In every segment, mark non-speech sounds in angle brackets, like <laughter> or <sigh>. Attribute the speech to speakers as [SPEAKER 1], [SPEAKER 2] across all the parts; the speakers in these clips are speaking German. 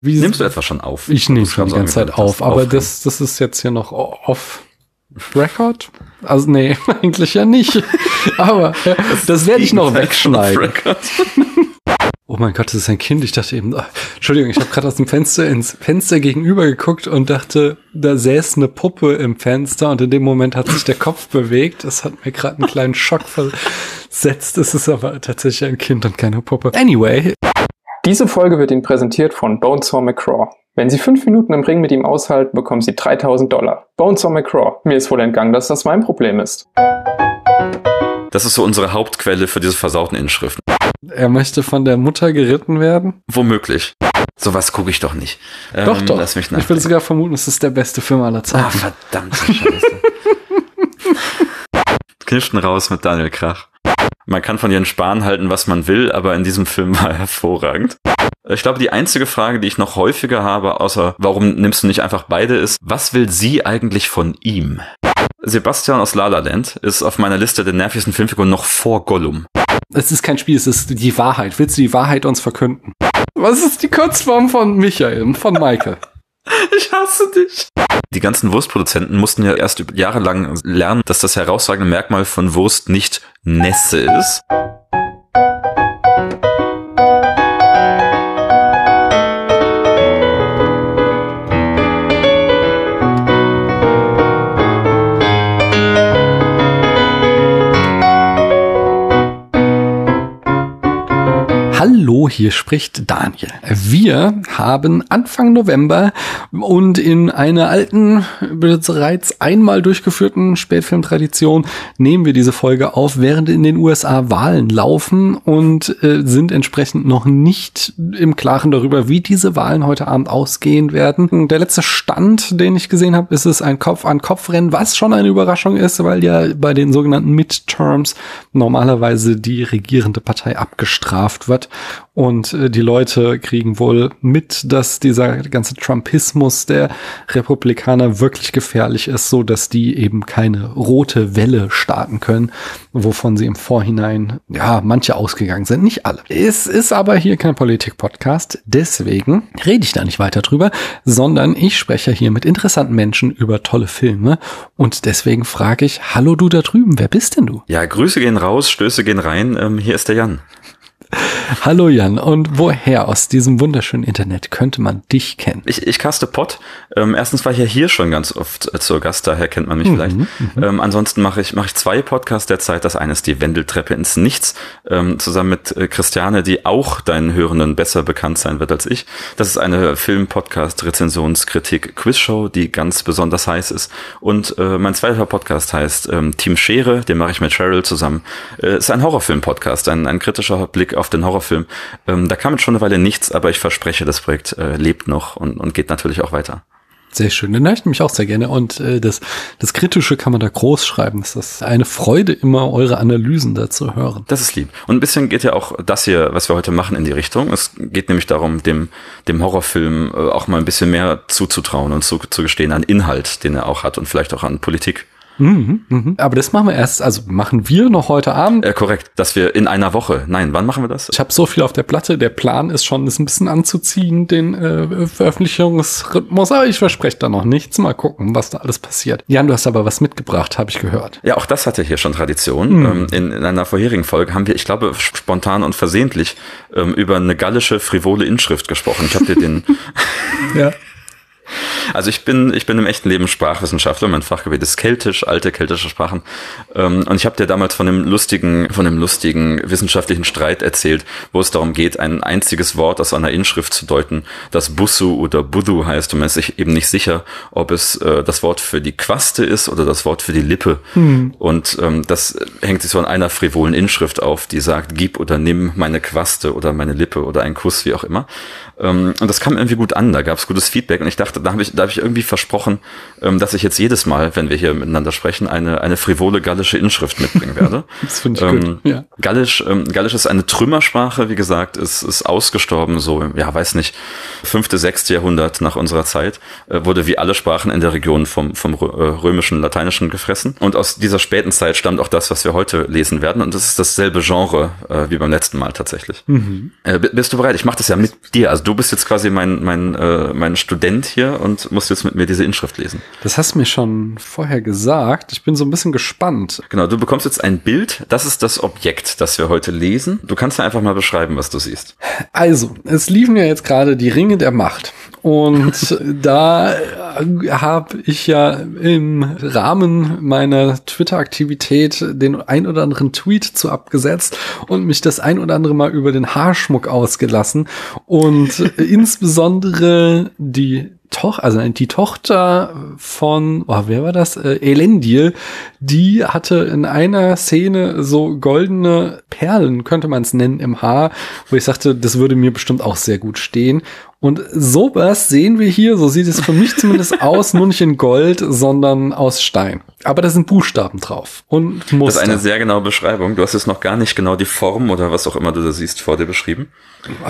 [SPEAKER 1] Wie Nimmst du etwa schon auf?
[SPEAKER 2] Ich nehme schon die ganze Zeit auf, aber das, das ist jetzt hier noch off Record? Also nee, <laughs> eigentlich ja nicht. <laughs> Aber ja, das, das werde ich noch wegschneiden. <laughs> Oh mein Gott, das ist ein Kind. Ich dachte eben, oh, Entschuldigung, ich habe gerade aus dem Fenster ins Fenster gegenüber geguckt und dachte, da säß eine Puppe im Fenster und in dem Moment hat sich der Kopf bewegt. Das hat mir gerade einen kleinen Schock versetzt. Es ist aber tatsächlich ein Kind und keine Puppe. Anyway.
[SPEAKER 3] Diese Folge wird Ihnen präsentiert von Bonesaw McCraw. Wenn Sie fünf Minuten im Ring mit ihm aushalten, bekommen Sie 3000 Dollar. Bonesaw McCraw. Mir ist wohl entgangen, dass das mein Problem ist.
[SPEAKER 1] Das ist so unsere Hauptquelle für diese versauten Inschriften.
[SPEAKER 2] Er möchte von der Mutter geritten werden?
[SPEAKER 1] Womöglich. Sowas gucke ich doch nicht.
[SPEAKER 2] Doch, ähm, doch. Lass mich ich will sogar vermuten, es ist der beste Film aller Zeiten. Ah,
[SPEAKER 1] verdammte Scheiße. <laughs> Kniften raus mit Daniel Krach. Man kann von Jens Spahn halten, was man will, aber in diesem Film war er hervorragend. Ich glaube, die einzige Frage, die ich noch häufiger habe, außer warum nimmst du nicht einfach beide, ist, was will sie eigentlich von ihm? Sebastian aus La La Land ist auf meiner Liste der nervigsten Filmfiguren noch vor Gollum.
[SPEAKER 2] Es ist kein Spiel, es ist die Wahrheit. Willst du die Wahrheit uns verkünden? Was ist die Kurzform von Michael, von Michael?
[SPEAKER 1] Ich hasse dich. Die ganzen Wurstproduzenten mussten ja erst jahrelang lernen, dass das herausragende Merkmal von Wurst nicht Nässe ist.
[SPEAKER 2] Hallo, hier spricht Daniel. Wir haben Anfang November und in einer alten, bereits einmal durchgeführten Spätfilmtradition nehmen wir diese Folge auf, während in den USA Wahlen laufen und äh, sind entsprechend noch nicht im Klaren darüber, wie diese Wahlen heute Abend ausgehen werden. Der letzte Stand, den ich gesehen habe, ist es ein Kopf-an-Kopf-Rennen, was schon eine Überraschung ist, weil ja bei den sogenannten Midterms normalerweise die regierende Partei abgestraft wird und äh, die Leute kriegen wohl mit, dass dieser ganze Trumpismus der Republikaner wirklich gefährlich ist, so dass die eben keine rote Welle starten können, wovon sie im Vorhinein, ja, manche ausgegangen sind, nicht alle. Es ist aber hier kein Politik-Podcast, deswegen rede ich da nicht weiter drüber, sondern ich spreche hier mit interessanten Menschen über tolle Filme und deswegen frage ich, hallo du da drüben, wer bist denn du?
[SPEAKER 1] Ja, Grüße gehen raus, Stöße gehen rein, ähm, hier ist der Jan. <laughs>
[SPEAKER 2] Hallo Jan, und woher aus diesem wunderschönen Internet könnte man dich kennen?
[SPEAKER 1] Ich, ich caste Pott. Ähm, erstens war ich ja hier schon ganz oft äh, zur Gast, daher kennt man mich mhm, vielleicht. Mhm. Ähm, ansonsten mache ich, mache ich zwei Podcasts derzeit. Das eine ist die Wendeltreppe ins Nichts, ähm, zusammen mit äh, Christiane, die auch deinen Hörenden besser bekannt sein wird als ich. Das ist eine Film-Podcast, Rezensionskritik, Quizshow, die ganz besonders heiß ist. Und äh, mein zweiter Podcast heißt ähm, Team Schere, den mache ich mit Cheryl zusammen. Äh, ist ein Horrorfilm-Podcast, ein, ein kritischer Blick auf den Horrorfilm. Ähm, da kam jetzt schon eine Weile nichts, aber ich verspreche, das Projekt äh, lebt noch und, und geht natürlich auch weiter.
[SPEAKER 2] Sehr schön. Den ich nämlich auch sehr gerne. Und äh, das, das Kritische kann man da groß schreiben. Es ist eine Freude, immer eure Analysen da zu hören.
[SPEAKER 1] Das ist lieb. Und ein bisschen geht ja auch das hier, was wir heute machen, in die Richtung. Es geht nämlich darum, dem, dem Horrorfilm äh, auch mal ein bisschen mehr zuzutrauen und zu, zu gestehen an Inhalt, den er auch hat und vielleicht auch an Politik.
[SPEAKER 2] Mhm, mhm. Aber das machen wir erst, also machen wir noch heute Abend.
[SPEAKER 1] Äh, korrekt, dass wir in einer Woche. Nein, wann machen wir das?
[SPEAKER 2] Ich habe so viel auf der Platte. Der Plan ist schon, ist ein bisschen anzuziehen, den äh, Veröffentlichungsrhythmus. Aber ich verspreche da noch nichts. Mal gucken, was da alles passiert. Jan, du hast aber was mitgebracht, habe ich gehört.
[SPEAKER 1] Ja, auch das hatte hier schon Tradition. Mhm. Ähm, in, in, einer vorherigen Folge haben wir, ich glaube, spontan und versehentlich ähm, über eine gallische frivole Inschrift gesprochen. Ich habe dir den. <laughs> ja. Also ich bin, ich bin im echten Leben Sprachwissenschaftler. Mein Fachgebiet ist Keltisch, alte keltische Sprachen. Ähm, und ich habe dir damals von dem lustigen, von dem lustigen wissenschaftlichen Streit erzählt, wo es darum geht, ein einziges Wort aus einer Inschrift zu deuten, das Bussu oder Budhu heißt. Und man ist sich eben nicht sicher, ob es äh, das Wort für die Quaste ist oder das Wort für die Lippe. Hm. Und ähm, das hängt sich so an einer frivolen Inschrift auf, die sagt, gib oder nimm meine Quaste oder meine Lippe oder einen Kuss, wie auch immer. Ähm, und das kam irgendwie gut an, da gab es gutes Feedback und ich dachte, da habe ich da habe ich irgendwie versprochen, ähm, dass ich jetzt jedes Mal, wenn wir hier miteinander sprechen, eine, eine frivole gallische Inschrift mitbringen werde. <laughs>
[SPEAKER 2] das finde ich ähm, gut. Ja.
[SPEAKER 1] Gallisch, ähm, Gallisch ist eine Trümmersprache, wie gesagt, ist, ist ausgestorben, so, ja, weiß nicht, fünfte, sechste Jahrhundert nach unserer Zeit, äh, wurde wie alle Sprachen in der Region vom, vom äh, römischen, lateinischen gefressen. Und aus dieser späten Zeit stammt auch das, was wir heute lesen werden. Und das ist dasselbe Genre äh, wie beim letzten Mal tatsächlich. Mhm. Äh, bist du bereit? Ich mache das ja mit dir. Also du bist jetzt quasi mein, mein, äh, mein Student hier und musst jetzt mit mir diese Inschrift lesen.
[SPEAKER 2] Das hast du mir schon vorher gesagt. Ich bin so ein bisschen gespannt.
[SPEAKER 1] Genau, du bekommst jetzt ein Bild. Das ist das Objekt, das wir heute lesen. Du kannst ja einfach mal beschreiben, was du siehst.
[SPEAKER 2] Also, es liefen ja jetzt gerade die Ringe der Macht. Und da habe ich ja im Rahmen meiner Twitter-Aktivität den ein oder anderen Tweet zu abgesetzt und mich das ein oder andere Mal über den Haarschmuck ausgelassen. Und <laughs> insbesondere die Toch, also die Tochter von, oh, wer war das? Äh, Elendil, die hatte in einer Szene so goldene Perlen, könnte man es nennen, im Haar, wo ich sagte, das würde mir bestimmt auch sehr gut stehen. Und sowas sehen wir hier, so sieht es für mich zumindest <laughs> aus, nur nicht in Gold, sondern aus Stein. Aber da sind Buchstaben drauf und
[SPEAKER 1] Muster. Das ist eine sehr genaue Beschreibung. Du hast jetzt noch gar nicht genau die Form oder was auch immer du da siehst vor dir beschrieben.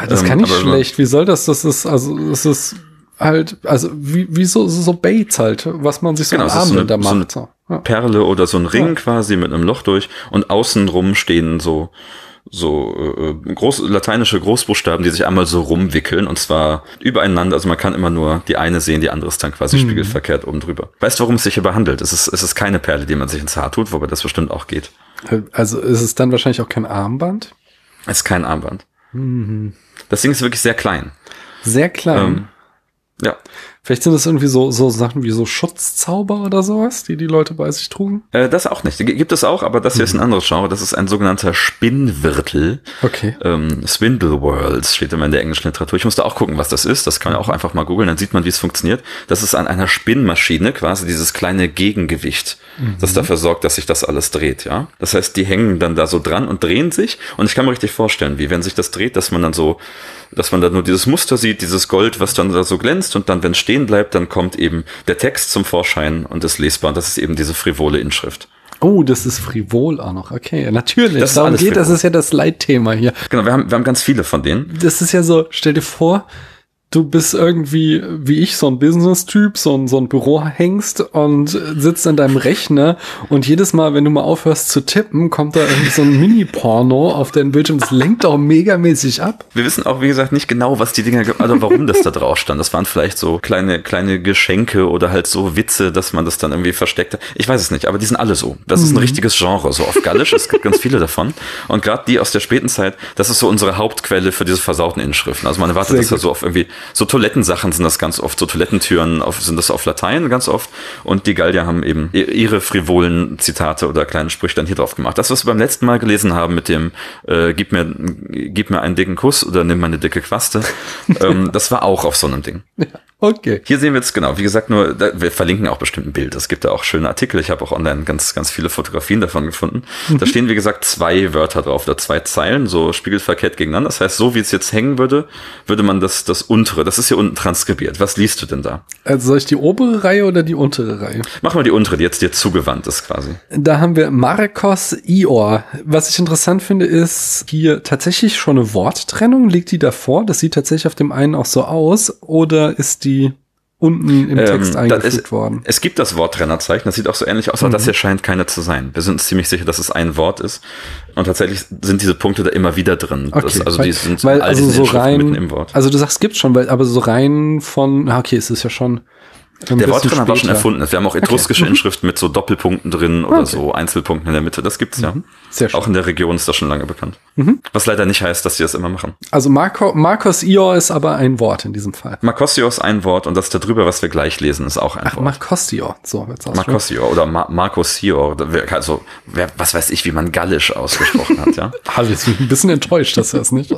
[SPEAKER 2] Das kann ähm, ich schlecht. Wie soll das? Das ist, also, das ist halt, also wie, wie so, so Baits halt, was man sich so
[SPEAKER 1] genau, am Armbänder so macht. So eine Perle oder so ein Ring ja. quasi mit einem Loch durch und außenrum stehen so so äh, groß, lateinische Großbuchstaben, die sich einmal so rumwickeln und zwar übereinander. Also man kann immer nur die eine sehen, die andere ist dann quasi mhm. spiegelverkehrt oben drüber. Weißt du, worum es sich hierbei handelt? Es ist, es ist keine Perle, die man sich ins Haar tut, wobei das bestimmt auch geht.
[SPEAKER 2] Also ist es dann wahrscheinlich auch kein Armband?
[SPEAKER 1] Es ist kein Armband. Mhm. Das Ding ist wirklich sehr klein.
[SPEAKER 2] Sehr klein. Ähm,
[SPEAKER 1] ja.
[SPEAKER 2] Vielleicht sind das irgendwie so, so Sachen wie so Schutzzauber oder sowas, die die Leute bei sich trugen?
[SPEAKER 1] Äh, das auch nicht. Gibt es auch, aber das hier mhm. ist ein anderes Genre. Das ist ein sogenannter Spinnwirtel.
[SPEAKER 2] Okay.
[SPEAKER 1] Ähm, Swindle Worlds steht immer in der englischen Literatur. Ich musste auch gucken, was das ist. Das kann man auch einfach mal googeln, dann sieht man, wie es funktioniert. Das ist an einer Spinnmaschine quasi dieses kleine Gegengewicht, mhm. das dafür sorgt, dass sich das alles dreht, ja. Das heißt, die hängen dann da so dran und drehen sich. Und ich kann mir richtig vorstellen, wie wenn sich das dreht, dass man dann so, dass man dann nur dieses Muster sieht, dieses Gold, was dann da so glänzt und dann, wenn es stehen bleibt, dann kommt eben der Text zum Vorschein und ist lesbar. Das ist eben diese frivole Inschrift.
[SPEAKER 2] Oh, das ist frivol auch noch. Okay, natürlich. Das Darum geht, frivol. das ist ja das Leitthema hier.
[SPEAKER 1] Genau, wir haben, wir haben ganz viele von denen.
[SPEAKER 2] Das ist ja so, stell dir vor, du bist irgendwie, wie ich, so ein Business-Typ, so ein, so ein Büro hängst und sitzt an deinem Rechner und jedes Mal, wenn du mal aufhörst zu tippen, kommt da irgendwie so ein Mini-Porno auf deinen Bildschirm. Das lenkt auch megamäßig ab.
[SPEAKER 1] Wir wissen auch, wie gesagt, nicht genau, was die Dinger, also warum das da drauf stand. Das waren vielleicht so kleine, kleine Geschenke oder halt so Witze, dass man das dann irgendwie versteckt. Ich weiß es nicht, aber die sind alle so. Das ist ein mhm. richtiges Genre, so auf Gallisch. es gibt ganz viele davon. Und gerade die aus der späten Zeit, das ist so unsere Hauptquelle für diese versauten Inschriften. Also man erwartet das ja so auf irgendwie so Toilettensachen sind das ganz oft, so Toilettentüren auf, sind das auf Latein ganz oft und die Gallier haben eben ihre frivolen Zitate oder kleinen Sprüche dann hier drauf gemacht. Das, was wir beim letzten Mal gelesen haben mit dem äh, gib mir gib mir einen dicken Kuss oder nimm meine dicke Quaste, <laughs> ähm, das war auch auf so einem Ding. Ja.
[SPEAKER 2] Okay.
[SPEAKER 1] Hier sehen wir jetzt genau, wie gesagt, nur, da, wir verlinken auch bestimmt ein Bild. Es gibt da auch schöne Artikel. Ich habe auch online ganz, ganz viele Fotografien davon gefunden. Mhm. Da stehen, wie gesagt, zwei Wörter drauf oder zwei Zeilen, so spiegelverkehrt gegeneinander. Das heißt, so wie es jetzt hängen würde, würde man das, das untere, das ist hier unten transkribiert. Was liest du denn da?
[SPEAKER 2] Also soll ich die obere Reihe oder die untere Reihe?
[SPEAKER 1] Mach mal die untere, die jetzt dir zugewandt ist quasi.
[SPEAKER 2] Da haben wir Marcos Ior. Was ich interessant finde, ist hier tatsächlich schon eine Worttrennung. Liegt die davor? Das sieht tatsächlich auf dem einen auch so aus. Oder ist die die unten im Text ähm, eingefügt ist, worden.
[SPEAKER 1] Es gibt das Worttrennerzeichen, das sieht auch so ähnlich aus, aber mhm. das hier scheint keine zu sein. Wir sind uns ziemlich sicher, dass es ein Wort ist. Und tatsächlich sind diese Punkte da immer wieder drin.
[SPEAKER 2] Okay, das,
[SPEAKER 1] also
[SPEAKER 2] weil,
[SPEAKER 1] die sind
[SPEAKER 2] weil, also so rein, im Wort. Also du sagst, gibt's schon, weil, aber so rein von, okay, es ist ja schon
[SPEAKER 1] der Wortrenner war schon erfunden. Wir haben auch etruskische okay. Mhm. Inschriften mit so Doppelpunkten drin oder okay. so Einzelpunkten in der Mitte. Das gibt's ja. Mhm. Sehr schön. Auch in der Region ist das schon lange bekannt. Mhm. Was leider nicht heißt, dass sie das immer machen.
[SPEAKER 2] Also Marco, Marcos Ior ist aber ein Wort in diesem Fall.
[SPEAKER 1] Marcos Ior ist ein Wort und das da drüber, was wir gleich lesen, ist auch ein Ach, Wort.
[SPEAKER 2] Marcos Ior. So,
[SPEAKER 1] jetzt Marcos Ior oder Ma Marcos Ior. Also, wer, was weiß ich, wie man Gallisch ausgesprochen hat, ja. <laughs>
[SPEAKER 2] Habe ich ein bisschen enttäuscht, dass er es nicht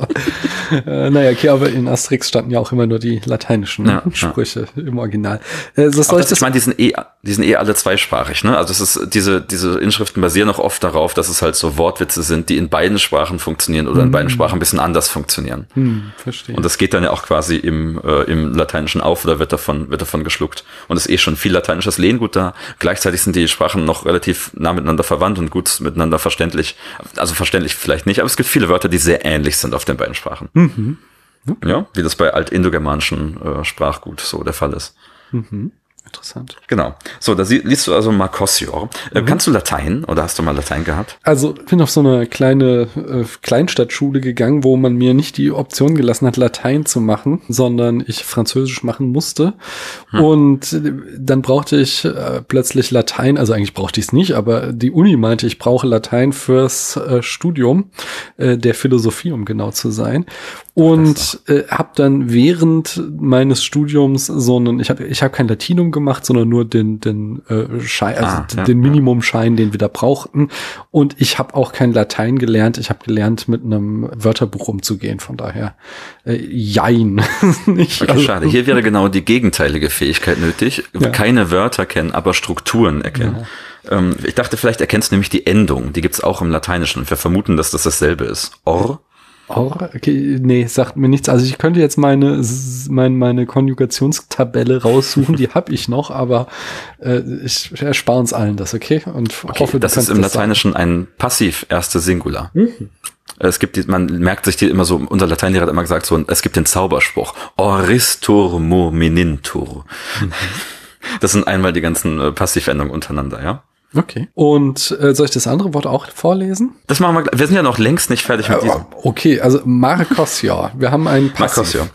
[SPEAKER 2] äh, Naja, okay, aber in Asterix standen ja auch immer nur die lateinischen ja, Sprüche ja. im Original.
[SPEAKER 1] Äh, ich, das, ich meine, die sind eh, die sind eh alle zweisprachig, ne? Also es ist, diese, diese Inschriften basieren auch oft darauf, dass es halt so Wortwitze sind, die in beiden Sprachen funktionieren oder in hm. beiden Sprachen ein bisschen anders funktionieren. Hm, verstehe. Und das geht dann ja auch quasi im, äh, im Lateinischen auf oder wird davon, wird davon geschluckt. Und es ist eh schon viel lateinisches Lehngut da. Gleichzeitig sind die Sprachen noch relativ nah miteinander verwandt und gut miteinander verständlich. Also verständlich vielleicht nicht, aber es gibt viele Wörter, die sehr ähnlich sind auf den beiden Sprachen. Mhm. Okay. Ja, wie das bei altindogermanischen äh, Sprachgut so der Fall ist. Mhm. Interessant. Genau. So, da liest du also Marcossior. Äh, mhm. Kannst du Latein oder hast du mal Latein gehabt?
[SPEAKER 2] Also bin auf so eine kleine äh, Kleinstadtschule gegangen, wo man mir nicht die Option gelassen hat, Latein zu machen, sondern ich Französisch machen musste. Hm. Und äh, dann brauchte ich äh, plötzlich Latein, also eigentlich brauchte ich es nicht, aber die Uni meinte, ich brauche Latein fürs äh, Studium äh, der Philosophie, um genau zu sein und äh, habe dann während meines Studiums so einen ich habe ich habe kein Latinum gemacht, sondern nur den den äh, Schein also ah, ja, den Minimumschein, den wir da brauchten und ich habe auch kein Latein gelernt, ich habe gelernt mit einem Wörterbuch umzugehen, von daher äh, jein. <laughs>
[SPEAKER 1] Okay, also, schade. Hier wäre genau die gegenteilige Fähigkeit nötig, ja. keine Wörter kennen, aber Strukturen erkennen. Ja. Ähm, ich dachte, vielleicht erkennst du nämlich die Endung, die gibt's auch im Lateinischen und wir vermuten, dass das dasselbe ist. Or
[SPEAKER 2] Aura? Okay, nee, sagt mir nichts. Also ich könnte jetzt meine, meine, meine Konjugationstabelle raussuchen, die <laughs> habe ich noch, aber äh, ich erspare uns allen das, okay?
[SPEAKER 1] Und okay, hoffe, das ist im das Lateinischen sagen. ein Passiv erste Singular. Mhm. Es gibt die, man merkt sich die immer so, unser Lateinlehrer hat immer gesagt, so, es gibt den Zauberspruch, Oristur mominintur. Mhm. <laughs> Das sind einmal die ganzen äh, Passivendungen untereinander, ja?
[SPEAKER 2] Okay. Und äh, soll ich das andere Wort auch vorlesen?
[SPEAKER 1] Das machen wir. Wir sind ja noch längst nicht fertig mit
[SPEAKER 2] äh, diesem. Okay, also Marcos, ja. Wir haben einen Passiv. Marcos, ja.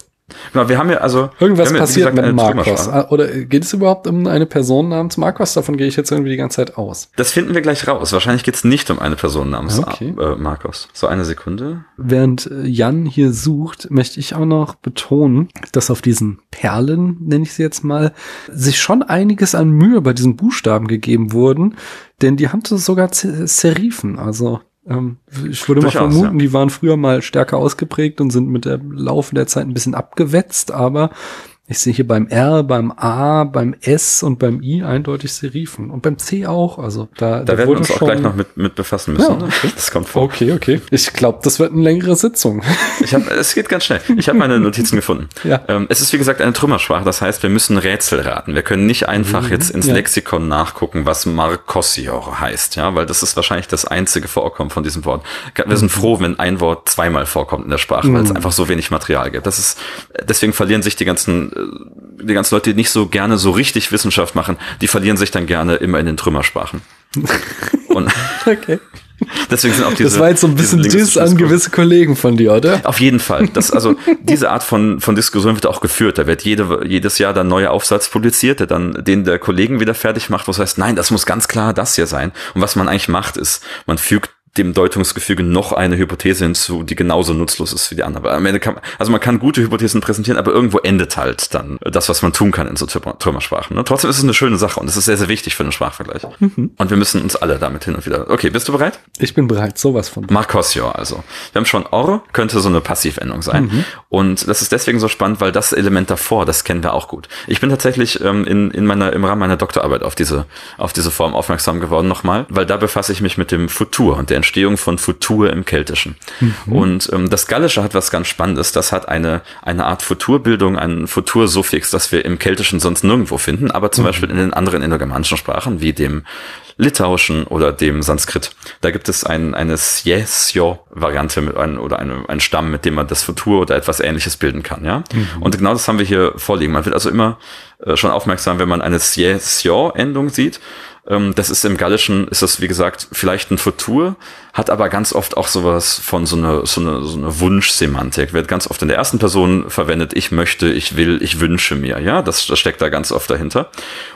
[SPEAKER 1] Genau, wir haben ja also.
[SPEAKER 2] Irgendwas ja, passiert gesagt, mit Marcos. Ah, oder geht es überhaupt um eine Person namens Marcos? Davon gehe ich jetzt irgendwie die ganze Zeit aus.
[SPEAKER 1] Das finden wir gleich raus. Wahrscheinlich geht es nicht um eine Person namens okay. äh, Marcos. So eine Sekunde.
[SPEAKER 2] Während äh, Jan hier sucht, möchte ich auch noch betonen, dass auf diesen Perlen, nenne ich sie jetzt mal, sich schon einiges an Mühe bei diesen Buchstaben gegeben wurden. Denn die haben sogar Serifen. Also ähm, ich würde Durchaus, mal vermuten, ja. die waren früher mal stärker ausgeprägt und sind mit der Laufe der Zeit ein bisschen abgewetzt, aber ich sehe hier beim R, beim A, beim S und beim I eindeutig Serifen. Und beim C auch. Also da,
[SPEAKER 1] da, da werden wir uns auch gleich noch mit, mit befassen müssen. Ja,
[SPEAKER 2] ne? okay. Das kommt vor. Okay, okay. Ich glaube, das wird eine längere Sitzung.
[SPEAKER 1] Ich hab, es geht ganz schnell. Ich habe meine <laughs> Notizen gefunden. Ja. Ähm, es ist wie gesagt eine Trümmersprache. Das heißt, wir müssen Rätsel raten. Wir können nicht einfach mhm. jetzt ins ja. Lexikon nachgucken, was Marcossior heißt. Ja, weil das ist wahrscheinlich das einzige Vorkommen von diesem Wort. Wir sind mhm. froh, wenn ein Wort zweimal vorkommt in der Sprache, mhm. weil es mhm. einfach so wenig Material gibt. Das ist, deswegen verlieren sich die ganzen die ganzen Leute, die nicht so gerne so richtig Wissenschaft machen, die verlieren sich dann gerne immer in den Trümmersprachen. <laughs> Und okay. Deswegen sind auch diese.
[SPEAKER 2] Das war jetzt so ein bisschen Diss an gewisse Kollegen von dir, oder?
[SPEAKER 1] Auf jeden Fall. Das, also, diese Art von, von Diskussion wird auch geführt. Da wird jede, jedes Jahr dann neuer Aufsatz publiziert, der dann den der Kollegen wieder fertig macht, wo es heißt, nein, das muss ganz klar das hier sein. Und was man eigentlich macht, ist, man fügt dem Deutungsgefüge noch eine Hypothese hinzu, die genauso nutzlos ist wie die andere. am Ende kann, also man kann gute Hypothesen präsentieren, aber irgendwo endet halt dann das, was man tun kann in so Trümmersprachen. Ne? Trotzdem ist es eine schöne Sache und es ist sehr, sehr wichtig für den Sprachvergleich. Mhm. Und wir müssen uns alle damit hin und wieder. Okay, bist du bereit?
[SPEAKER 2] Ich bin bereit, sowas von.
[SPEAKER 1] Marcosio, also. Wir haben schon Or, könnte so eine Passivendung sein. Mhm. Und das ist deswegen so spannend, weil das Element davor, das kennen wir auch gut. Ich bin tatsächlich ähm, in, in meiner, im Rahmen meiner Doktorarbeit auf diese, auf diese Form aufmerksam geworden nochmal, weil da befasse ich mich mit dem Futur und der Entstehung von Futur im Keltischen. Mhm. Und ähm, das Gallische hat was ganz Spannendes. Das hat eine, eine Art Futurbildung, ein Futursuffix, das wir im Keltischen sonst nirgendwo finden, aber zum mhm. Beispiel in den anderen indogermanischen Sprachen, wie dem Litauischen oder dem Sanskrit. Da gibt es ein, eine Sjesjo-Variante mit einem, oder eine, einen Stamm, mit dem man das Futur oder etwas ähnliches bilden kann, ja. Mhm. Und genau das haben wir hier vorliegen. Man wird also immer äh, schon aufmerksam, wenn man eine Sjesjo-Endung sieht das ist im Gallischen, ist das wie gesagt vielleicht ein Futur, hat aber ganz oft auch sowas von so eine, so eine, so eine Wunschsemantik. Wird ganz oft in der ersten Person verwendet, ich möchte, ich will, ich wünsche mir. Ja, das, das steckt da ganz oft dahinter.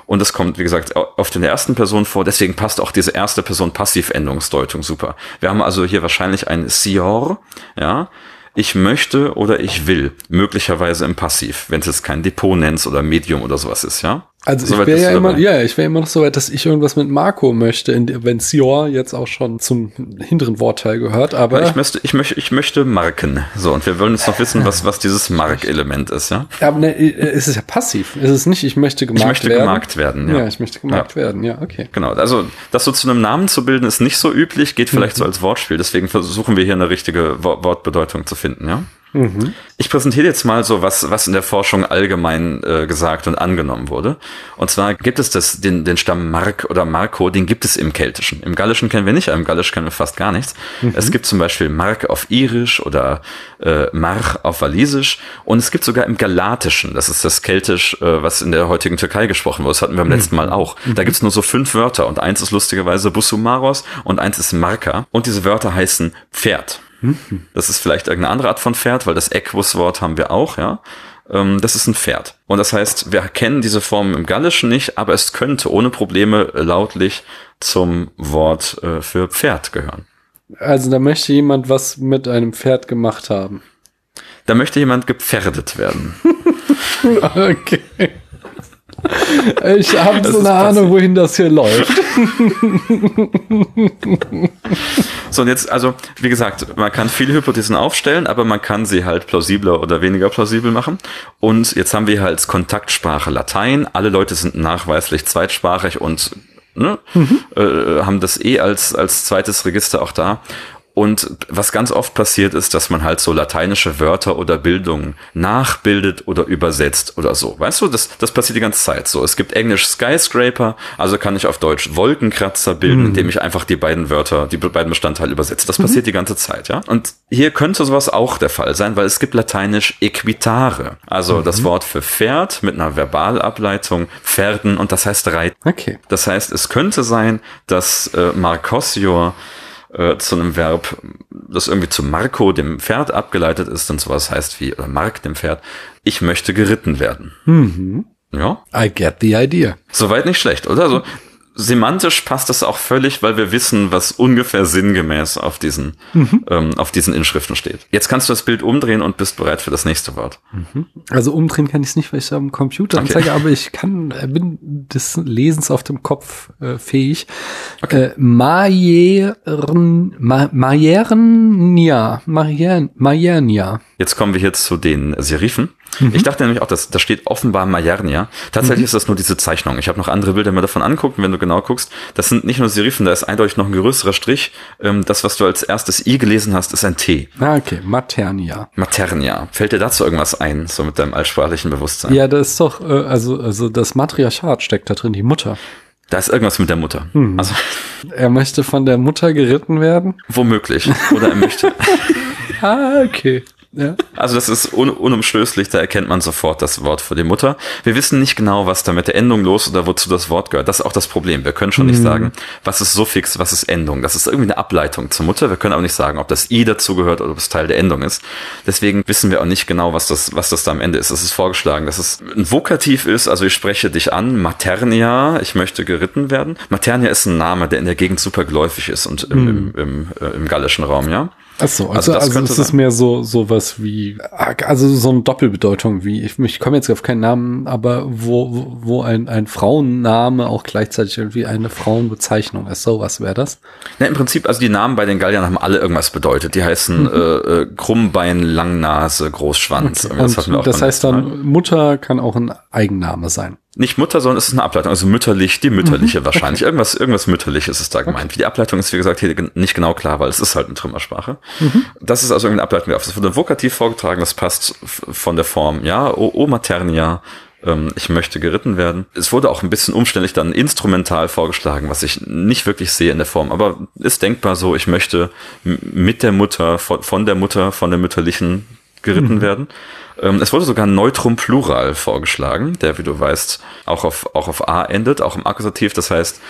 [SPEAKER 1] Und das kommt, wie gesagt, oft in der ersten Person vor. Deswegen passt auch diese erste Person Passivendungsdeutung super. Wir haben also hier wahrscheinlich ein Sior, ja, ich möchte oder ich will, möglicherweise im Passiv, wenn es jetzt kein Depot nennst oder Medium oder sowas ist, ja.
[SPEAKER 2] Also so ich wäre ja immer, ja, ich wäre immer noch so weit, dass ich irgendwas mit Marco möchte, wenn Sior jetzt auch schon zum hinteren Wortteil gehört, aber.
[SPEAKER 1] ich möchte, ich möchte, ich möchte marken. So, und wir wollen jetzt noch wissen, was, was dieses Mark-Element ist, ja?
[SPEAKER 2] Ja, aber ne, äh, es ist ja passiv. Es ist nicht, ich möchte gemarkt werden. Ich möchte
[SPEAKER 1] werden. gemarkt werden, ja.
[SPEAKER 2] Ja, ich möchte gemarkt ja. werden, ja, okay.
[SPEAKER 1] Genau. Also, das so zu einem Namen zu bilden, ist nicht so üblich, geht vielleicht mhm. so als Wortspiel. Deswegen versuchen wir hier eine richtige Wortbedeutung zu finden, ja? Mhm. Ich präsentiere jetzt mal so was, was in der Forschung allgemein äh, gesagt und angenommen wurde. Und zwar gibt es das, den, den Stamm Mark oder Marco, den gibt es im Keltischen. Im Gallischen kennen wir nicht, im Gallisch kennen wir fast gar nichts. Mhm. Es gibt zum Beispiel Mark auf Irisch oder äh, March auf Walisisch. Und es gibt sogar im Galatischen, das ist das Keltisch, äh, was in der heutigen Türkei gesprochen wurde. Das hatten wir beim letzten Mal mhm. auch. Da gibt es nur so fünf Wörter und eins ist lustigerweise Busumaros und eins ist Marka. Und diese Wörter heißen Pferd. Das ist vielleicht irgendeine andere Art von Pferd, weil das Equus-Wort haben wir auch, ja. Ähm, das ist ein Pferd. Und das heißt, wir kennen diese Form im Gallischen nicht, aber es könnte ohne Probleme lautlich zum Wort äh, für Pferd gehören.
[SPEAKER 2] Also da möchte jemand was mit einem Pferd gemacht haben.
[SPEAKER 1] Da möchte jemand gepferdet werden. <laughs>
[SPEAKER 2] okay. Ich habe so eine Ahnung, wohin das hier läuft.
[SPEAKER 1] so, und jetzt, also, wie gesagt, man kann viele Hypothesen aufstellen, aber man kann sie halt plausibler oder weniger plausibel machen. Und jetzt haben wir als Kontaktsprache Latein. Alle Leute sind nachweislich zweitsprachig und ne, mhm. äh, haben das eh als, als zweites Register auch da. Und was ganz oft passiert ist, dass man halt so lateinische Wörter oder Bildungen nachbildet oder übersetzt oder so. Weißt du, das, das passiert die ganze Zeit so. Es gibt Englisch Skyscraper, also kann ich auf Deutsch Wolkenkratzer bilden, mhm. indem ich einfach die beiden Wörter, die beiden Bestandteile übersetze. Das mhm. passiert die ganze Zeit, ja. Und hier könnte sowas auch der Fall sein, weil es gibt lateinisch Equitare, also mhm. das Wort für Pferd mit einer Verbalableitung, Pferden und das heißt Reiten.
[SPEAKER 2] Okay.
[SPEAKER 1] Das heißt, es könnte sein, dass äh, Marcosior äh, zu einem Verb, das irgendwie zu Marco, dem Pferd, abgeleitet ist und sowas heißt wie, oder Mark, dem Pferd, ich möchte geritten werden.
[SPEAKER 2] Mhm. Ja. I get the idea.
[SPEAKER 1] Soweit nicht schlecht, oder? Also, semantisch passt das auch völlig, weil wir wissen, was ungefähr sinngemäß auf diesen, mhm. ähm, auf diesen Inschriften steht. Jetzt kannst du das Bild umdrehen und bist bereit für das nächste Wort.
[SPEAKER 2] Mhm. Also umdrehen kann ich es nicht, weil ich am Computer okay. anzeige, aber ich kann, äh, bin des Lesens auf dem Kopf äh, fähig. Okay. Äh, Majern, Ma, Majernia, Majernia.
[SPEAKER 1] Jetzt kommen wir hier zu den Serifen. Mhm. Ich dachte nämlich auch, dass da steht offenbar Majernia. Tatsächlich mhm. ist das nur diese Zeichnung. Ich habe noch andere Bilder mir davon angucken, wenn du genau guckst. Das sind nicht nur Serifen, da ist eindeutig noch ein größerer Strich. Ähm, das, was du als erstes I gelesen hast, ist ein T.
[SPEAKER 2] Ah, okay. Maternia.
[SPEAKER 1] Maternia. Fällt dir dazu irgendwas ein, so mit deinem altsprachlichen Bewusstsein?
[SPEAKER 2] Ja, das ist doch, äh, also, also das Matriarchat steckt da drin, die Mutter.
[SPEAKER 1] Da ist irgendwas mit der Mutter. Mhm. Also,
[SPEAKER 2] er möchte von der Mutter geritten werden?
[SPEAKER 1] Womöglich. Oder er möchte. <laughs>
[SPEAKER 2] ah, okay.
[SPEAKER 1] Ja. Also das ist un unumstößlich, da erkennt man sofort das Wort für die Mutter. Wir wissen nicht genau, was da mit der Endung los oder wozu das Wort gehört. Das ist auch das Problem. Wir können schon mhm. nicht sagen, was ist Suffix, was ist Endung. Das ist irgendwie eine Ableitung zur Mutter. Wir können aber nicht sagen, ob das i dazugehört oder ob es Teil der Endung ist. Deswegen wissen wir auch nicht genau, was das, was das da am Ende ist. Es ist vorgeschlagen, dass es ein Vokativ ist, also ich spreche dich an, Maternia, ich möchte geritten werden. Maternia ist ein Name, der in der Gegend super geläufig ist und im, mhm. im, im, äh, im gallischen Raum, ja.
[SPEAKER 2] Ach so, also, also, also es ist mehr so sowas wie, also so eine Doppelbedeutung wie, ich, ich komme jetzt auf keinen Namen, aber wo, wo ein, ein Frauenname auch gleichzeitig irgendwie eine Frauenbezeichnung ist. Sowas wäre das?
[SPEAKER 1] Ja, im Prinzip, also die Namen bei den Galliern haben alle irgendwas bedeutet. Die heißen mhm. äh, äh Krummbein, Langnase, Großschwanz.
[SPEAKER 2] Okay. Das, das heißt dann, Mutter kann auch ein Eigenname sein.
[SPEAKER 1] Nicht Mutter, sondern es ist eine Ableitung. Also mütterlich, die mütterliche mhm. wahrscheinlich. Irgendwas, irgendwas mütterliches ist da gemeint. Okay. Wie die Ableitung ist, wie gesagt, hier nicht genau klar, weil es ist halt eine Trümmersprache. Mhm. Das ist also irgendeine Ableitung. Das wurde vokativ vorgetragen, das passt von der Form, ja, o, o maternia, ähm, ich möchte geritten werden. Es wurde auch ein bisschen umständlich dann instrumental vorgeschlagen, was ich nicht wirklich sehe in der Form, aber ist denkbar so, ich möchte mit der Mutter, von der Mutter, von der mütterlichen geritten mhm. werden. Ähm, es wurde sogar ein Neutrum Plural vorgeschlagen, der, wie du weißt, auch auf, auch auf A endet, auch im Akkusativ. Das heißt,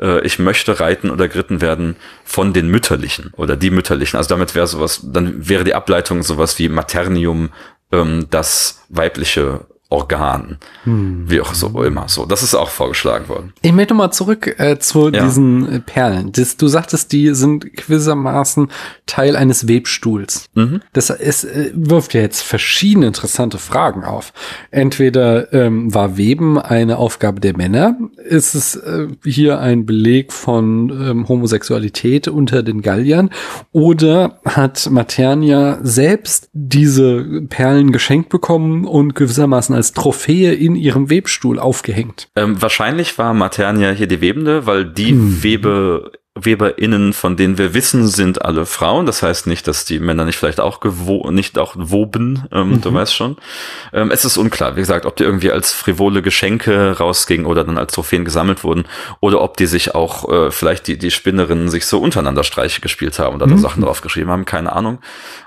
[SPEAKER 1] äh, ich möchte reiten oder geritten werden von den Mütterlichen oder die Mütterlichen. Also damit wäre sowas, dann wäre die Ableitung sowas wie Maternium, ähm, das weibliche Organ. Hm. Wie auch so immer. So, das ist auch vorgeschlagen worden.
[SPEAKER 2] Ich möchte mal zurück äh, zu ja. diesen Perlen. Das, du sagtest, die sind gewissermaßen Teil eines Webstuhls. Mhm. Das ist, äh, wirft ja jetzt verschiedene interessante Fragen auf. Entweder ähm, war Weben eine Aufgabe der Männer? Ist es äh, hier ein Beleg von ähm, Homosexualität unter den Galliern? Oder hat Maternia selbst diese Perlen geschenkt bekommen und gewissermaßen als Trophäe in ihrem Webstuhl aufgehängt.
[SPEAKER 1] Ähm, wahrscheinlich war Maternia hier die Webende, weil die hm. Webe WeberInnen, von denen wir wissen, sind alle Frauen. Das heißt nicht, dass die Männer nicht vielleicht auch gewo nicht auch woben, ähm, mhm. du weißt schon. Ähm, es ist unklar, wie gesagt, ob die irgendwie als frivole Geschenke rausgingen oder dann als Trophäen gesammelt wurden oder ob die sich auch äh, vielleicht die, die Spinnerinnen sich so untereinander Streiche gespielt haben dann mhm. Sachen draufgeschrieben haben, keine Ahnung.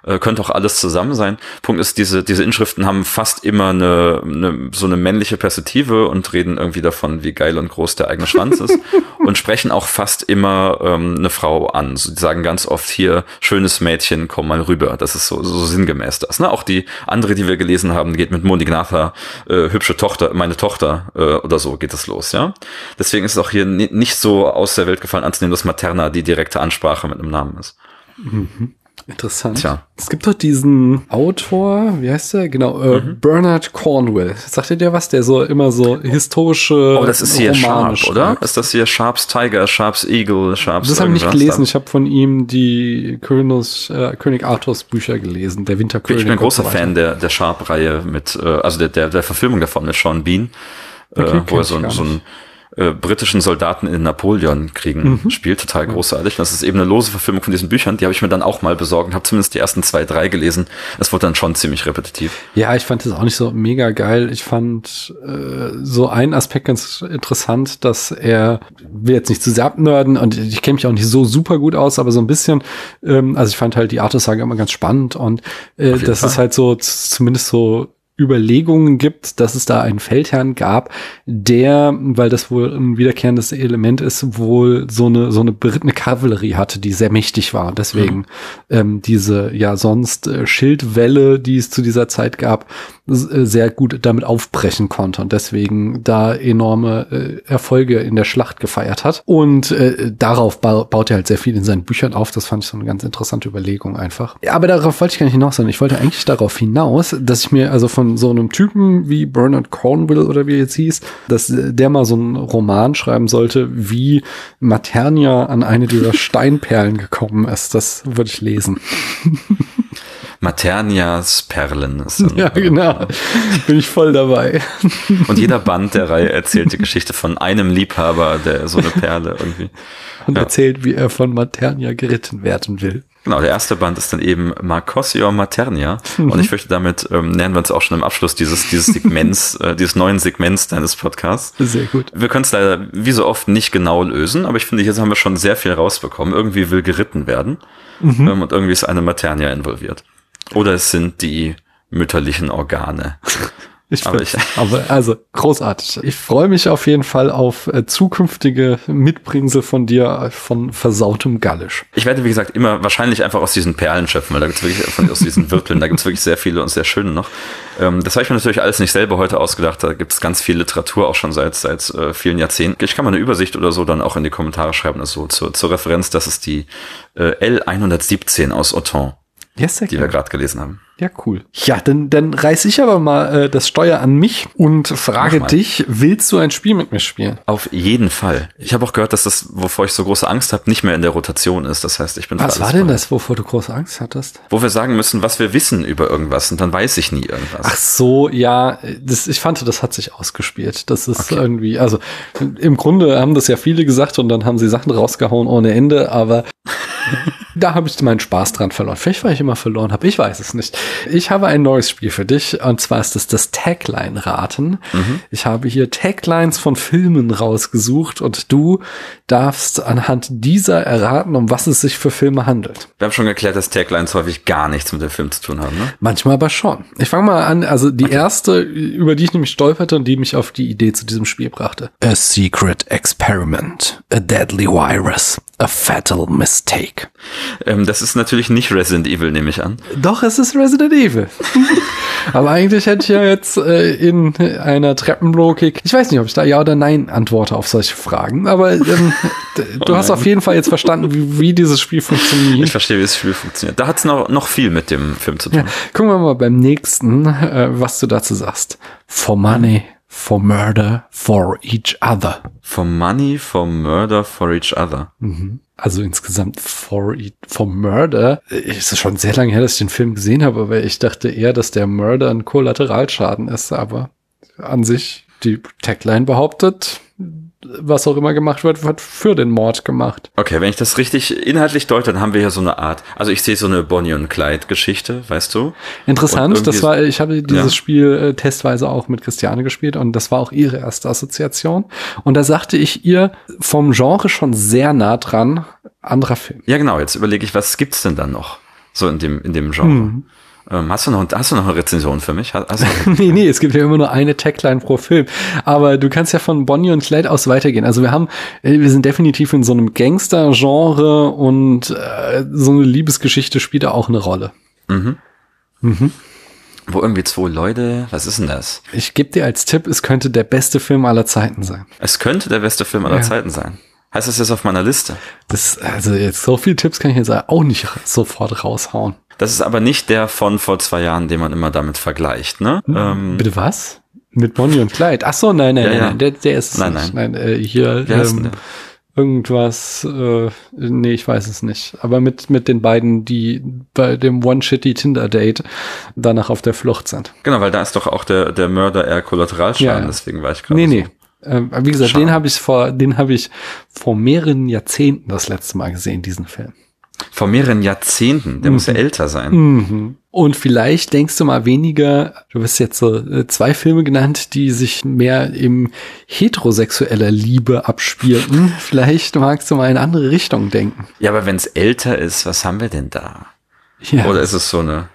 [SPEAKER 1] Äh, könnte auch alles zusammen sein. Punkt ist, diese, diese Inschriften haben fast immer eine, eine, so eine männliche Perspektive und reden irgendwie davon, wie geil und groß der eigene Schwanz ist <laughs> und sprechen auch fast immer ähm, eine Frau an. Sie sagen ganz oft hier, schönes Mädchen, komm mal rüber. Das ist so, so sinngemäß das. Ne? Auch die andere, die wir gelesen haben, geht mit Monignatha, äh, hübsche Tochter, meine Tochter äh, oder so geht es los. ja. Deswegen ist es auch hier nicht so aus der Welt gefallen anzunehmen, dass Materna die direkte Ansprache mit einem Namen ist.
[SPEAKER 2] Mhm. Interessant. Tja. Es gibt doch diesen Autor, wie heißt der? Genau, äh, mhm. Bernard Cornwell. Sagt ihr der was? Der so immer so historische.
[SPEAKER 1] Oh, das ist hier Romane Sharp, oder? Ist das hier Sharps Tiger, Sharps Eagle, Sharps
[SPEAKER 2] Das habe ich nicht gelesen. Ich habe von ihm die Königs, äh, König Arthurs Bücher gelesen, der Winterkönig.
[SPEAKER 1] Ich bin ein großer Fan der, der Sharp-Reihe mit, äh, also der, der, der Verfilmung davon mit Sean Bean, äh, okay, wo er so, so ein äh, britischen Soldaten in Napoleon-Kriegen mhm. spielt. Total großartig. Das ist eben eine lose Verfilmung von diesen Büchern. Die habe ich mir dann auch mal besorgt und habe zumindest die ersten zwei, drei gelesen. Es wurde dann schon ziemlich repetitiv.
[SPEAKER 2] Ja, ich fand das auch nicht so mega geil. Ich fand äh, so einen Aspekt ganz interessant, dass er, will jetzt nicht zu sehr abnörden und ich kenne mich auch nicht so super gut aus, aber so ein bisschen, ähm, also ich fand halt die Artus-Sage immer ganz spannend und äh, das Fall. ist halt so zumindest so Überlegungen gibt, dass es da einen Feldherrn gab, der, weil das wohl ein wiederkehrendes Element ist, wohl so eine so eine berittene Kavallerie hatte, die sehr mächtig war und deswegen mhm. ähm, diese ja sonst äh, Schildwelle, die es zu dieser Zeit gab, äh, sehr gut damit aufbrechen konnte und deswegen da enorme äh, Erfolge in der Schlacht gefeiert hat. Und äh, darauf ba baut er halt sehr viel in seinen Büchern auf. Das fand ich so eine ganz interessante Überlegung einfach. Ja, aber darauf wollte ich gar nicht hinaus, sondern ich wollte eigentlich darauf hinaus, dass ich mir also von so einem Typen wie Bernard Cornwell oder wie er jetzt hieß, dass der mal so einen Roman schreiben sollte, wie Maternia an eine dieser <laughs> Steinperlen gekommen ist. Das würde ich lesen. <laughs>
[SPEAKER 1] Maternias Perlen. <laughs>
[SPEAKER 2] Dann, ja, genau. Bin ich voll dabei.
[SPEAKER 1] Und jeder Band der Reihe erzählt die Geschichte von einem Liebhaber, der so eine Perle irgendwie.
[SPEAKER 2] Und ja. erzählt, wie er von Maternia geritten werden will.
[SPEAKER 1] Genau, der erste Band ist dann eben Marcosio Maternia. Mhm. Und ich fürchte, damit ähm, nähern wir uns auch schon im Abschluss dieses, dieses <laughs> Segments, äh, dieses neuen Segments deines Podcasts.
[SPEAKER 2] Sehr gut.
[SPEAKER 1] Wir können es leider wie so oft nicht genau lösen, aber ich finde, jetzt haben wir schon sehr viel rausbekommen. Irgendwie will geritten werden. Mhm. Ähm, und irgendwie ist eine Maternia involviert. Oder es sind die mütterlichen Organe.
[SPEAKER 2] Ich aber, ich, aber also großartig. Ich freue mich auf jeden Fall auf äh, zukünftige Mitbringsel von dir äh, von versautem Gallisch.
[SPEAKER 1] Ich werde, wie gesagt, immer wahrscheinlich einfach aus diesen Perlen schöpfen, weil da gibt's wirklich von, aus diesen Wirteln, da gibt's wirklich sehr viele und sehr schöne noch. Ähm, das habe ich mir natürlich alles nicht selber heute ausgedacht. Da gibt's ganz viel Literatur auch schon seit seit äh, vielen Jahrzehnten. Ich kann mal eine Übersicht oder so dann auch in die Kommentare schreiben, also zur, zur Referenz. Das ist die äh, L117 aus Auton.
[SPEAKER 2] Yes,
[SPEAKER 1] die wir gerade gelesen haben.
[SPEAKER 2] Ja, cool. Ja, dann, dann reiß ich aber mal äh, das Steuer an mich und frage dich, willst du ein Spiel mit mir spielen?
[SPEAKER 1] Auf jeden Fall. Ich habe auch gehört, dass das, wovor ich so große Angst habe, nicht mehr in der Rotation ist. Das heißt, ich bin
[SPEAKER 2] Was war denn das, wovor du große Angst hattest?
[SPEAKER 1] Wo wir sagen müssen, was wir wissen über irgendwas und dann weiß ich nie irgendwas.
[SPEAKER 2] Ach so, ja, das, ich fand, das hat sich ausgespielt. Das ist okay. irgendwie, also im Grunde haben das ja viele gesagt und dann haben sie Sachen rausgehauen ohne Ende, aber <laughs> da habe ich meinen Spaß dran verloren. Vielleicht, weil ich immer verloren habe. Ich weiß es nicht. Ich habe ein neues Spiel für dich. Und zwar ist es das Tagline-Raten. Mhm. Ich habe hier Taglines von Filmen rausgesucht und du darfst anhand dieser erraten, um was es sich für Filme handelt.
[SPEAKER 1] Wir haben schon geklärt, dass Taglines häufig gar nichts mit dem Film zu tun haben, ne?
[SPEAKER 2] Manchmal aber schon. Ich fange mal an. Also die okay. erste, über die ich nämlich stolperte und die mich auf die Idee zu diesem Spiel brachte. A Secret Experiment. A Deadly Virus. A Fatal Mistake.
[SPEAKER 1] Ähm, das ist natürlich nicht Resident Evil, nehme ich an.
[SPEAKER 2] Doch, es ist Resident Evil. <laughs> Aber eigentlich hätte ich ja jetzt äh, in einer Treppenlogik, ich weiß nicht, ob ich da ja oder nein antworte auf solche Fragen, aber ähm, du oh hast auf jeden Fall jetzt verstanden, wie, wie, dieses Spiel funktioniert.
[SPEAKER 1] Ich verstehe, wie das Spiel funktioniert. Da hat es noch, noch viel mit dem Film zu tun. Ja,
[SPEAKER 2] gucken wir mal beim nächsten, äh, was du dazu sagst. For money, for murder, for each other.
[SPEAKER 1] For money, for murder, for each other.
[SPEAKER 2] Mhm also insgesamt for, for Murder, ist es schon sehr lange her, dass ich den Film gesehen habe, aber ich dachte eher, dass der Murder ein Kollateralschaden ist, aber an sich die Tagline behauptet, was auch immer gemacht wird, wird für den Mord gemacht.
[SPEAKER 1] Okay, wenn ich das richtig inhaltlich deute, dann haben wir hier so eine Art, also ich sehe so eine Bonnie und Clyde Geschichte, weißt du?
[SPEAKER 2] Interessant, das war, ich habe dieses ja. Spiel äh, testweise auch mit Christiane gespielt und das war auch ihre erste Assoziation. Und da sagte ich ihr vom Genre schon sehr nah dran, anderer Film.
[SPEAKER 1] Ja, genau, jetzt überlege ich, was gibt's denn dann noch? So in dem, in dem Genre. Hm. Ähm, hast, du noch, hast du noch eine Rezension für mich? Hast, <laughs>
[SPEAKER 2] nee, nee, es gibt ja immer nur eine Tagline pro Film. Aber du kannst ja von Bonnie und Clyde aus weitergehen. Also wir haben, äh, wir sind definitiv in so einem Gangster-Genre und äh, so eine Liebesgeschichte spielt da auch eine Rolle.
[SPEAKER 1] Mhm. Mhm. Wo irgendwie zwei Leute, was ist denn das?
[SPEAKER 2] Ich gebe dir als Tipp, es könnte der beste Film aller Zeiten sein.
[SPEAKER 1] Es könnte der beste Film aller ja. Zeiten sein. Heißt das jetzt auf meiner Liste?
[SPEAKER 2] Das, also jetzt so viele Tipps kann ich jetzt auch nicht sofort raushauen.
[SPEAKER 1] Das ist aber nicht der von vor zwei Jahren, den man immer damit vergleicht, ne?
[SPEAKER 2] Hm, ähm, Bitte was? Mit Bonnie und Clyde? Ach so, nein, nein, ja, nein, ja. nein, der, der ist
[SPEAKER 1] nein, nicht.
[SPEAKER 2] Nein, nein äh, hier ähm, irgendwas, äh, nee, ich weiß es nicht. Aber mit, mit den beiden, die bei dem One-Shitty-Tinder-Date danach auf der Flucht sind.
[SPEAKER 1] Genau, weil da ist doch auch der, der Mörder eher Kollateralschaden, ja, deswegen war ich gerade
[SPEAKER 2] Nee, so. nee. Äh, wie gesagt, Schade. den habe ich vor, den habe ich vor mehreren Jahrzehnten das letzte Mal gesehen, diesen Film.
[SPEAKER 1] Vor mehreren Jahrzehnten. Der mhm. muss ja mhm. älter sein. Mhm.
[SPEAKER 2] Und vielleicht denkst du mal weniger, du hast jetzt so äh, zwei Filme genannt, die sich mehr im heterosexueller Liebe abspielten. <laughs> vielleicht magst du mal in andere Richtung denken.
[SPEAKER 1] Ja, aber wenn es älter ist, was haben wir denn da? Ja. Oder ist es so eine,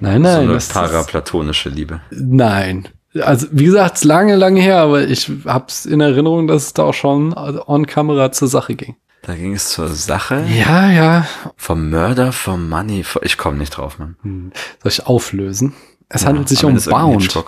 [SPEAKER 2] nein, nein,
[SPEAKER 1] so eine paraplatonische Liebe?
[SPEAKER 2] Nein. Also, wie gesagt, lange, lange her, aber ich hab's in Erinnerung, dass es da auch schon on Kamera zur Sache ging.
[SPEAKER 1] Da ging es zur Sache.
[SPEAKER 2] Ja, ja.
[SPEAKER 1] Vom Mörder, vom Money. Ich komme nicht drauf, Mann.
[SPEAKER 2] Hm. Soll ich auflösen? Es ja, handelt sich um Bound.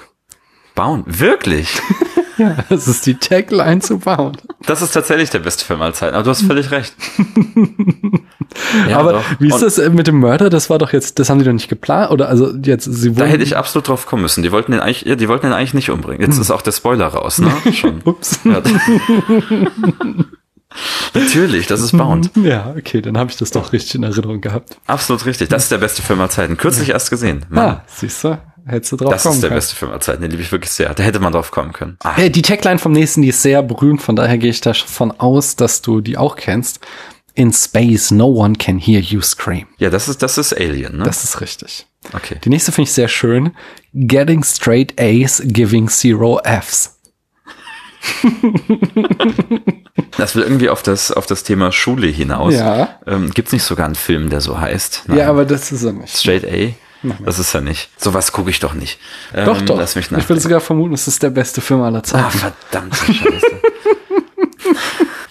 [SPEAKER 1] Bound? Wirklich? <laughs>
[SPEAKER 2] ja, das ist die Tagline zu Bound.
[SPEAKER 1] Das ist tatsächlich der beste Film aller Zeiten, aber du hast völlig recht. <laughs>
[SPEAKER 2] ja, aber doch. wie ist das mit dem Mörder? Das war doch jetzt, das haben die doch nicht geplant, oder also jetzt, sie
[SPEAKER 1] Da hätte ich absolut drauf kommen müssen. Die wollten den eigentlich, ja, die wollten den eigentlich nicht umbringen. Jetzt hm. ist auch der Spoiler raus, ne? <laughs> Schon. Ups. Ja. Natürlich, das ist <laughs> Bound.
[SPEAKER 2] Ja, okay, dann habe ich das doch richtig in Erinnerung gehabt.
[SPEAKER 1] Absolut richtig. Das ist der beste Film aller Zeiten. Kürzlich erst gesehen.
[SPEAKER 2] Mann. Ah, siehst du? Hättest du drauf
[SPEAKER 1] das kommen ist der können. beste Film aller Zeiten. Den liebe ich wirklich sehr. Da hätte man drauf kommen können.
[SPEAKER 2] Ah. Die Tagline vom nächsten, die ist sehr berühmt. Von daher gehe ich davon aus, dass du die auch kennst. In space, no one can hear you scream.
[SPEAKER 1] Ja, das ist, das ist Alien, ne?
[SPEAKER 2] Das ist richtig. Okay. Die nächste finde ich sehr schön. Getting straight A's, giving zero F's. <laughs>
[SPEAKER 1] Das will irgendwie auf das, auf das Thema Schule hinaus. Ja. Ähm, Gibt es nicht sogar einen Film, der so heißt?
[SPEAKER 2] Nein. Ja, aber das ist er nicht.
[SPEAKER 1] Straight A? Das ist er nicht. Sowas gucke ich doch nicht.
[SPEAKER 2] Ähm, doch, doch. Lass mich ich würde sogar vermuten, es ist der beste Film aller Zeiten. Ah,
[SPEAKER 1] verdammte Scheiße.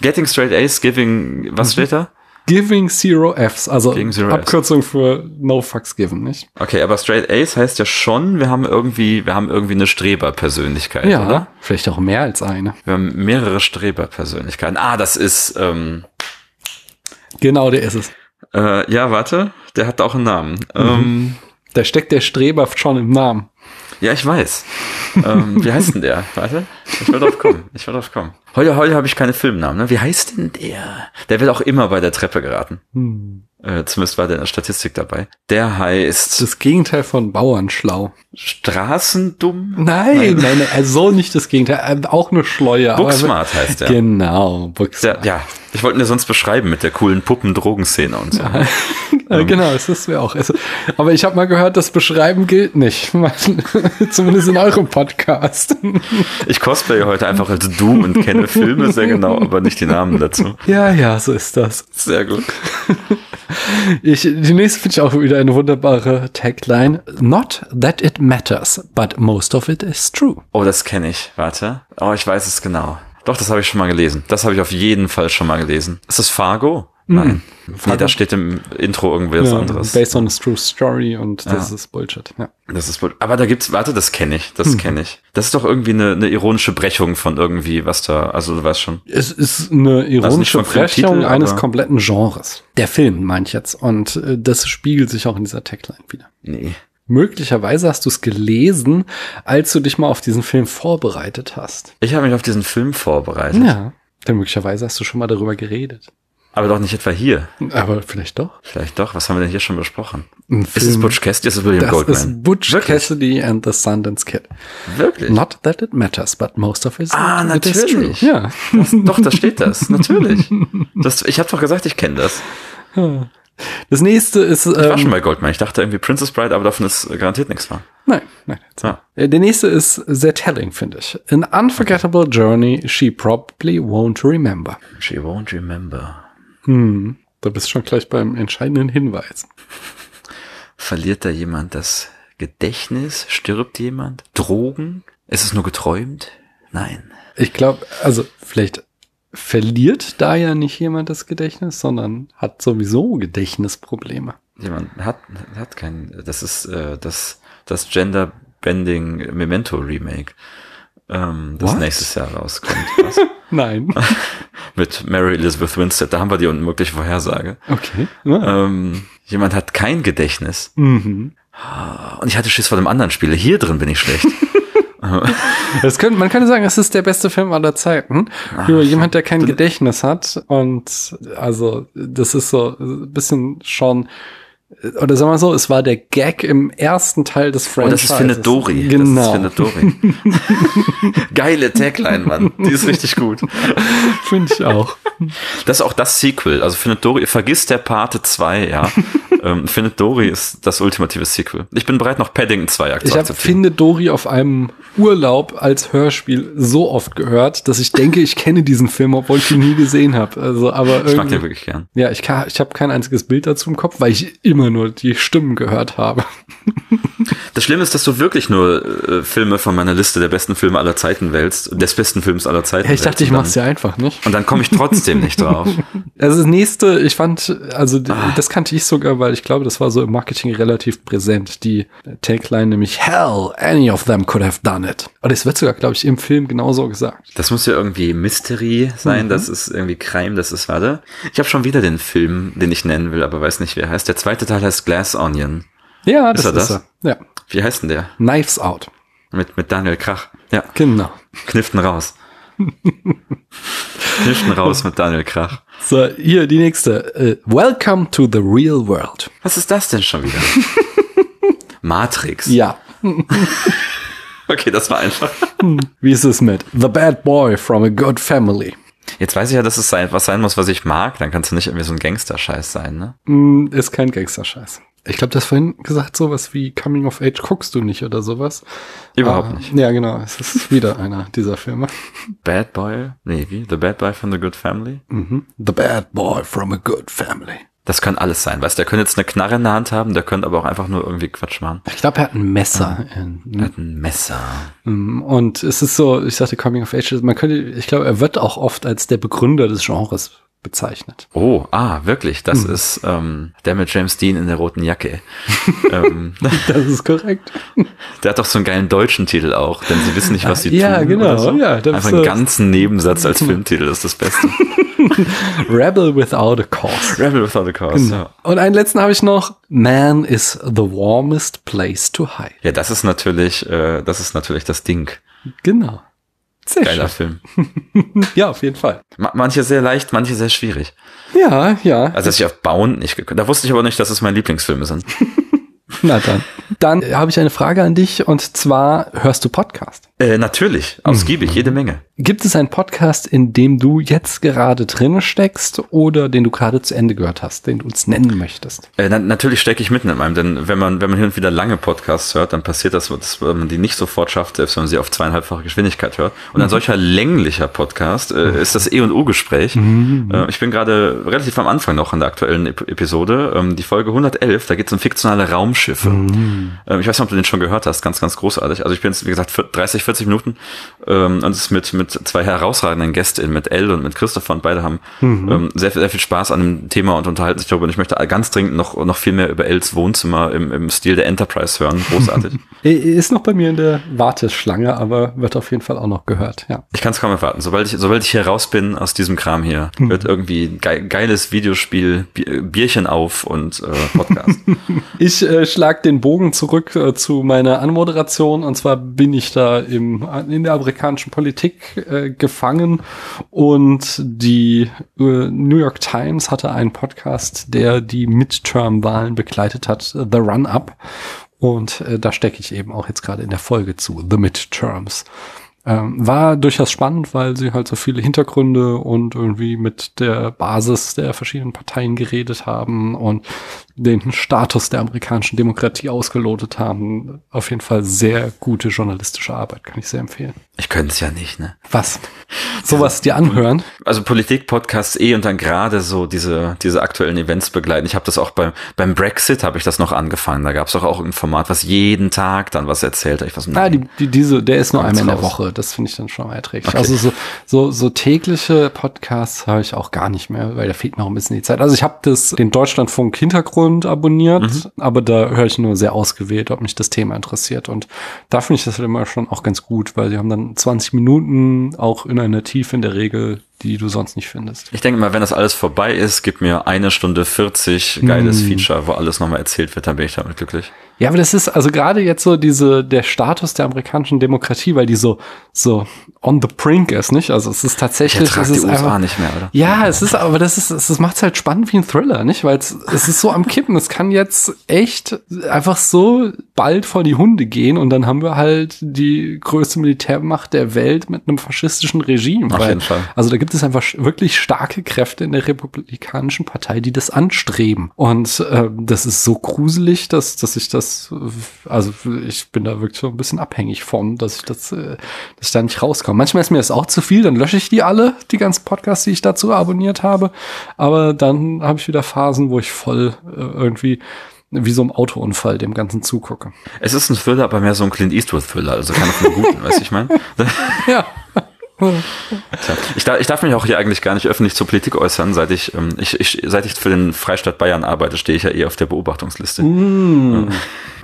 [SPEAKER 1] <laughs> Getting Straight A's, Giving, was mhm. steht da?
[SPEAKER 2] Giving Zero Fs, also Zero Abkürzung Fs. für No Fucks Given, nicht?
[SPEAKER 1] Okay, aber Straight Ace heißt ja schon, wir haben irgendwie, wir haben irgendwie eine Streberpersönlichkeit, ja, oder?
[SPEAKER 2] Vielleicht auch mehr als eine.
[SPEAKER 1] Wir haben mehrere Streberpersönlichkeiten. Ah, das ist, ähm,
[SPEAKER 2] Genau, der ist es.
[SPEAKER 1] Äh, ja, warte, der hat auch einen Namen. Mhm.
[SPEAKER 2] Ähm, da steckt der Streber schon im Namen.
[SPEAKER 1] Ja, ich weiß. ähm, wie heißt denn der? Warte, ich will drauf kommen. Ich will drauf kommen. Heute, heute habe ich keine Filmnamen. Ne? Wie heißt denn der? Der wird auch immer bei der Treppe geraten. Hm. Äh, zumindest war der in der Statistik dabei. Der heißt.
[SPEAKER 2] Das Gegenteil von Bauernschlau.
[SPEAKER 1] Straßendumm?
[SPEAKER 2] Nein, nein, nein, also so nicht das Gegenteil. Auch eine Schleue.
[SPEAKER 1] Booksmart heißt der.
[SPEAKER 2] Genau,
[SPEAKER 1] Booksmart. ja, ich wollte ihn dir sonst beschreiben mit der coolen Puppen-Drogenszene und so. Ja, <laughs>
[SPEAKER 2] ähm. genau, das ist mir auch. Also, aber ich habe mal gehört, das Beschreiben gilt nicht. <laughs> Zumindest in eurem Podcast.
[SPEAKER 1] ich cosplaye heute einfach als du und kenne Filme sehr genau, aber nicht die Namen dazu.
[SPEAKER 2] Ja, ja, so ist das.
[SPEAKER 1] Sehr gut.
[SPEAKER 2] Ich, die nächste finde ich auch wieder eine wunderbare Tagline. Not that it matters, but most of it is true.
[SPEAKER 1] Oh, das kenne ich. Warte. Oh, ich weiß es genau. Doch, das habe ich schon mal gelesen. Das habe ich auf jeden Fall schon mal gelesen. Ist das Fargo? Nein. Nee, da steht im Intro irgendwie was
[SPEAKER 2] ja,
[SPEAKER 1] anderes.
[SPEAKER 2] Based on a true story und das
[SPEAKER 1] Ja.
[SPEAKER 2] ist Bullshit. Ja.
[SPEAKER 1] Das ist wohl, aber da gibt's, warte, das kenne ich, das kenne ich. Das ist doch irgendwie eine, eine ironische Brechung von irgendwie, was da, also du weißt schon.
[SPEAKER 2] Es ist eine
[SPEAKER 1] nicht
[SPEAKER 2] ironische
[SPEAKER 1] Filmtitel,
[SPEAKER 2] Brechung eines
[SPEAKER 1] aber-
[SPEAKER 2] kompletten Genres. Der Film, meine ich jetzt. Und äh, das spiegelt sich auch in dieser Tagline wieder.
[SPEAKER 1] Nee.
[SPEAKER 2] Möglicherweise hast du es gelesen, als du dich mal auf diesen Film vorbereitet hast.
[SPEAKER 1] Ich habe mich auf diesen Film vorbereitet,
[SPEAKER 2] Ja. Denn möglicherweise hast du schon mal darüber geredet.
[SPEAKER 1] Aber doch nicht etwa hier.
[SPEAKER 2] Aber vielleicht doch.
[SPEAKER 1] Vielleicht doch, was haben wir denn hier schon besprochen?
[SPEAKER 2] Ein
[SPEAKER 1] Ist es Butch Cassidy, ist es William
[SPEAKER 2] das
[SPEAKER 1] Goldman?
[SPEAKER 2] ist Butch
[SPEAKER 1] Wirklich?
[SPEAKER 2] Cassidy and the Sundance Kid.
[SPEAKER 1] Wirklich?
[SPEAKER 2] Not that it matters, but most of it,
[SPEAKER 1] Ah,
[SPEAKER 2] it
[SPEAKER 1] natürlich.
[SPEAKER 2] Ja.
[SPEAKER 1] Das, doch, da steht das, <laughs> natürlich. Das, ich habe doch gesagt, ich kenne das.
[SPEAKER 2] Das nächste ist.
[SPEAKER 1] Ich war
[SPEAKER 2] ähm,
[SPEAKER 1] schon bei Goldman. Ich dachte irgendwie Princess Bride, aber davon ist garantiert nichts wahr.
[SPEAKER 2] Nein, nein.
[SPEAKER 1] Ja.
[SPEAKER 2] Äh, Der nächste ist sehr telling, finde ich. An unforgettable journey she probably won't remember.
[SPEAKER 1] She won't remember.
[SPEAKER 2] Hm, da bist du schon gleich beim entscheidenden Hinweis.
[SPEAKER 1] Verliert da jemand das Gedächtnis? Stirbt jemand? Drogen? Ist es nur geträumt? Nein.
[SPEAKER 2] Ich glaube, also vielleicht verliert da ja nicht jemand das Gedächtnis, sondern hat sowieso Gedächtnisprobleme.
[SPEAKER 1] Jemand hat, hat kein, das ist äh, das, das Gender Bending Memento Remake, ähm, das
[SPEAKER 2] What?
[SPEAKER 1] nächstes Jahr rauskommt. <laughs>
[SPEAKER 2] Nein. <laughs>
[SPEAKER 1] Mit Mary Elizabeth Winstead, da haben wir die unmögliche Vorhersage.
[SPEAKER 2] Okay. Ja.
[SPEAKER 1] Ähm, jemand hat kein Gedächtnis.
[SPEAKER 2] Mhm.
[SPEAKER 1] Und ich hatte Schiss vor dem anderen Spiel. Hier drin bin ich schlecht. <laughs> <laughs>
[SPEAKER 2] Das könnte, man könnte sagen, es ist der beste Film aller Zeiten. Über jemand, der kein Gedächtnis hat. Und also, das ist so ein bisschen schon, oder sagen wir so, es war der Gag im ersten Teil des Franchises.
[SPEAKER 1] Oh, das ist Findet Dory.
[SPEAKER 2] Genau.
[SPEAKER 1] Das ist Findet Dory. <laughs> Geile Tagline, Mann. Die ist richtig gut.
[SPEAKER 2] Finde ich auch.
[SPEAKER 1] Das ist auch das Sequel. Also Findet Dory, vergiss der Pate 2, ja. Ähm, Findet Dory ist das ultimative Sequel. Ich bin bereit, noch Paddington 2
[SPEAKER 2] Ich
[SPEAKER 1] zu
[SPEAKER 2] habe
[SPEAKER 1] akzeptieren.
[SPEAKER 2] Finde Dory auf einem Urlaub als Hörspiel so oft gehört, dass ich denke, ich kenne diesen Film, obwohl ich ihn nie gesehen habe. Also, aber
[SPEAKER 1] Ich mag den wirklich gern.
[SPEAKER 2] ja, ich, kann- ich habe kein einziges Bild dazu im Kopf, weil ich immer nur die Stimmen gehört habe. <laughs>
[SPEAKER 1] Das Schlimme ist, dass du wirklich nur äh, Filme von meiner Liste der besten Filme aller Zeiten wählst, des besten Films aller Zeiten.
[SPEAKER 2] Ja, ich dachte, ich mach's ja einfach, nicht?
[SPEAKER 1] Und dann komme ich trotzdem nicht drauf. <laughs>
[SPEAKER 2] Also das nächste, ich fand, also
[SPEAKER 1] Ah.
[SPEAKER 2] das kannte ich sogar, weil ich glaube, das war so im Marketing relativ präsent. Die Tagline nämlich Hell, any of them could have done it. Und es wird sogar, glaube ich, im Film genauso gesagt.
[SPEAKER 1] Das muss ja irgendwie Mystery sein,
[SPEAKER 2] Mhm.
[SPEAKER 1] das ist irgendwie Crime, das ist, warte. Ich habe schon wieder den Film, den ich nennen will, aber weiß nicht, wer er heißt. Der zweite Teil heißt Glass Onion.
[SPEAKER 2] Ja, das
[SPEAKER 1] er
[SPEAKER 2] ist,
[SPEAKER 1] das?
[SPEAKER 2] er. Ja.
[SPEAKER 1] Wie heißt denn der?
[SPEAKER 2] Knives Out.
[SPEAKER 1] Mit, mit Daniel Krach. Ja,
[SPEAKER 2] Genau.
[SPEAKER 1] Kniften raus. <laughs> Kniften raus mit Daniel Krach.
[SPEAKER 2] So, hier die nächste. Äh, Welcome to the real world.
[SPEAKER 1] Was ist das denn schon wieder? <laughs> Matrix.
[SPEAKER 2] Ja. <laughs>
[SPEAKER 1] Okay, das war einfach.
[SPEAKER 2] Wie ist es mit The Bad Boy from a Good Family?
[SPEAKER 1] Jetzt weiß ich ja, dass es sein, was sein muss, was ich mag. Dann kannst du nicht irgendwie so ein Gangster-Scheiß sein, ne?
[SPEAKER 2] Hm, ist kein Gangster-Scheiß. Ich glaube, das vorhin gesagt, sowas wie Coming of Age guckst du nicht oder sowas.
[SPEAKER 1] Überhaupt
[SPEAKER 2] Ah,
[SPEAKER 1] nicht.
[SPEAKER 2] Ja, genau. Es ist <laughs> wieder einer dieser Filme.
[SPEAKER 1] Bad Boy? Nee, wie? The Bad Boy from the Good Family?
[SPEAKER 2] Mhm. The Bad Boy from a Good Family.
[SPEAKER 1] Das kann alles sein. Weißt du, der könnte jetzt eine Knarre in der Hand haben, der könnte aber auch einfach nur irgendwie Quatsch machen.
[SPEAKER 2] Ich glaube, er hat ein Messer. in-
[SPEAKER 1] Er hat ein Messer.
[SPEAKER 2] Mm, Und es ist so, ich sagte Coming of Age, man könnte, ich glaube, er wird auch oft als der Begründer des Genres bezeichnet.
[SPEAKER 1] Oh, ah, wirklich. Das ist ähm, der mit James Dean in der roten Jacke. <laughs> ähm,
[SPEAKER 2] Das ist korrekt.
[SPEAKER 1] der hat doch so einen geilen deutschen Titel auch, denn sie wissen nicht, was sie
[SPEAKER 2] Ja,
[SPEAKER 1] tun.
[SPEAKER 2] genau,
[SPEAKER 1] so.
[SPEAKER 2] ja, das
[SPEAKER 1] Einfach einen ganzen Nebensatz als <laughs> Filmtitel, ist das Beste. <laughs>
[SPEAKER 2] Rebel without a cause.
[SPEAKER 1] Rebel Without a Cause. Ja.
[SPEAKER 2] Und einen letzten habe ich noch. Man is the warmest place to hide.
[SPEAKER 1] ja, das ist natürlich, äh, das ist natürlich das Ding.
[SPEAKER 2] Genau. Sehr
[SPEAKER 1] Geiler
[SPEAKER 2] schön.
[SPEAKER 1] Film. <laughs>
[SPEAKER 2] Ja, auf jeden Fall.
[SPEAKER 1] Ma manche sehr leicht, manche sehr schwierig.
[SPEAKER 2] Ja, ja.
[SPEAKER 1] Also, dass ich auf Bound nicht gekommen Da wusste ich aber nicht, dass es meine Lieblingsfilme sind. <laughs> <laughs>
[SPEAKER 2] Na dann. Dann habe ich eine Frage an dich und zwar hörst du Podcast?
[SPEAKER 1] Äh, natürlich, ausgiebig, jede Menge.
[SPEAKER 2] Gibt es einen Podcast, in dem du jetzt gerade drin steckst oder den du gerade zu Ende gehört hast, den du uns nennen möchtest?
[SPEAKER 1] Äh, na, natürlich stecke ich mitten in einem, denn wenn man, wenn man hin und wieder lange Podcasts hört, dann passiert das, dass man die nicht sofort schafft, selbst wenn man sie auf zweieinhalbfache Geschwindigkeit hört. Und ein solcher länglicher Podcast äh, ist das E und U-Gespräch. Äh, ich bin gerade relativ am Anfang noch in der aktuellen Ep Episode, ähm, die Folge 111, da geht es um fiktionale Raumschiffe. Mhm. Ähm, ich weiß nicht, ob du den schon gehört hast, ganz, ganz großartig. Also ich bin jetzt, wie gesagt, 30, 40 Minuten ähm, und es ist mit, mit zwei herausragenden Gästinnen, mit Elle und mit Christopher und beide haben mhm. ähm, sehr, sehr viel Spaß an dem Thema und unterhalten sich darüber und ich möchte ganz dringend noch, noch viel mehr über Elles Wohnzimmer im, im Stil der Enterprise hören. Großartig. <laughs>
[SPEAKER 2] ist noch bei mir in der Warteschlange, aber wird auf jeden Fall auch noch gehört, ja.
[SPEAKER 1] Ich kann es kaum erwarten. Sobald ich, sobald ich hier raus bin aus diesem Kram hier, mhm. wird irgendwie ge geiles Videospiel, Bierchen auf und äh, Podcast. <laughs>
[SPEAKER 2] ich äh, schlag den Bogen zurück äh, zu meiner Anmoderation und zwar bin ich da im, in der amerikanischen Politik äh, gefangen und die äh, New York Times hatte einen Podcast, der die Midterm-Wahlen begleitet hat, The Run-Up. Und äh, da stecke ich eben auch jetzt gerade in der Folge zu, The Midterms. Ähm, war durchaus spannend, weil sie halt so viele Hintergründe und irgendwie mit der Basis der verschiedenen Parteien geredet haben und den Status der amerikanischen Demokratie ausgelotet haben. Auf jeden Fall sehr gute journalistische Arbeit, kann ich sehr empfehlen.
[SPEAKER 1] Ich könnte es ja nicht, ne?
[SPEAKER 2] Was? Sowas also, dir anhören?
[SPEAKER 1] Also Politik-Podcasts eh und dann gerade so diese, diese aktuellen Events begleiten. Ich habe das auch beim, beim Brexit habe ich das noch angefangen. Da gab es auch, auch ein Format, was jeden Tag dann was erzählt. Ich was,
[SPEAKER 2] ah, die, die, diese, der ist nur einmal in der Woche. Das finde ich dann schon mal erträglich. Okay. Also so, so, so tägliche Podcasts habe ich auch gar nicht mehr, weil da fehlt mir auch ein bisschen die Zeit. Also ich habe das, den Deutschlandfunk Hintergrund abonniert, mhm. aber da höre ich nur sehr ausgewählt, ob mich das Thema interessiert. Und da finde ich das halt immer schon auch ganz gut, weil sie haben dann 20 Minuten auch in einer Tiefe in der Regel, die du sonst nicht findest.
[SPEAKER 1] Ich denke mal, wenn das alles vorbei ist, gib mir eine Stunde 40 geiles mm. Feature, wo alles nochmal erzählt wird, dann bin ich damit glücklich.
[SPEAKER 2] Ja, aber das ist also gerade jetzt so diese, der Status der amerikanischen Demokratie, weil die so, so on the brink ist, nicht? Also es ist tatsächlich,
[SPEAKER 1] es ist die USA einfach, nicht mehr, oder?
[SPEAKER 2] Ja, es ist, aber das ist, es macht halt spannend wie ein Thriller, nicht? Weil es, es ist so am Kippen. Es kann jetzt echt einfach so bald vor die Hunde gehen und dann haben wir halt die größte Militärmacht der Welt mit einem faschistischen Regime.
[SPEAKER 1] Auf weil, jeden Fall.
[SPEAKER 2] Also da gibt es einfach wirklich starke Kräfte in der Republikanischen Partei, die das anstreben. Und äh, das ist so gruselig, dass, dass ich das also ich bin da wirklich so ein bisschen abhängig von, dass ich das, äh, dass ich da nicht rauskomme. Manchmal ist mir das auch zu viel, dann lösche ich die alle, die ganzen Podcasts, die ich dazu abonniert habe. Aber dann habe ich wieder Phasen, wo ich voll äh, irgendwie wie so ein Autounfall dem Ganzen zugucke.
[SPEAKER 1] Es ist ein Thriller, aber mehr so ein Clint Eastwood-Thriller, also keiner von den guten, weißt du, ich meine? <laughs>
[SPEAKER 2] ja. <laughs>
[SPEAKER 1] Ich darf, ich darf mich auch hier eigentlich gar nicht öffentlich zur Politik äußern. Seit ich, ähm, ich, ich, seit ich für den Freistaat Bayern arbeite, stehe ich ja eh auf der Beobachtungsliste.
[SPEAKER 2] Mm.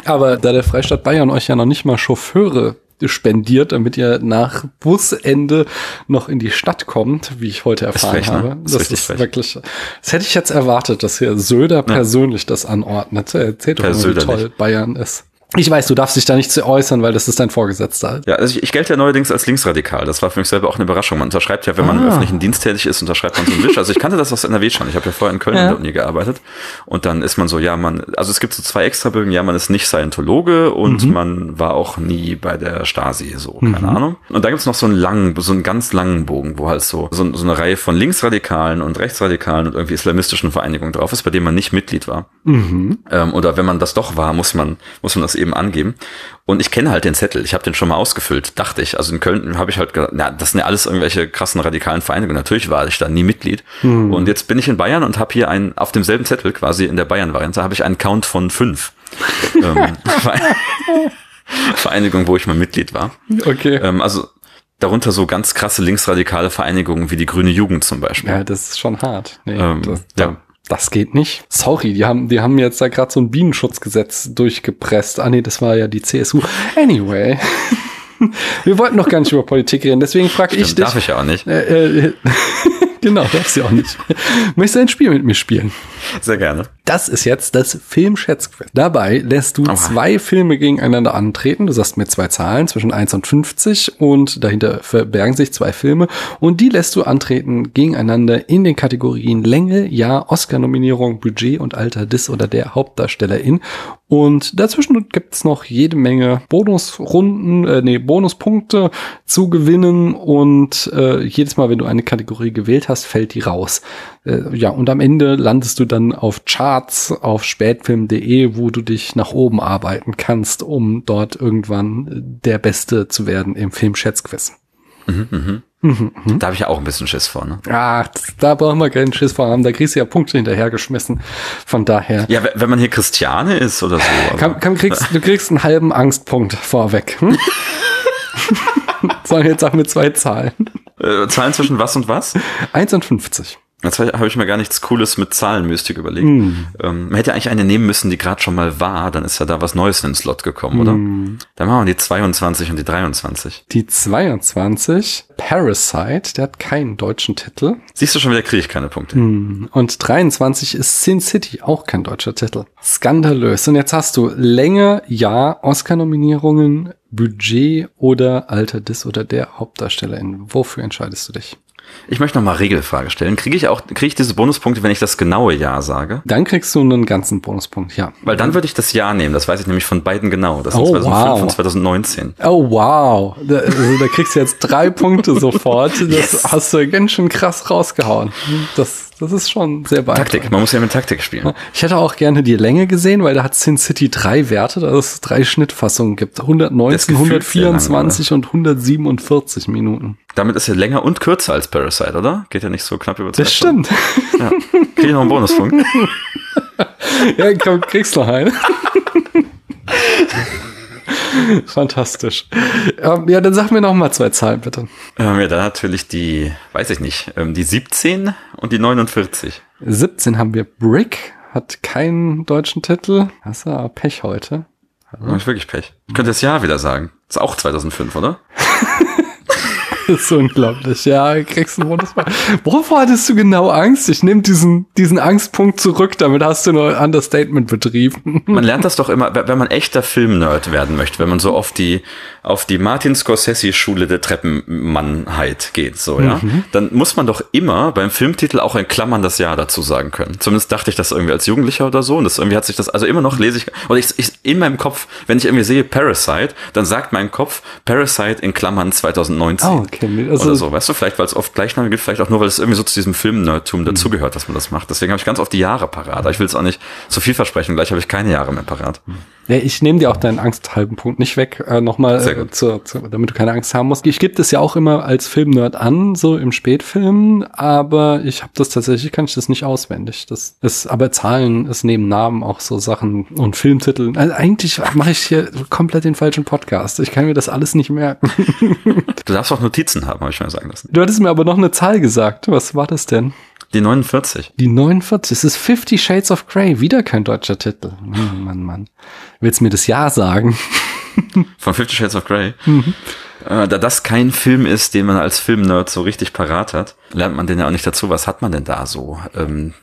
[SPEAKER 2] Aber da der Freistaat Bayern euch ja noch nicht mal Chauffeure spendiert, damit ihr nach Busende noch in die Stadt kommt, wie ich heute erfahren frech, ne? habe. Das, das ist, wirklich, das hätte ich jetzt erwartet, dass hier Söder persönlich ja. das anordnet. Erzählt doch wie toll Bayern ist. Ich weiß, du darfst dich da nicht zu äußern, weil das ist dein Vorgesetzter.
[SPEAKER 1] Ja, also ich, ich gelte ja neuerdings als linksradikal. Das war für mich selber auch eine Überraschung. Man unterschreibt ja, wenn man ah. im öffentlichen Dienst tätig ist, unterschreibt man so einen Wisch. Also ich kannte das aus NRW schon. Ich habe ja vorher in Köln ja. in der Uni gearbeitet. Und dann ist man so, ja, man, also es gibt so zwei Extrabögen. Ja, man ist nicht Scientologe und mhm. man war auch nie bei der Stasi, so, keine mhm. Ahnung. Und da gibt's noch so einen langen, so einen ganz langen Bogen, wo halt so, so, so eine Reihe von Linksradikalen und Rechtsradikalen und irgendwie islamistischen Vereinigungen drauf ist, bei denen man nicht Mitglied war. Mhm. Ähm, oder wenn man das doch war, muss man, muss man das eben angeben. Und ich kenne halt den Zettel. Ich habe den schon mal ausgefüllt, dachte ich. Also in Köln habe ich halt gedacht, na, das sind ja alles irgendwelche krassen radikalen Vereinigungen. Natürlich war ich da nie Mitglied. Hm. Und jetzt bin ich in Bayern und habe hier einen, auf demselben Zettel quasi in der Bayern-Variante, habe ich einen Count von fünf. <laughs> ähm, <laughs> Vereinigung, wo ich mal Mitglied war.
[SPEAKER 2] Okay.
[SPEAKER 1] Ähm, also darunter so ganz krasse linksradikale Vereinigungen wie die Grüne Jugend zum Beispiel.
[SPEAKER 2] Ja, das ist schon hart. Nee, ähm, das, ja. Das geht nicht. Sorry, die haben, die haben jetzt da gerade so ein Bienenschutzgesetz durchgepresst. Ah nee, das war ja die CSU. Anyway. <laughs> Wir wollten noch gar nicht über Politik reden, deswegen frage ich dich.
[SPEAKER 1] Darf ich ja auch nicht.
[SPEAKER 2] Äh, äh, <laughs> genau, darfst du auch nicht. Möchtest du ein Spiel mit mir spielen?
[SPEAKER 1] Sehr gerne.
[SPEAKER 2] Das ist jetzt das Filmschätzquiz. Dabei lässt du oh. zwei Filme gegeneinander antreten. Du sagst mir zwei Zahlen zwischen 1 und 50 und dahinter verbergen sich zwei Filme und die lässt du antreten gegeneinander in den Kategorien Länge, Jahr, Oscar-Nominierung, Budget und Alter des oder der Hauptdarstellerin. Und dazwischen gibt's noch jede Menge Bonusrunden, äh, nee, Bonuspunkte zu gewinnen und äh, jedes Mal, wenn du eine Kategorie gewählt hast, fällt die raus. Äh, ja, und am Ende landest du dann auf Charts auf spätfilm.de, wo du dich nach oben arbeiten kannst, um dort irgendwann der Beste zu werden im Filmschätzquiz.
[SPEAKER 1] Mhm, mhm. Mhm, mhm. Da habe ich ja auch ein bisschen Schiss vor. Ne?
[SPEAKER 2] Ach, da brauchen wir keinen Schiss vor haben. Da kriegst du ja Punkte hinterhergeschmissen. Von daher.
[SPEAKER 1] Ja, wenn man hier Christiane ist oder so.
[SPEAKER 2] Komm, komm, kriegst, du kriegst einen halben Angstpunkt vorweg. Hm? <laughs> Sondern jetzt auch mit zwei Zahlen.
[SPEAKER 1] Äh, Zahlen zwischen was und was?
[SPEAKER 2] 1 und 50.
[SPEAKER 1] Jetzt habe ich mir gar nichts Cooles mit Zahlenmystik überlegt. Mm. Ähm, man hätte eigentlich eine nehmen müssen, die gerade schon mal war, dann ist ja da was Neues in den Slot gekommen, oder? Mm. Dann machen wir die 22 und die 23.
[SPEAKER 2] Die 22, Parasite, der hat keinen deutschen Titel.
[SPEAKER 1] Siehst du schon wieder, kriege ich keine Punkte.
[SPEAKER 2] Mm. Und 23 ist Sin City, auch kein deutscher Titel. Skandalös. Und jetzt hast du Länge, ja, Oscar-Nominierungen, Budget oder Alter des oder der Hauptdarstellerin. Wofür entscheidest du dich?
[SPEAKER 1] Ich möchte noch mal Regelfrage stellen. Kriege ich auch, kriege ich diese Bonuspunkte, wenn ich das genaue Ja sage?
[SPEAKER 2] Dann kriegst du einen ganzen Bonuspunkt, ja.
[SPEAKER 1] Weil dann würde ich das Ja nehmen. Das weiß ich nämlich von beiden genau. Das sind oh, 2005 wow. und 2019.
[SPEAKER 2] Oh, wow. Da, also, da kriegst du jetzt drei Punkte <laughs> sofort. Das yes. hast du ganz schön krass rausgehauen. Das das ist schon sehr beeindruckend.
[SPEAKER 1] Taktik, man muss ja mit Taktik spielen.
[SPEAKER 2] Ich hätte auch gerne die Länge gesehen, weil da hat Sin City drei Werte, da es drei Schnittfassungen gibt. 119, 124 lang, und 147 Minuten.
[SPEAKER 1] Damit ist er länger und kürzer als Parasite, oder? Geht ja nicht so knapp über
[SPEAKER 2] zwei Das stimmt.
[SPEAKER 1] Ja. Krieg ich noch einen Bonuspunkt? <laughs>
[SPEAKER 2] ja, komm, kriegst noch einen. <laughs> <laughs> Fantastisch. Ähm, ja, dann sag mir noch mal zwei Zahlen, bitte.
[SPEAKER 1] Ähm, ja, dann natürlich die, weiß ich nicht, ähm, die 17 und die 49.
[SPEAKER 2] 17 haben wir Brick, hat keinen deutschen Titel. Hast du Pech heute.
[SPEAKER 1] Also. Ja, ich wirklich Pech. Ich könnte das Jahr wieder sagen. Ist auch 2005, oder? <laughs> <laughs>
[SPEAKER 2] Das ist unglaublich. Ja, kriegst du ein Mal. Wovor hattest du genau Angst? Ich nehme diesen, diesen Angstpunkt zurück, damit hast du nur Understatement betrieben. <laughs>
[SPEAKER 1] Man lernt das doch immer, wenn man echter Filmnerd werden möchte, wenn man so auf die, auf die Martin Scorsese Schule der Treppenmannheit geht, so, ja. Mhm. Dann muss man doch immer beim Filmtitel auch in Klammern das Jahr dazu sagen können. Zumindest dachte ich das irgendwie als Jugendlicher oder so. Und das irgendwie hat sich das, also immer noch lese ich, oder ich, ich in meinem Kopf, wenn ich irgendwie sehe Parasite, dann sagt mein Kopf Parasite in Klammern 2019. Oh, okay
[SPEAKER 2] kenne.
[SPEAKER 1] Also, oder so, weißt du, vielleicht, weil es oft Gleichname gibt, vielleicht auch nur, weil es irgendwie so zu diesem Film-Nerdtum mhm. dazugehört, dass man das macht. Deswegen habe ich ganz oft die Jahre parat. Ich will es auch nicht zu viel versprechen, gleich habe ich keine Jahre mehr parat.
[SPEAKER 2] Mhm. Ja, ich nehme dir auch deinen Angsthalben Punkt nicht weg, äh, nochmal, äh, zu, zu, damit du keine Angst haben musst. Ich gebe das ja auch immer als Filmnerd an, so im Spätfilm, aber ich habe das tatsächlich, kann ich das nicht auswendig. Das ist, aber Zahlen ist neben Namen auch so Sachen und Filmtiteln. Also eigentlich mache ich hier komplett den falschen Podcast. Ich kann mir das alles nicht merken. <laughs>
[SPEAKER 1] du darfst auch Notizen haben, habe ich mir sagen lassen.
[SPEAKER 2] Du hattest mir aber noch eine Zahl gesagt. Was war das denn?
[SPEAKER 1] Die 49.
[SPEAKER 2] Die 49. Es ist Fifty Shades of Grey. Wieder kein deutscher Titel. Mann, Mann, Mann. Willst du mir das Ja sagen? <laughs>
[SPEAKER 1] Von Fifty Shades of Grey. Mhm. Äh, da das kein Film ist, den man als Filmnerd so richtig parat hat, lernt man den ja auch nicht dazu. Was hat man denn da so? Ähm,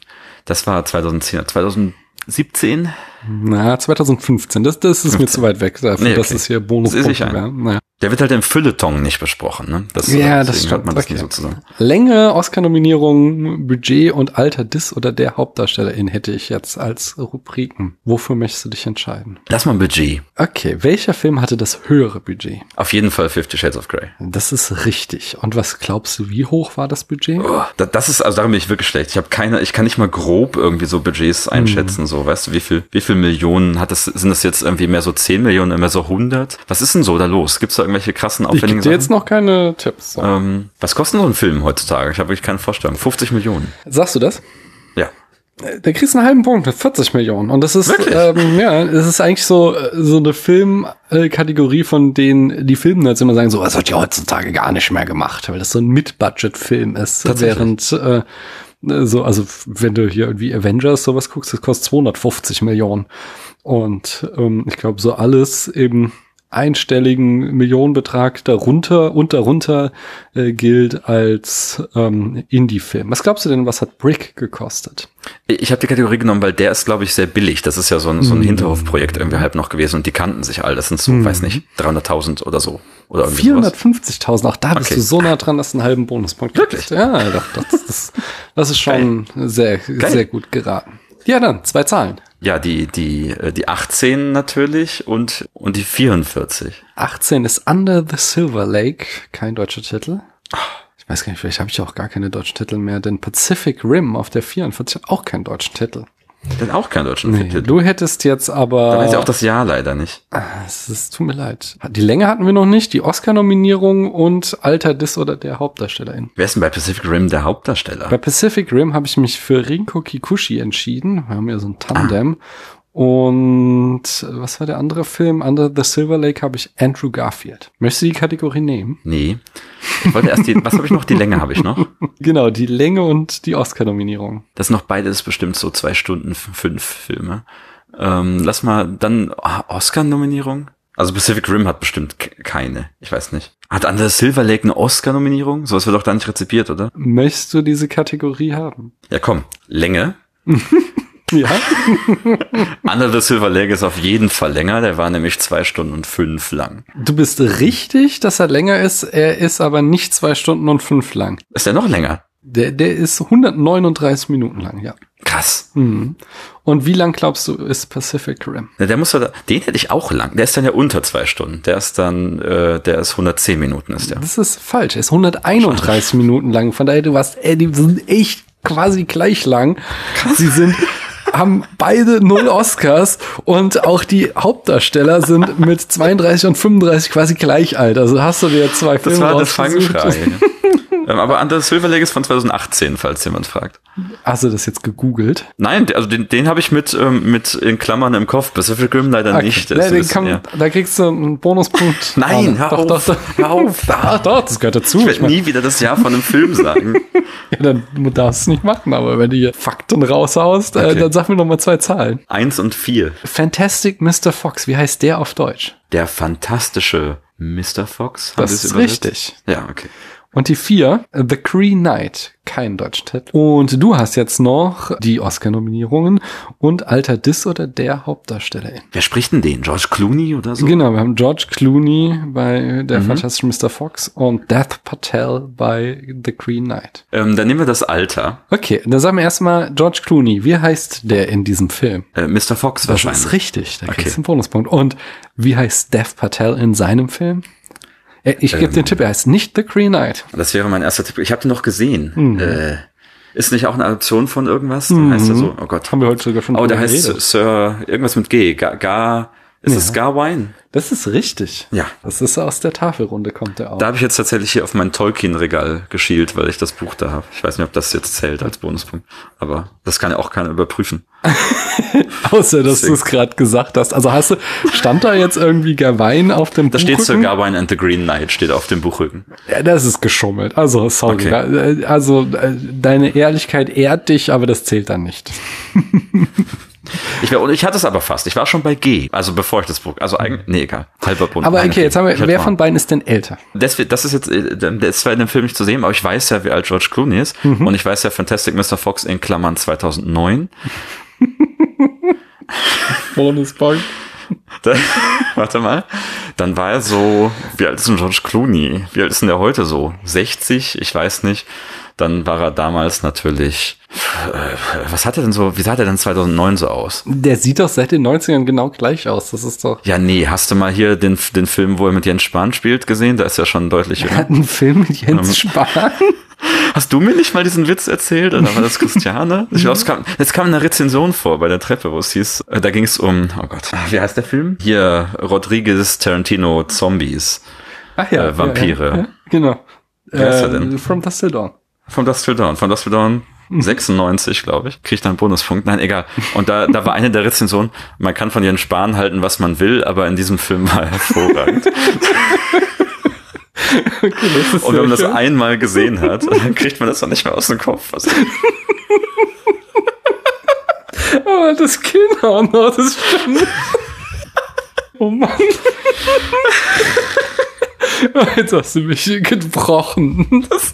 [SPEAKER 1] das war 2010, 2017?
[SPEAKER 2] Na, 2015. Das, das ist 15. mir zu weit weg dafür, nee, okay. dass es hier Bonus
[SPEAKER 1] ist naja. Der wird halt im Fülleton nicht besprochen, ne?
[SPEAKER 2] Das, ja, das stimmt. Man das okay. sozusagen. Länge, Oscar-Nominierung, Budget und Alter des oder der Hauptdarstellerin hätte ich jetzt als Rubriken. Wofür möchtest du dich entscheiden?
[SPEAKER 1] Lass mal Budget.
[SPEAKER 2] Okay, welcher Film hatte das höhere Budget?
[SPEAKER 1] Auf jeden Fall Fifty Shades of Grey.
[SPEAKER 2] Das ist richtig. Und was glaubst du, wie hoch war das Budget?
[SPEAKER 1] Oh, das ist, also darum bin ich wirklich schlecht. Ich habe keine, ich kann nicht mal grob irgendwie so Budgets einschätzen, hm. so, weißt du, wie viel, wie viel Millionen hat das, sind das jetzt irgendwie mehr so 10 Millionen, mehr so 100? Was ist denn so da los? Gibt's da irgendwelche krassen,
[SPEAKER 2] aufwendigen ich Sachen? jetzt noch keine Tipps.
[SPEAKER 1] Ähm, was kostet so ein Film heutzutage? Ich habe wirklich keine Vorstellung. 50 Millionen.
[SPEAKER 2] Sagst du das?
[SPEAKER 1] Ja.
[SPEAKER 2] Da kriegst du einen halben Punkt, 40 Millionen. Und das ist, ähm, ja, es ist eigentlich so, so eine Filmkategorie, von denen die Filmnerds immer sagen, so, was wird ja heutzutage gar nicht mehr gemacht, weil das so ein Mid-Budget-Film ist. Während, äh, so, also, wenn du hier irgendwie Avengers sowas guckst, das kostet 250 Millionen. Und ähm, ich glaube, so alles eben einstelligen Millionenbetrag darunter und darunter äh, gilt als ähm, Indie-Film. Was glaubst du denn, was hat Brick gekostet?
[SPEAKER 1] Ich habe die Kategorie genommen, weil der ist, glaube ich, sehr billig. Das ist ja so ein, so ein mhm. Hinterhofprojekt irgendwie halb noch gewesen und die kannten sich all. Das sind so, mm. weiß nicht, 300.000 oder so. Oder
[SPEAKER 2] 450.000, auch da bist okay. du so nah dran, dass du einen halben Bonuspunkt
[SPEAKER 1] Wirklich?
[SPEAKER 2] Ja, doch, das, das, das ist <laughs> schon Geil. sehr, Geil. sehr gut geraten. Ja, dann, zwei Zahlen.
[SPEAKER 1] Ja, die, die, äh, die 18 natürlich und, und die 44.
[SPEAKER 2] 18 ist Under the Silver Lake, kein deutscher Titel. Ich weiß gar nicht, vielleicht habe ich auch gar keine deutschen Titel mehr, denn Pacific Rim auf der 44 hat auch keinen deutschen Titel.
[SPEAKER 1] Der hat auch keinen deutschen
[SPEAKER 2] Nee,
[SPEAKER 1] Filmtitel.
[SPEAKER 2] du hättest jetzt aber.
[SPEAKER 1] Da weiß ich auch das Jahr leider nicht.
[SPEAKER 2] Ah, Es ist, tut mir leid. Die Länge hatten wir noch nicht, die Oscar-Nominierung und Alter des oder der Hauptdarstellerin.
[SPEAKER 1] Wer ist denn bei Pacific Rim der Hauptdarsteller?
[SPEAKER 2] Bei Pacific Rim habe ich mich für Rinko Kikuchi entschieden. Wir haben ja so ein Tandem. Und was war der andere Film? Under the Silver Lake habe ich Andrew Garfield. Möchtest du die Kategorie nehmen?
[SPEAKER 1] Nee. Ich wollte erst die, was habe ich noch? Die Länge habe ich noch. <laughs>
[SPEAKER 2] Genau, die Länge und die Oscar-Nominierung.
[SPEAKER 1] Das sind noch beides bestimmt so zwei Stunden fünf Filme. Ähm, lass mal dann ah, Oscar-Nominierung. Also Pacific Rim hat bestimmt keine. Ich weiß nicht. Hat Under the Silver Lake eine Oscar-Nominierung? Sowas wird doch da nicht rezipiert, oder?
[SPEAKER 2] Möchtest du diese Kategorie haben?
[SPEAKER 1] Ja, komm. Länge. <laughs> <laughs>
[SPEAKER 2] Ja.
[SPEAKER 1] Under the Silver Lake ist auf jeden Fall länger. Der war nämlich zwei Stunden und fünf lang.
[SPEAKER 2] Du bist richtig, dass er länger ist. Er ist aber nicht zwei Stunden und fünf lang.
[SPEAKER 1] Ist der noch länger?
[SPEAKER 2] Der, der ist 139 Minuten lang, ja.
[SPEAKER 1] Krass.
[SPEAKER 2] Mhm. Und wie lang glaubst du, ist Pacific Rim?
[SPEAKER 1] Ja, der muss ja, da- den hätte ich auch lang. Der ist dann ja unter zwei Stunden. Der ist dann, äh, der ist 110 Minuten ist der.
[SPEAKER 2] Das ist falsch. Er ist 131 Minuten lang. Von daher, du warst, ey, die sind echt quasi gleich lang. Sie sind, haben beide null <laughs> Oscars und auch die Hauptdarsteller sind mit 32 und 35 quasi gleich alt. Also hast du dir zwei Filme
[SPEAKER 1] Das war das. Fangschrei. <laughs> ähm, aber Under the Silver Lake ist von 2018, falls jemand fragt.
[SPEAKER 2] Hast du das jetzt gegoogelt?
[SPEAKER 1] Nein, also den, den habe ich mit, ähm, mit in Klammern im Kopf. Pacific Rim leider nicht.
[SPEAKER 2] Nee,
[SPEAKER 1] ist
[SPEAKER 2] kann,
[SPEAKER 1] ja.
[SPEAKER 2] Da kriegst du einen Bonuspunkt. <laughs>
[SPEAKER 1] Nein,
[SPEAKER 2] Ah,
[SPEAKER 1] hör
[SPEAKER 2] doch,
[SPEAKER 1] auf,
[SPEAKER 2] doch, doch.
[SPEAKER 1] hör auf. <laughs>
[SPEAKER 2] Doch, doch, das gehört dazu.
[SPEAKER 1] Ich
[SPEAKER 2] Ich
[SPEAKER 1] werde
[SPEAKER 2] mein,
[SPEAKER 1] nie wieder das Jahr von einem Film sagen. <laughs>
[SPEAKER 2] ja, dann darfst du es nicht machen, aber wenn du hier Fakten raushaust, äh,
[SPEAKER 1] Okay.
[SPEAKER 2] dann sag mir noch mal zwei Zahlen.
[SPEAKER 1] Eins und vier.
[SPEAKER 2] Fantastic Mr. Fox, wie heißt der auf Deutsch?
[SPEAKER 1] Der fantastische Mr. Fox.
[SPEAKER 2] Das ist
[SPEAKER 1] übersetzt?
[SPEAKER 2] richtig.
[SPEAKER 1] Ja, okay.
[SPEAKER 2] Und die vier, The Cree Knight, kein deutschen Titel. Und du hast jetzt noch die Oscar-Nominierungen und Alter Dis oder der Hauptdarstellerin.
[SPEAKER 1] Wer spricht denn den? George Clooney oder so?
[SPEAKER 2] Genau, wir haben George Clooney bei Der
[SPEAKER 1] Mhm.
[SPEAKER 2] fantastische Mr. Fox und Death Patel bei The Cree Knight.
[SPEAKER 1] Ähm, dann nehmen wir das Alter.
[SPEAKER 2] Okay, dann sagen wir erstmal George Clooney. Wie heißt der in diesem Film?
[SPEAKER 1] Äh, Mr. Fox
[SPEAKER 2] Das
[SPEAKER 1] wahrscheinlich.
[SPEAKER 2] ist richtig, da
[SPEAKER 1] Okay.
[SPEAKER 2] kriegst du einen Bonuspunkt. Und wie heißt Dev Patel in seinem Film? Äh, Ich gebe
[SPEAKER 1] Ähm.
[SPEAKER 2] den Tipp, er heißt nicht The Green Knight.
[SPEAKER 1] Das wäre mein erster Tipp. Ich habe den noch gesehen.
[SPEAKER 2] Mhm.
[SPEAKER 1] Äh, ist nicht auch eine Adaption von irgendwas? Dann heißt er so, oh Gott.
[SPEAKER 2] Haben wir heute sogar schon
[SPEAKER 1] Oh, der heißt. Sir, irgendwas mit G. Gar, gar ist es Garwine?
[SPEAKER 2] Das ist richtig.
[SPEAKER 1] Ja.
[SPEAKER 2] Das ist aus der Tafelrunde, kommt der auch.
[SPEAKER 1] Da habe ich jetzt tatsächlich hier auf mein Tolkien-Regal geschielt, weil ich das Buch da habe. Ich weiß nicht, ob das jetzt zählt als Bonuspunkt. Aber das kann ja auch keiner überprüfen. <laughs>
[SPEAKER 2] Außer, dass du es gerade gesagt hast. Also hast du, stand da jetzt irgendwie Gawain auf dem
[SPEAKER 1] Da steht Sir
[SPEAKER 2] Buchrücken?
[SPEAKER 1] Garwine and the Green Knight, steht auf dem Buchrücken.
[SPEAKER 2] Ja, das ist geschummelt. Also, sorry.
[SPEAKER 1] Okay.
[SPEAKER 2] Da, äh, also, äh, deine Ehrlichkeit ehrt dich, aber das zählt dann nicht. <laughs>
[SPEAKER 1] Ich, war, und ich hatte es aber fast. Ich war schon bei G. Also bevor ich das Buch. Also eigentlich. Nee, egal. Halber Bund.
[SPEAKER 2] Aber okay, jetzt haben wir, wer von beiden ist denn älter?
[SPEAKER 1] Das, das ist jetzt, äh, der ist zwar in dem Film nicht zu sehen, aber ich weiß ja, wie alt George Clooney ist.
[SPEAKER 2] Mhm.
[SPEAKER 1] Und ich weiß ja, Fantastic Mr. Fox in Klammern 2009.
[SPEAKER 2] Bonuspunkt.
[SPEAKER 1] Da, warte mal. Dann war er so, wie alt ist denn George Clooney? Wie alt ist denn der heute so? 60? Ich weiß nicht. Dann war er damals natürlich, äh, was hat er denn so, wie sah der denn 2009 so aus?
[SPEAKER 2] Der sieht doch seit den 90ern genau gleich aus. Das ist doch.
[SPEAKER 1] Ja, nee, hast du mal hier den, den Film, wo er mit Jens Spahn spielt, gesehen? Da ist er schon deutlich
[SPEAKER 2] Er hat einen Film mit Jens Spahn. <laughs>
[SPEAKER 1] Hast du mir nicht mal diesen Witz erzählt? Oder war das Christiane? <laughs> Ich glaube, es kam, jetzt kam eine Rezension vor bei der Treppe, wo es hieß, äh, da ging es um, oh Gott, wie heißt der Film? Hier, Rodriguez Tarantino Zombies.
[SPEAKER 2] Ach ja.
[SPEAKER 1] Äh, Vampire.
[SPEAKER 2] Ja, ja, genau.
[SPEAKER 1] Wie heißt er denn?
[SPEAKER 2] From Dust Till Dawn.
[SPEAKER 1] Von Dust Till Dawn. Von Dust Till Dawn 96, glaube ich. Kriegt da einen Bonuspunkt. Nein, egal. Und da, da war eine der Rezensionen, man kann von Jens Spahn halten, was man will, aber in diesem Film war er hervorragend. <laughs>
[SPEAKER 2] Okay,
[SPEAKER 1] Und wenn man das
[SPEAKER 2] schön.
[SPEAKER 1] einmal gesehen hat, <laughs> dann kriegt man das doch nicht mehr aus dem Kopf. Also,
[SPEAKER 2] Oh, <laughs> das Kind auch noch, das stimmt. Oh Mann. Jetzt hast du mich gebrochen.
[SPEAKER 1] das,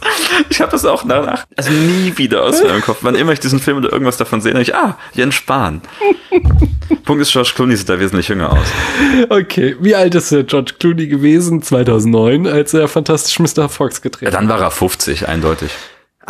[SPEAKER 1] ich habe das auch danach, also nie wieder aus meinem Kopf. Wann immer ich diesen Film oder irgendwas davon sehe, denke ich, ah, Jens Spahn. Punkt ist, George Clooney sieht da wesentlich jünger aus.
[SPEAKER 2] Okay, wie alt ist der George Clooney gewesen 2009, als er Fantastisch Mr. Fox
[SPEAKER 1] Ja,
[SPEAKER 2] gedreht hat?
[SPEAKER 1] dann war er 50, eindeutig.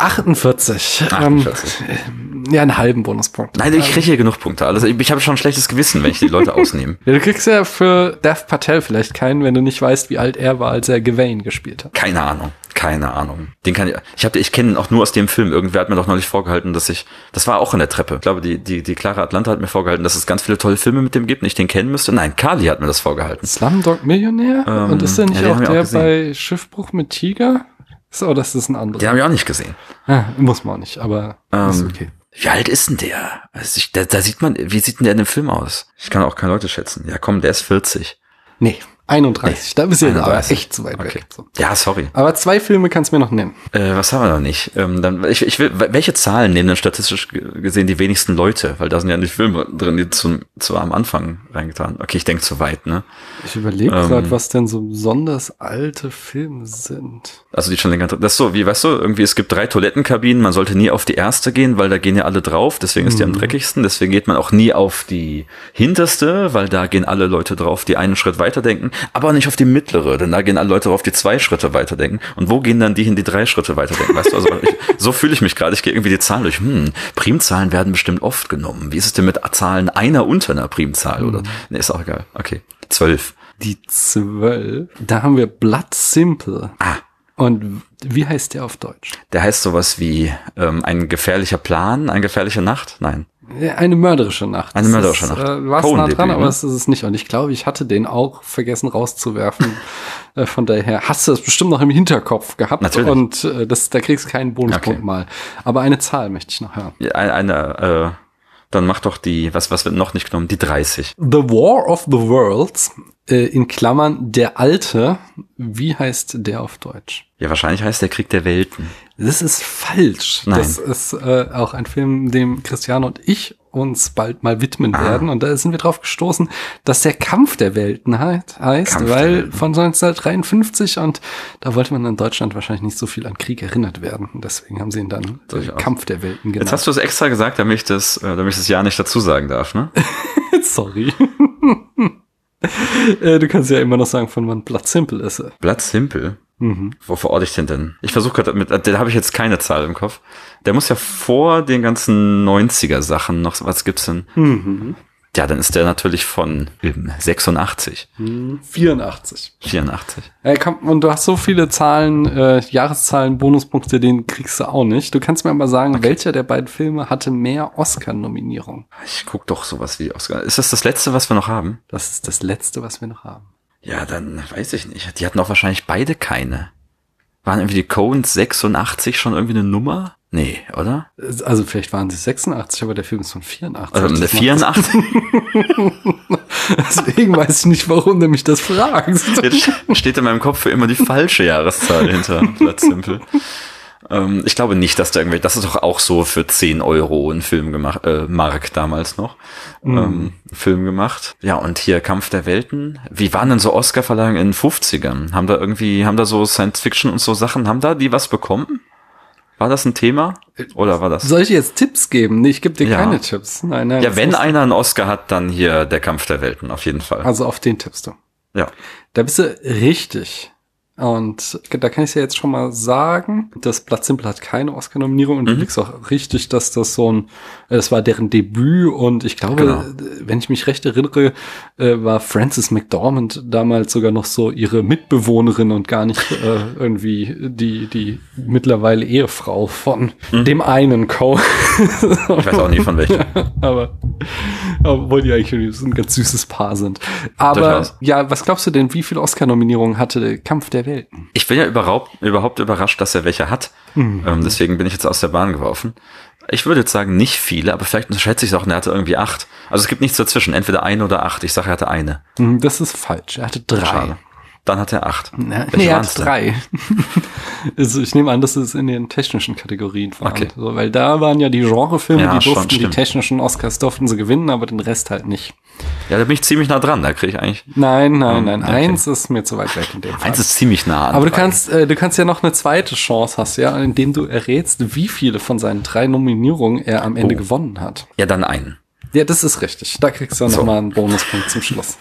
[SPEAKER 2] 48.
[SPEAKER 1] 48.
[SPEAKER 2] Ähm, ja, einen halben Bonuspunkt.
[SPEAKER 1] Nein, ich kriege hier genug Punkte. Also ich, ich habe schon ein schlechtes Gewissen, wenn ich die Leute <laughs> ausnehme.
[SPEAKER 2] Ja, du kriegst ja für Dev Patel vielleicht keinen, wenn du nicht weißt, wie alt er war, als er Gawain gespielt hat.
[SPEAKER 1] Keine Ahnung. Keine Ahnung. Den kann ich. Ich habe, ich kenne ihn auch nur aus dem Film. Irgendwer hat mir doch neulich vorgehalten, dass ich. Das war auch in der Treppe. Ich glaube, die die die Clara Atlanta hat mir vorgehalten, dass es ganz viele tolle Filme mit dem gibt und ich den kennen müsste. Nein, Kali hat mir das vorgehalten.
[SPEAKER 2] Slumdog Millionär?
[SPEAKER 1] Ähm,
[SPEAKER 2] und ist der nicht
[SPEAKER 1] ja,
[SPEAKER 2] auch der
[SPEAKER 1] auch
[SPEAKER 2] bei Schiffbruch mit Tiger? So, das ist ein anderer.
[SPEAKER 1] Den habe ich auch nicht gesehen.
[SPEAKER 2] Ah, muss man auch nicht, aber ist
[SPEAKER 1] Ähm,
[SPEAKER 2] okay.
[SPEAKER 1] Wie alt ist denn der? Also ich, da, da sieht man, wie sieht denn der in dem Film aus? Ich kann auch keine Leute schätzen. Ja, komm, der ist 40.
[SPEAKER 2] Nee, 31. Da bist du jetzt aber
[SPEAKER 1] 31.
[SPEAKER 2] echt zu weit
[SPEAKER 1] Okay.
[SPEAKER 2] weg. So.
[SPEAKER 1] Ja, sorry.
[SPEAKER 2] Aber zwei Filme kannst du mir noch nennen.
[SPEAKER 1] Äh, was haben wir noch nicht? Ähm, dann, ich, ich will, welche Zahlen nehmen denn statistisch ge- gesehen die wenigsten Leute? Weil da sind ja nicht Filme drin, die zum, zu am Anfang reingetan. Okay, ich denke zu weit, ne?
[SPEAKER 2] Ich überlege
[SPEAKER 1] Ähm.
[SPEAKER 2] gerade, was denn so besonders alte Filme sind.
[SPEAKER 1] Also die schon länger drin. Das ist so, wie weißt du, irgendwie es gibt drei Toilettenkabinen, man sollte nie auf die erste gehen, weil da gehen ja alle drauf, deswegen ist die am dreckigsten. Deswegen geht man auch nie auf die hinterste, weil da gehen alle Leute drauf, die einen Schritt weiter denken, aber nicht auf die mittlere, denn da gehen alle Leute drauf, die zwei Schritte weiter denken. Und wo gehen dann die hin, die drei Schritte weiter denken? Weißt du, also ich, so fühle ich mich gerade. Ich gehe irgendwie die Zahlen durch. Hm, Primzahlen werden bestimmt oft genommen. Wie ist es denn mit Zahlen einer unter einer Primzahl? Oder? Nee, ist auch egal. Okay. Zwölf.
[SPEAKER 2] Die zwölf. Da haben wir Blood Simple.
[SPEAKER 1] Ah.
[SPEAKER 2] Und wie heißt der auf Deutsch?
[SPEAKER 1] Der heißt sowas wie ähm, ein gefährlicher Plan, eine gefährliche Nacht? Nein.
[SPEAKER 2] Eine mörderische Nacht.
[SPEAKER 1] Eine mörderische Nacht.
[SPEAKER 2] Äh, du warst nah dran, aber
[SPEAKER 1] ne?
[SPEAKER 2] es ist es nicht. Und ich glaube, ich hatte den auch vergessen rauszuwerfen. <laughs> äh, von daher hast du das bestimmt noch im Hinterkopf gehabt.
[SPEAKER 1] Natürlich.
[SPEAKER 2] Und äh, das, da kriegst du keinen Bonuspunkt
[SPEAKER 1] Okay.
[SPEAKER 2] mal. Aber eine Zahl möchte ich noch hören.
[SPEAKER 1] Eine, eine äh, dann mach doch die, was, was wird noch nicht genommen? Die 30.
[SPEAKER 2] The War of the Worlds, äh, in Klammern der Alte. Wie heißt der auf Deutsch?
[SPEAKER 1] Ja, wahrscheinlich heißt der Krieg der Welten.
[SPEAKER 2] Das ist falsch.
[SPEAKER 1] Nein.
[SPEAKER 2] Das ist äh, auch ein Film, dem Christiane und ich uns bald mal widmen
[SPEAKER 1] Ah.
[SPEAKER 2] werden. Und da sind wir drauf gestoßen, dass der Kampf der Welten heißt,
[SPEAKER 1] Kampf
[SPEAKER 2] weil
[SPEAKER 1] Welten.
[SPEAKER 2] von 1953 und da wollte man in Deutschland wahrscheinlich nicht so viel an Krieg erinnert werden. Deswegen haben sie ihn dann äh. Kampf der Welten
[SPEAKER 1] Jetzt
[SPEAKER 2] genannt.
[SPEAKER 1] hast du es extra gesagt, damit ich das, äh, damit ich das ja nicht dazu sagen darf, ne? <laughs>
[SPEAKER 2] Sorry. <laughs> <laughs> Äh, du kannst ja immer noch sagen, von wann Blood Simple ist. er.
[SPEAKER 1] Blatt Simple.
[SPEAKER 2] Mhm.
[SPEAKER 1] Wo verorte ich den denn? Ich versuche gerade mit, da habe ich jetzt keine Zahl im Kopf. Der muss ja vor den ganzen 90er Sachen noch, was gibt's denn?
[SPEAKER 2] Mhm.
[SPEAKER 1] Ja, dann ist der natürlich von eben 86,
[SPEAKER 2] 84.
[SPEAKER 1] 84.
[SPEAKER 2] Ey, komm, und du hast so viele Zahlen, äh, Jahreszahlen, Bonuspunkte, den kriegst du auch nicht. Du kannst mir aber sagen, welcher der beiden Filme hatte mehr Oscar-Nominierung?
[SPEAKER 1] Ich guck doch sowas wie Oscar. Ist das das letzte, was wir noch haben?
[SPEAKER 2] Das ist das letzte, was wir noch haben.
[SPEAKER 1] Ja, dann weiß ich nicht. Die hatten auch wahrscheinlich beide keine. Waren irgendwie die Coens 86 schon irgendwie eine Nummer? Nee, oder?
[SPEAKER 2] Also vielleicht waren sie 86, aber der Film ist von 84.
[SPEAKER 1] Also
[SPEAKER 2] macht-
[SPEAKER 1] 84?
[SPEAKER 2] Deswegen <laughs> weiß ich nicht, warum du mich das fragst.
[SPEAKER 1] Jetzt steht in meinem Kopf für immer die falsche Jahreszahl hinter Blood Simple. Ähm, ich glaube nicht, dass da irgendwie, das ist doch auch so für 10 Euro ein Film gemacht, äh, Mark damals noch, ähm, Film gemacht. Ja, und hier Kampf der Welten. Wie waren denn so Oscar-Verleihungen in den 50ern? Haben da irgendwie, haben da so Science-Fiction und so Sachen, haben da die was bekommen? War das ein Thema? Oder war das?
[SPEAKER 2] Soll ich dir jetzt Tipps geben? Nee, ich gebe dir
[SPEAKER 1] Ja.
[SPEAKER 2] keine Tipps. Nein, nein.
[SPEAKER 1] Ja, wenn einer einen Oscar hat, dann hier der Kampf der Welten, auf jeden Fall.
[SPEAKER 2] Also auf den tippst du.
[SPEAKER 1] Ja.
[SPEAKER 2] Da bist du richtig. Und da kann ich ja jetzt schon mal sagen, das Blatt Simple hat keine Oscar-Nominierung und du
[SPEAKER 1] Mhm.
[SPEAKER 2] liegst auch richtig, dass das so ein, äh, das war deren Debüt und ich glaube,
[SPEAKER 1] Genau.
[SPEAKER 2] äh, wenn ich mich recht erinnere, äh, war Frances McDormand damals sogar noch so ihre Mitbewohnerin und gar nicht äh, irgendwie die, die mittlerweile Ehefrau von
[SPEAKER 1] Mhm.
[SPEAKER 2] dem einen Co. <laughs>
[SPEAKER 1] Ich weiß auch nie von welchem. <laughs>
[SPEAKER 2] aber, obwohl die eigentlich ein ganz süßes Paar sind. Aber
[SPEAKER 1] Durchaus.
[SPEAKER 2] ja, was glaubst du denn, wie viele Oscar-Nominierungen hatte Kampf der Welten?
[SPEAKER 1] Ich bin ja überhaupt, überhaupt überrascht, dass er welche hat.
[SPEAKER 2] Mhm.
[SPEAKER 1] Ähm, deswegen bin ich jetzt aus der Bahn geworfen. Ich würde jetzt sagen, nicht viele, aber vielleicht schätze ich es auch, und er hatte irgendwie acht. Also es gibt nichts dazwischen, entweder eine oder acht. Ich sage, er hatte eine.
[SPEAKER 2] Hm, Das ist falsch. Er hatte drei.
[SPEAKER 1] Schade. Dann hat er acht. Welche
[SPEAKER 2] nee, er hat drei. <laughs> also ich nehme an, dass es in den technischen Kategorien war.
[SPEAKER 1] Okay.
[SPEAKER 2] So, weil da waren ja die Genrefilme,
[SPEAKER 1] Ja,
[SPEAKER 2] die
[SPEAKER 1] schon,
[SPEAKER 2] durften die
[SPEAKER 1] stimmt.
[SPEAKER 2] technischen Oscars durften sie gewinnen, aber den Rest halt nicht.
[SPEAKER 1] Ja, da bin ich ziemlich nah dran. Da kriege ich eigentlich.
[SPEAKER 2] Nein, nein, nein.
[SPEAKER 1] okay.
[SPEAKER 2] Eins ist mir zu weit weg in dem Fall.
[SPEAKER 1] Eins ist ziemlich nah an.
[SPEAKER 2] Aber du kannst, äh, du kannst ja noch eine zweite Chance hast, ja, indem du errätst, wie viele von seinen drei Nominierungen er am Ende
[SPEAKER 1] Oh.
[SPEAKER 2] gewonnen hat.
[SPEAKER 1] Ja, dann einen.
[SPEAKER 2] Ja, das ist richtig. Da kriegst du
[SPEAKER 1] So.
[SPEAKER 2] noch mal einen Bonuspunkt zum Schluss.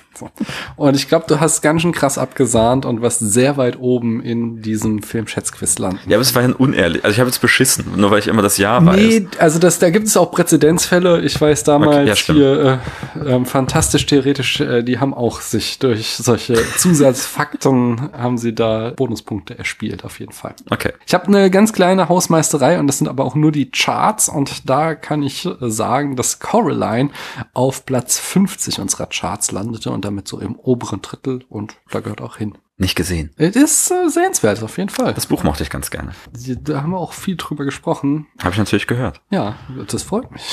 [SPEAKER 2] <laughs> Und ich glaube, du hast ganz schön krass abgesahnt und warst sehr weit oben in diesem Film Schätzquiz landen.
[SPEAKER 1] Ja, aber es war ja unehrlich. Also ich habe jetzt beschissen, nur weil ich immer das Jahr weiß. Nee,
[SPEAKER 2] also das, da gibt es auch Präzedenzfälle. Ich weiß damals okay, ja, hier äh, äh, fantastisch theoretisch, äh, die haben auch sich durch solche Zusatzfakten <laughs> haben sie da Bonuspunkte erspielt, auf jeden Fall.
[SPEAKER 1] Okay.
[SPEAKER 2] Ich habe eine ganz kleine Hausmeisterei und das sind aber auch nur die Charts und da kann ich äh, sagen, dass Coraline auf Platz 50 unserer Charts landete und damit so im oberen Drittel und da gehört auch hin.
[SPEAKER 1] Nicht gesehen.
[SPEAKER 2] Es ist äh, sehenswert, auf jeden Fall.
[SPEAKER 1] Das Buch mochte ich ganz gerne.
[SPEAKER 2] Da haben wir auch viel drüber gesprochen.
[SPEAKER 1] Habe ich natürlich gehört.
[SPEAKER 2] Ja, das freut mich.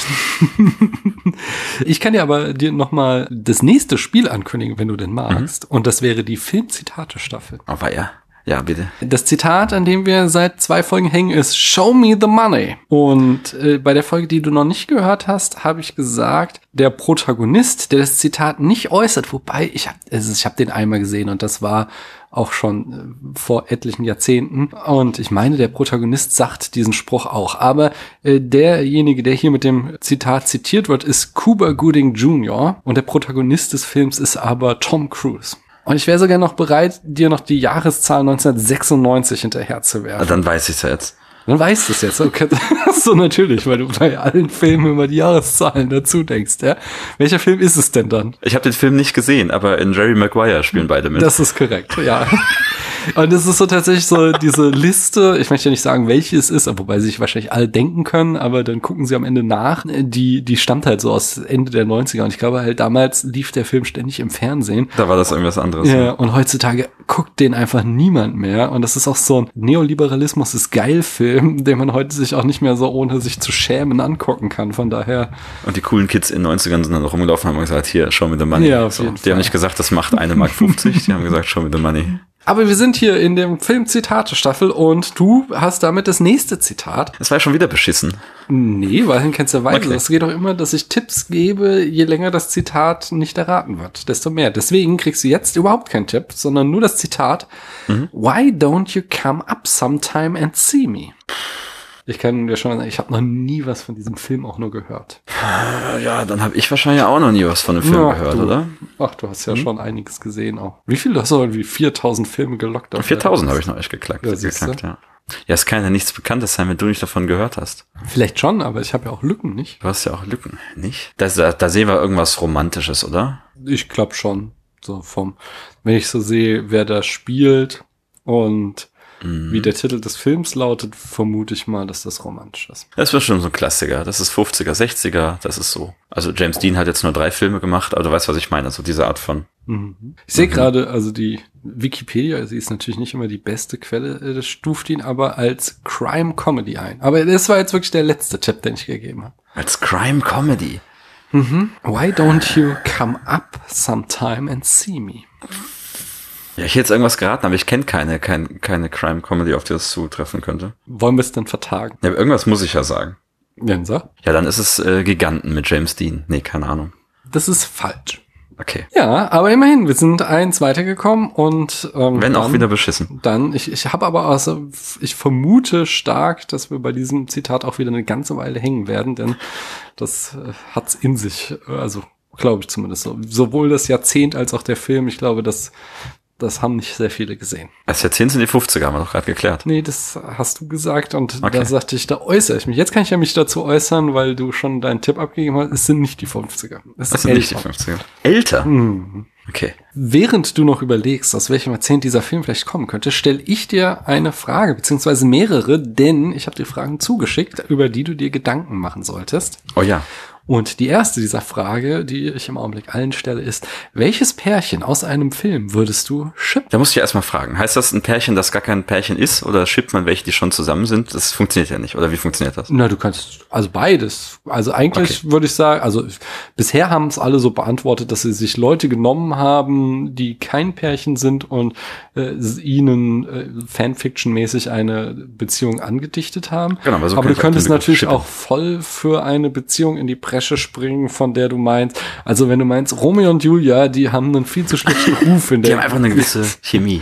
[SPEAKER 2] <laughs> ich kann dir aber dir nochmal das nächste Spiel ankündigen, wenn du denn magst. Mhm. Und das wäre die Filmzitate-Staffel.
[SPEAKER 1] Aber ja. Ja, bitte.
[SPEAKER 2] Das Zitat, an dem wir seit zwei Folgen hängen, ist Show me the money. Und äh, bei der Folge, die du noch nicht gehört hast, habe ich gesagt, der Protagonist, der das Zitat nicht äußert, wobei ich habe also ich hab den einmal gesehen und das war auch schon äh, vor etlichen Jahrzehnten. Und ich meine, der Protagonist sagt diesen Spruch auch. Aber äh, derjenige, der hier mit dem Zitat zitiert wird, ist Cuba Gooding Jr. Und der Protagonist des Films ist aber Tom Cruise. Und ich wäre sogar noch bereit, dir noch die Jahreszahl 1996 hinterher zu werfen.
[SPEAKER 1] Ah, dann weiß ich's ja jetzt.
[SPEAKER 2] Dann weißt du es jetzt. Okay. <laughs> so natürlich, weil du bei allen Filmen immer die Jahreszahlen dazu denkst. Ja? Welcher Film ist es denn dann?
[SPEAKER 1] Ich habe den Film nicht gesehen, aber in Jerry Maguire spielen beide mit.
[SPEAKER 2] Das ist korrekt, ja. Und es ist so tatsächlich so diese Liste, ich möchte ja nicht sagen, welche es ist, wobei sie sich wahrscheinlich alle denken können, aber dann gucken sie am Ende nach. Die, die stammt halt so aus Ende der 90er und ich glaube halt damals lief der Film ständig im Fernsehen.
[SPEAKER 1] Da war das irgendwas anderes.
[SPEAKER 2] Ja, ja. und heutzutage guckt den einfach niemand mehr und das ist auch so ein Neoliberalismus ist geil Film, den man heute sich auch nicht mehr so ohne sich zu schämen angucken kann, von daher.
[SPEAKER 1] Und die coolen Kids in den 90ern sind dann rumgelaufen und haben gesagt, hier, show me the money. Ja, auf so. jeden Die Fall. haben nicht gesagt, das macht eine Mark 50, die haben gesagt, show me the money.
[SPEAKER 2] Aber wir sind hier in dem Film Zitate-Staffel und du hast damit das nächste Zitat.
[SPEAKER 1] Das war ja schon wieder beschissen.
[SPEAKER 2] Nee, weil in keinster Weise. Okay. Es geht doch immer, dass ich Tipps gebe, je länger das Zitat nicht erraten wird, desto mehr. Deswegen kriegst du jetzt überhaupt keinen Tipp, sondern nur das Zitat. Mhm. Why don't you come up sometime and see me? Ich kann dir schon sagen, ich habe noch nie was von diesem Film auch nur gehört.
[SPEAKER 1] Ja, dann habe ich wahrscheinlich auch noch nie was von dem Film ja, gehört,
[SPEAKER 2] du,
[SPEAKER 1] oder?
[SPEAKER 2] Ach, du hast ja hm? schon einiges gesehen auch. Wie viel hast du irgendwie 4000 Filme gelockt?
[SPEAKER 1] 4000 habe ich noch echt geklackt. Ja, geknackt, ja. Ja, es kann ja nichts Bekanntes sein, wenn du nicht davon gehört hast.
[SPEAKER 2] Vielleicht schon, aber ich habe ja auch Lücken, nicht?
[SPEAKER 1] Du hast ja auch Lücken, nicht? Da, da, da sehen wir irgendwas Romantisches, oder?
[SPEAKER 2] Ich glaube schon. So vom, wenn ich so sehe, wer da spielt und Mhm. Wie der Titel des Films lautet, vermute ich mal, dass das romantisch ist.
[SPEAKER 1] Das wird schon so ein Klassiker. Das ist 50er, 60er, das ist so. Also James Dean hat jetzt nur drei Filme gemacht, aber du weißt, was ich meine, so diese Art von.
[SPEAKER 2] Mhm. Ich sehe mhm. gerade, also die Wikipedia, sie ist natürlich nicht immer die beste Quelle, äh, das stuft ihn aber als Crime Comedy ein. Aber das war jetzt wirklich der letzte Tipp, den ich gegeben habe.
[SPEAKER 1] Als Crime Comedy?
[SPEAKER 2] Mhm. Why don't you come up sometime and see me?
[SPEAKER 1] Ja, ich hätte jetzt irgendwas geraten, aber ich kenne keine, keine, keine Crime-Comedy, auf die das zutreffen könnte.
[SPEAKER 2] Wollen wir es denn vertagen?
[SPEAKER 1] Ja, irgendwas muss ich ja sagen.
[SPEAKER 2] Ja, sag.
[SPEAKER 1] Ja, dann ist es äh, Giganten mit James Dean. Nee, keine Ahnung.
[SPEAKER 2] Das ist falsch.
[SPEAKER 1] Okay.
[SPEAKER 2] Ja, aber immerhin, wir sind eins weitergekommen und
[SPEAKER 1] ähm, wenn dann, auch wieder beschissen.
[SPEAKER 2] Dann, ich, ich habe aber also, ich vermute stark, dass wir bei diesem Zitat auch wieder eine ganze Weile hängen werden, denn das äh, hat's in sich. Also glaube ich zumindest so. Sowohl das Jahrzehnt als auch der Film. Ich glaube, das das haben nicht sehr viele gesehen.
[SPEAKER 1] Das Jahrzehnt sind die 50er, haben wir doch gerade geklärt.
[SPEAKER 2] Nee, das hast du gesagt und okay. da sagte ich, da äußere ich mich. Jetzt kann ich ja mich dazu äußern, weil du schon deinen Tipp abgegeben hast. Es sind nicht die 50er.
[SPEAKER 1] Es das sind älter. nicht die 50er. Älter? Mhm. Okay.
[SPEAKER 2] Während du noch überlegst, aus welchem Jahrzehnt dieser Film vielleicht kommen könnte, stelle ich dir eine Frage, beziehungsweise mehrere, denn ich habe dir Fragen zugeschickt, über die du dir Gedanken machen solltest.
[SPEAKER 1] Oh ja.
[SPEAKER 2] Und die erste dieser Frage, die ich im Augenblick allen stelle, ist, welches Pärchen aus einem Film würdest du shippen?
[SPEAKER 1] Da muss ich erstmal fragen, heißt das ein Pärchen, das gar kein Pärchen ist, oder shippt man welche, die schon zusammen sind? Das funktioniert ja nicht, oder wie funktioniert das?
[SPEAKER 2] Na, du kannst, also beides. Also eigentlich okay. würde ich sagen, also bisher haben es alle so beantwortet, dass sie sich Leute genommen haben, die kein Pärchen sind und äh, ihnen äh, Fanfiction-mäßig eine Beziehung angedichtet haben. Genau, aber, so aber du könntest natürlich auch voll für eine Beziehung in die Presse Bresche springen, von der du meinst. Also wenn du meinst, Romeo und Julia, die haben einen viel zu schlechten <laughs> Ruf in der.
[SPEAKER 1] Die haben einfach eine gewisse <laughs> Chemie.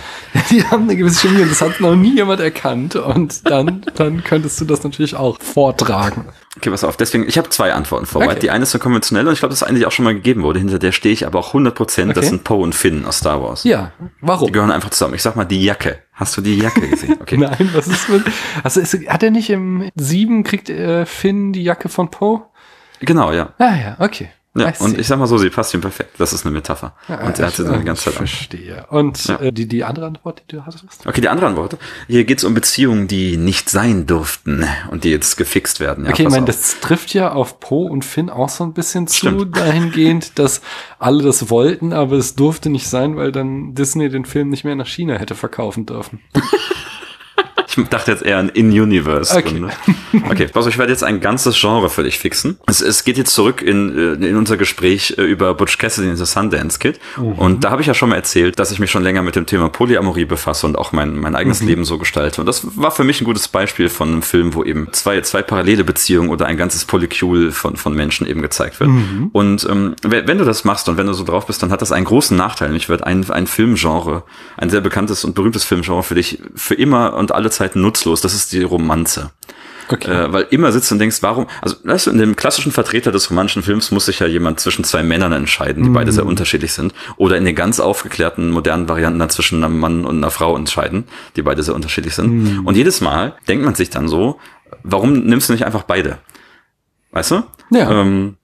[SPEAKER 2] die haben eine gewisse Chemie und das hat noch nie jemand erkannt. Und dann, dann könntest du das natürlich auch vortragen.
[SPEAKER 1] Okay, pass auf. Deswegen, ich habe zwei Antworten vorbereitet. Okay. Die eine ist eine konventionelle und ich glaube, das eigentlich auch schon mal gegeben wurde. Hinter der stehe ich aber auch 100 Prozent. Okay. Das sind Poe und Finn aus Star Wars.
[SPEAKER 2] Ja, warum?
[SPEAKER 1] Die gehören einfach zusammen. Ich sag mal, die Jacke. Hast du die Jacke gesehen? <laughs>
[SPEAKER 2] Okay. Nein, was ist mit, also ist, hat er nicht im sieben kriegt äh, Finn die Jacke von Poe?
[SPEAKER 1] Genau, ja.
[SPEAKER 2] Ah ja, okay.
[SPEAKER 1] Ja, und ich sag mal so, sie passt ihm perfekt. Das ist eine Metapher. Ja, und er hat sie dann die ganze Zeit
[SPEAKER 2] Verstehe. Und ja. äh, die, die andere Antwort, die du hattest?
[SPEAKER 1] Okay, die andere Antwort. Hier geht's um Beziehungen, die nicht sein durften und die jetzt gefixt werden.
[SPEAKER 2] Ja, okay, ich meine, das trifft ja auf Po und Finn auch so ein bisschen zu, Stimmt. dahingehend, <laughs> dass alle das wollten, aber es durfte nicht sein, weil dann Disney den Film nicht mehr nach China hätte verkaufen dürfen. <laughs>
[SPEAKER 1] Ich dachte jetzt eher an In-Universe. Okay. okay, also ich werde jetzt ein ganzes Genre für dich fixen. Es, es geht jetzt zurück in, äh, in unser Gespräch äh, über Butch Cassidy und the Sundance Kid. Mhm. Und da habe ich ja schon mal erzählt, dass ich mich schon länger mit dem Thema Polyamorie befasse und auch mein, mein eigenes mhm. Leben so gestalte. Und das war für mich ein gutes Beispiel von einem Film, wo eben zwei, zwei parallele Beziehungen oder ein ganzes Polykül von, von Menschen eben gezeigt wird. Mhm. Und ähm, wenn du das machst und wenn du so drauf bist, dann hat das einen großen Nachteil. Nämlich wird ein, ein Filmgenre, ein sehr bekanntes und berühmtes Filmgenre für dich für immer und alle Zeit Zeiten nutzlos. Das ist die Romanze. Okay. Äh, weil immer sitzt und denkst, warum, also weißt du, in dem klassischen Vertreter des romantischen Films muss sich ja jemand zwischen zwei Männern entscheiden, die mm. beide sehr unterschiedlich sind. Oder in den ganz aufgeklärten, modernen Varianten dann zwischen einem Mann und einer Frau entscheiden, die beide sehr unterschiedlich sind. Mm. Und jedes Mal denkt man sich dann so, warum nimmst du nicht einfach beide? Weißt du?
[SPEAKER 2] Ja.
[SPEAKER 1] Ähm,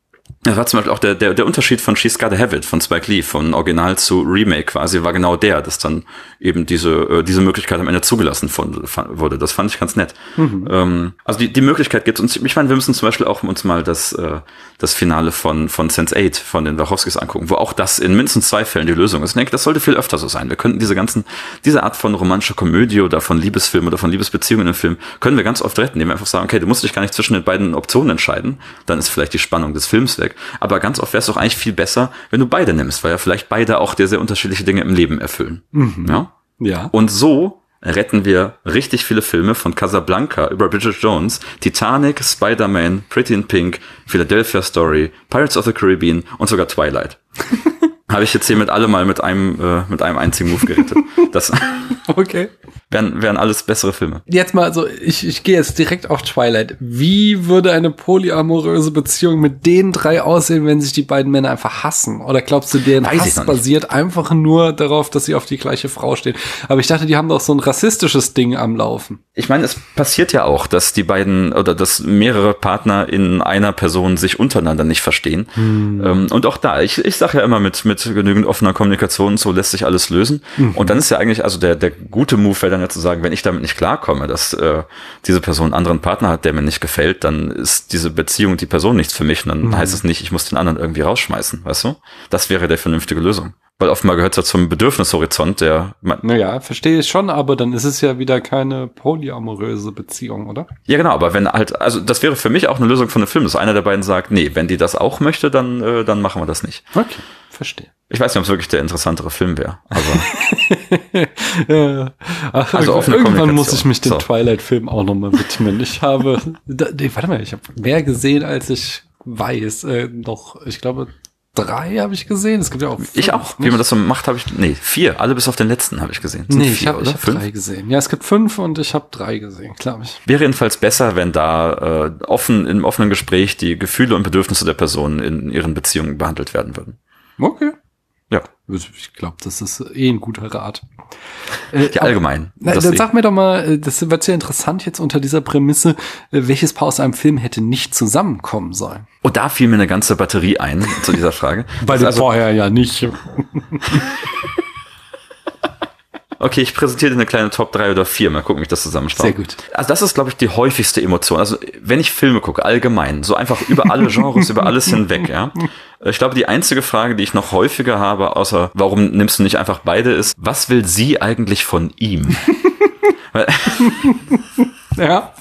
[SPEAKER 1] das war zum Beispiel auch der, der, der Unterschied von She's Gotta Have It von Spike Lee, von Original zu Remake quasi, war genau der, dass dann eben diese, äh, diese Möglichkeit am Ende zugelassen von, wurde. Das fand ich ganz nett. Mhm. Ähm, also die, die Möglichkeit gibt uns, ich meine, wir müssen zum Beispiel auch uns mal das, äh, das Finale von, von Sense8 von den Wachowskis angucken, wo auch das in mindestens zwei Fällen die Lösung ist. Ich denke, das sollte viel öfter so sein. Wir könnten diese ganzen, diese Art von romantischer Komödie oder von Liebesfilm oder von Liebesbeziehungen im Film, können wir ganz oft retten, indem wir einfach sagen, okay, du musst dich gar nicht zwischen den beiden Optionen entscheiden, dann ist vielleicht die Spannung des Films weg. Aber ganz oft wäre es doch eigentlich viel besser, wenn du beide nimmst, weil ja vielleicht beide auch dir sehr unterschiedliche Dinge im Leben erfüllen. Mhm. Ja?
[SPEAKER 2] ja.
[SPEAKER 1] Und so retten wir richtig viele Filme von Casablanca über Bridget Jones, Titanic, Spider-Man, Pretty in Pink, Philadelphia Story, Pirates of the Caribbean und sogar Twilight. <laughs> Habe ich jetzt hier mit alle mal mit einem, äh, mit einem einzigen Move gerettet. <laughs> Das
[SPEAKER 2] okay.
[SPEAKER 1] wären, wären alles bessere Filme.
[SPEAKER 2] Jetzt mal, so, ich, ich gehe jetzt direkt auf Twilight. Wie würde eine polyamoröse Beziehung mit den drei aussehen, wenn sich die beiden Männer einfach hassen? Oder glaubst du, deren Weiß Hass basiert einfach nur darauf, dass sie auf die gleiche Frau stehen? Aber ich dachte, die haben doch so ein rassistisches Ding am Laufen.
[SPEAKER 1] Ich meine, es passiert ja auch, dass die beiden oder dass mehrere Partner in einer Person sich untereinander nicht verstehen. Hm. Ähm, und auch da, ich, ich sage ja immer mit, mit genügend offener Kommunikation, so lässt sich alles lösen. Mhm. Und dann ist ja eigentlich, also der, der gute Move wäre dann ja zu sagen, wenn ich damit nicht klarkomme, dass äh, diese Person einen anderen Partner hat, der mir nicht gefällt, dann ist diese Beziehung, die Person nichts für mich. Und dann mhm. heißt es nicht, ich muss den anderen irgendwie rausschmeißen, weißt du? Das wäre der vernünftige Lösung. Weil offenbar gehört es ja zum Bedürfnishorizont, der.
[SPEAKER 2] Naja, verstehe ich schon, aber dann ist es ja wieder keine polyamoröse Beziehung, oder?
[SPEAKER 1] Ja, genau, aber wenn halt, also das wäre für mich auch eine Lösung von einem Film, dass einer der beiden sagt, nee, wenn die das auch möchte, dann, äh, dann machen wir das nicht.
[SPEAKER 2] Okay, verstehe.
[SPEAKER 1] Ich weiß nicht, ob es wirklich der interessantere Film wäre,
[SPEAKER 2] aber. <laughs> ja. Ach, also offene irgendwann muss ich mich dem so. Twilight-Film auch nochmal widmen. Ich habe, nee, warte mal, ich habe mehr gesehen, als ich weiß. Äh, noch, ich glaube, drei habe ich gesehen. Es gibt ja auch.
[SPEAKER 1] Fünf, ich auch. Nicht? Wie man das so macht, habe ich. Nee, vier. Alle bis auf den letzten habe ich gesehen.
[SPEAKER 2] Nee, vier, ich habe hab drei gesehen. Ja, es gibt fünf und ich habe drei gesehen, glaube ich.
[SPEAKER 1] Wäre jedenfalls besser, wenn da äh, offen im offenen Gespräch die Gefühle und Bedürfnisse der Personen in ihren Beziehungen behandelt werden würden.
[SPEAKER 2] Okay. Ich glaube, das ist eh ein guter Rat.
[SPEAKER 1] Äh, ja, allgemein.
[SPEAKER 2] Na, dann sag mir doch mal, äh, das wird sehr interessant jetzt unter dieser Prämisse, äh, welches Paar aus einem Film hätte nicht zusammenkommen sollen.
[SPEAKER 1] Und da fiel mir eine ganze Batterie ein zu dieser Frage.
[SPEAKER 2] Weil also vorher ja nicht. <laughs>
[SPEAKER 1] Okay, ich präsentiere dir eine kleine Top 3 oder 4. Mal gucken, wie ich das zusammenstelle.
[SPEAKER 2] Sehr gut.
[SPEAKER 1] Also das ist, glaube ich, die häufigste Emotion. Also wenn ich Filme gucke, allgemein, so einfach über alle Genres, über alles hinweg, ja. Ich glaube, die einzige Frage, die ich noch häufiger habe, außer warum nimmst du nicht einfach beide, ist, was will sie eigentlich von ihm? <laughs>
[SPEAKER 2] ja.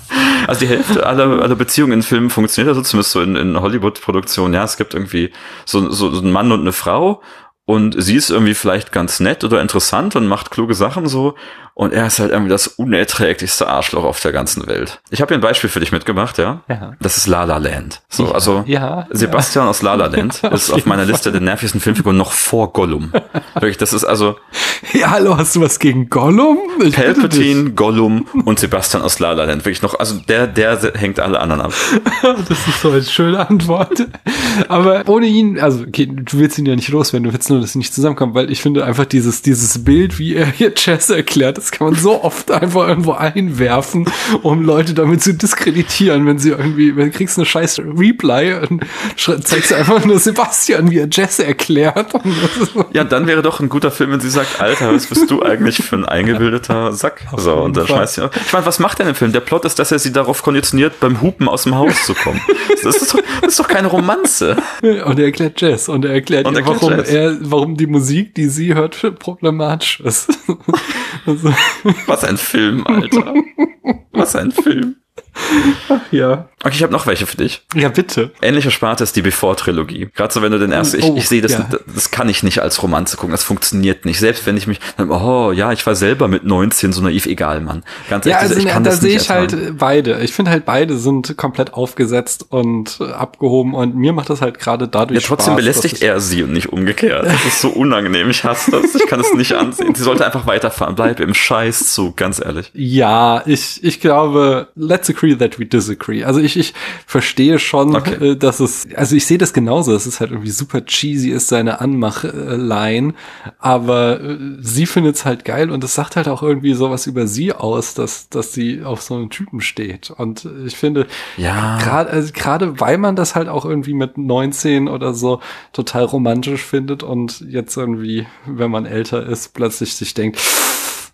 [SPEAKER 1] Also die Hälfte aller, aller Beziehungen in Filmen funktioniert also zumindest so in, in Hollywood-Produktionen. Ja, es gibt irgendwie so, so, so einen Mann und eine Frau und sie ist irgendwie vielleicht ganz nett oder interessant und macht kluge Sachen so Und er ist halt irgendwie das unerträglichste Arschloch auf der ganzen Welt. Ich habe hier ein Beispiel für dich mitgemacht, ja?
[SPEAKER 2] Ja.
[SPEAKER 1] Das ist La La Land. So, also
[SPEAKER 2] Ja,
[SPEAKER 1] Sebastian aus La La Land ist <laughs> auf meiner Liste der nervigsten Filmfiguren noch vor Gollum. Wirklich, das ist also <laughs>
[SPEAKER 2] Ja, hallo, hast du was gegen Gollum? Ich.
[SPEAKER 1] Palpatine, Gollum und Sebastian aus La La Land. Wirklich noch, also der, der hängt alle anderen ab. <laughs>
[SPEAKER 2] Das ist so eine schöne Antwort. Aber ohne ihn, also okay, du willst ihn ja nicht loswerden, du willst nur, dass sie nicht zusammenkommen, weil ich finde einfach dieses, dieses Bild, wie er hier Chess erklärt, das kann man so oft einfach irgendwo einwerfen, um Leute damit zu diskreditieren, wenn sie irgendwie, wenn du kriegst eine scheiß Reply und zeigst einfach nur Sebastian, wie er Jess erklärt. Das
[SPEAKER 1] Ja, dann wäre doch ein guter Film, wenn sie sagt, Alter, was bist du eigentlich für ein eingebildeter Sack? So, und dann
[SPEAKER 2] Fall.
[SPEAKER 1] schmeißt sie. Ich meine, was macht er in dem Film? Der Plot ist, dass er sie darauf konditioniert, beim Hupen aus dem Haus zu kommen. Das ist doch, das ist doch keine Romanze.
[SPEAKER 2] Und er erklärt Jazz und er erklärt,
[SPEAKER 1] Und
[SPEAKER 2] ihr,
[SPEAKER 1] erklärt
[SPEAKER 2] warum
[SPEAKER 1] Jazz.
[SPEAKER 2] er, warum die Musik, die sie hört, problematisch ist. <laughs> also,
[SPEAKER 1] Was ein Film, Alter. Was ein Film.
[SPEAKER 2] Ja.
[SPEAKER 1] Okay, ich habe noch welche für dich.
[SPEAKER 2] Ja, bitte.
[SPEAKER 1] Ähnliche Sparte ist die Before-Trilogie. Gerade so, wenn du den ersten, ich,
[SPEAKER 2] Oh,
[SPEAKER 1] ich sehe das,
[SPEAKER 2] ja.
[SPEAKER 1] das kann ich nicht als Romanze gucken, das funktioniert nicht. Selbst wenn ich mich, oh ja, ich war selber mit 19 so naiv, egal, Mann. Ganz
[SPEAKER 2] Ja,
[SPEAKER 1] ehrlich,
[SPEAKER 2] also
[SPEAKER 1] ich kann
[SPEAKER 2] da
[SPEAKER 1] das
[SPEAKER 2] sehe ich halt beide. Ich finde halt beide sind komplett aufgesetzt und abgehoben und mir macht das halt gerade dadurch
[SPEAKER 1] Ja, trotzdem
[SPEAKER 2] Spaß,
[SPEAKER 1] belästigt
[SPEAKER 2] ich-
[SPEAKER 1] er sie und nicht umgekehrt. Das ist so unangenehm. Ich hasse das. Ich kann es nicht ansehen. Sie sollte einfach weiterfahren. Bleib im Scheißzug, ganz ehrlich.
[SPEAKER 2] Ja, ich, ich glaube, let's agree that we disagree. Also ich, ich verstehe schon,
[SPEAKER 1] Okay.
[SPEAKER 2] äh, dass es, also ich sehe das genauso, dass es halt irgendwie super cheesy ist, seine Anmach-Line, aber äh, sie findet es halt geil und es sagt halt auch irgendwie sowas über sie aus, dass, dass sie auf so einen Typen steht. Und ich finde,
[SPEAKER 1] Ja.
[SPEAKER 2] gerade also gerade weil man das halt auch irgendwie mit 19 oder so total romantisch findet und jetzt irgendwie, wenn man älter ist, plötzlich sich denkt,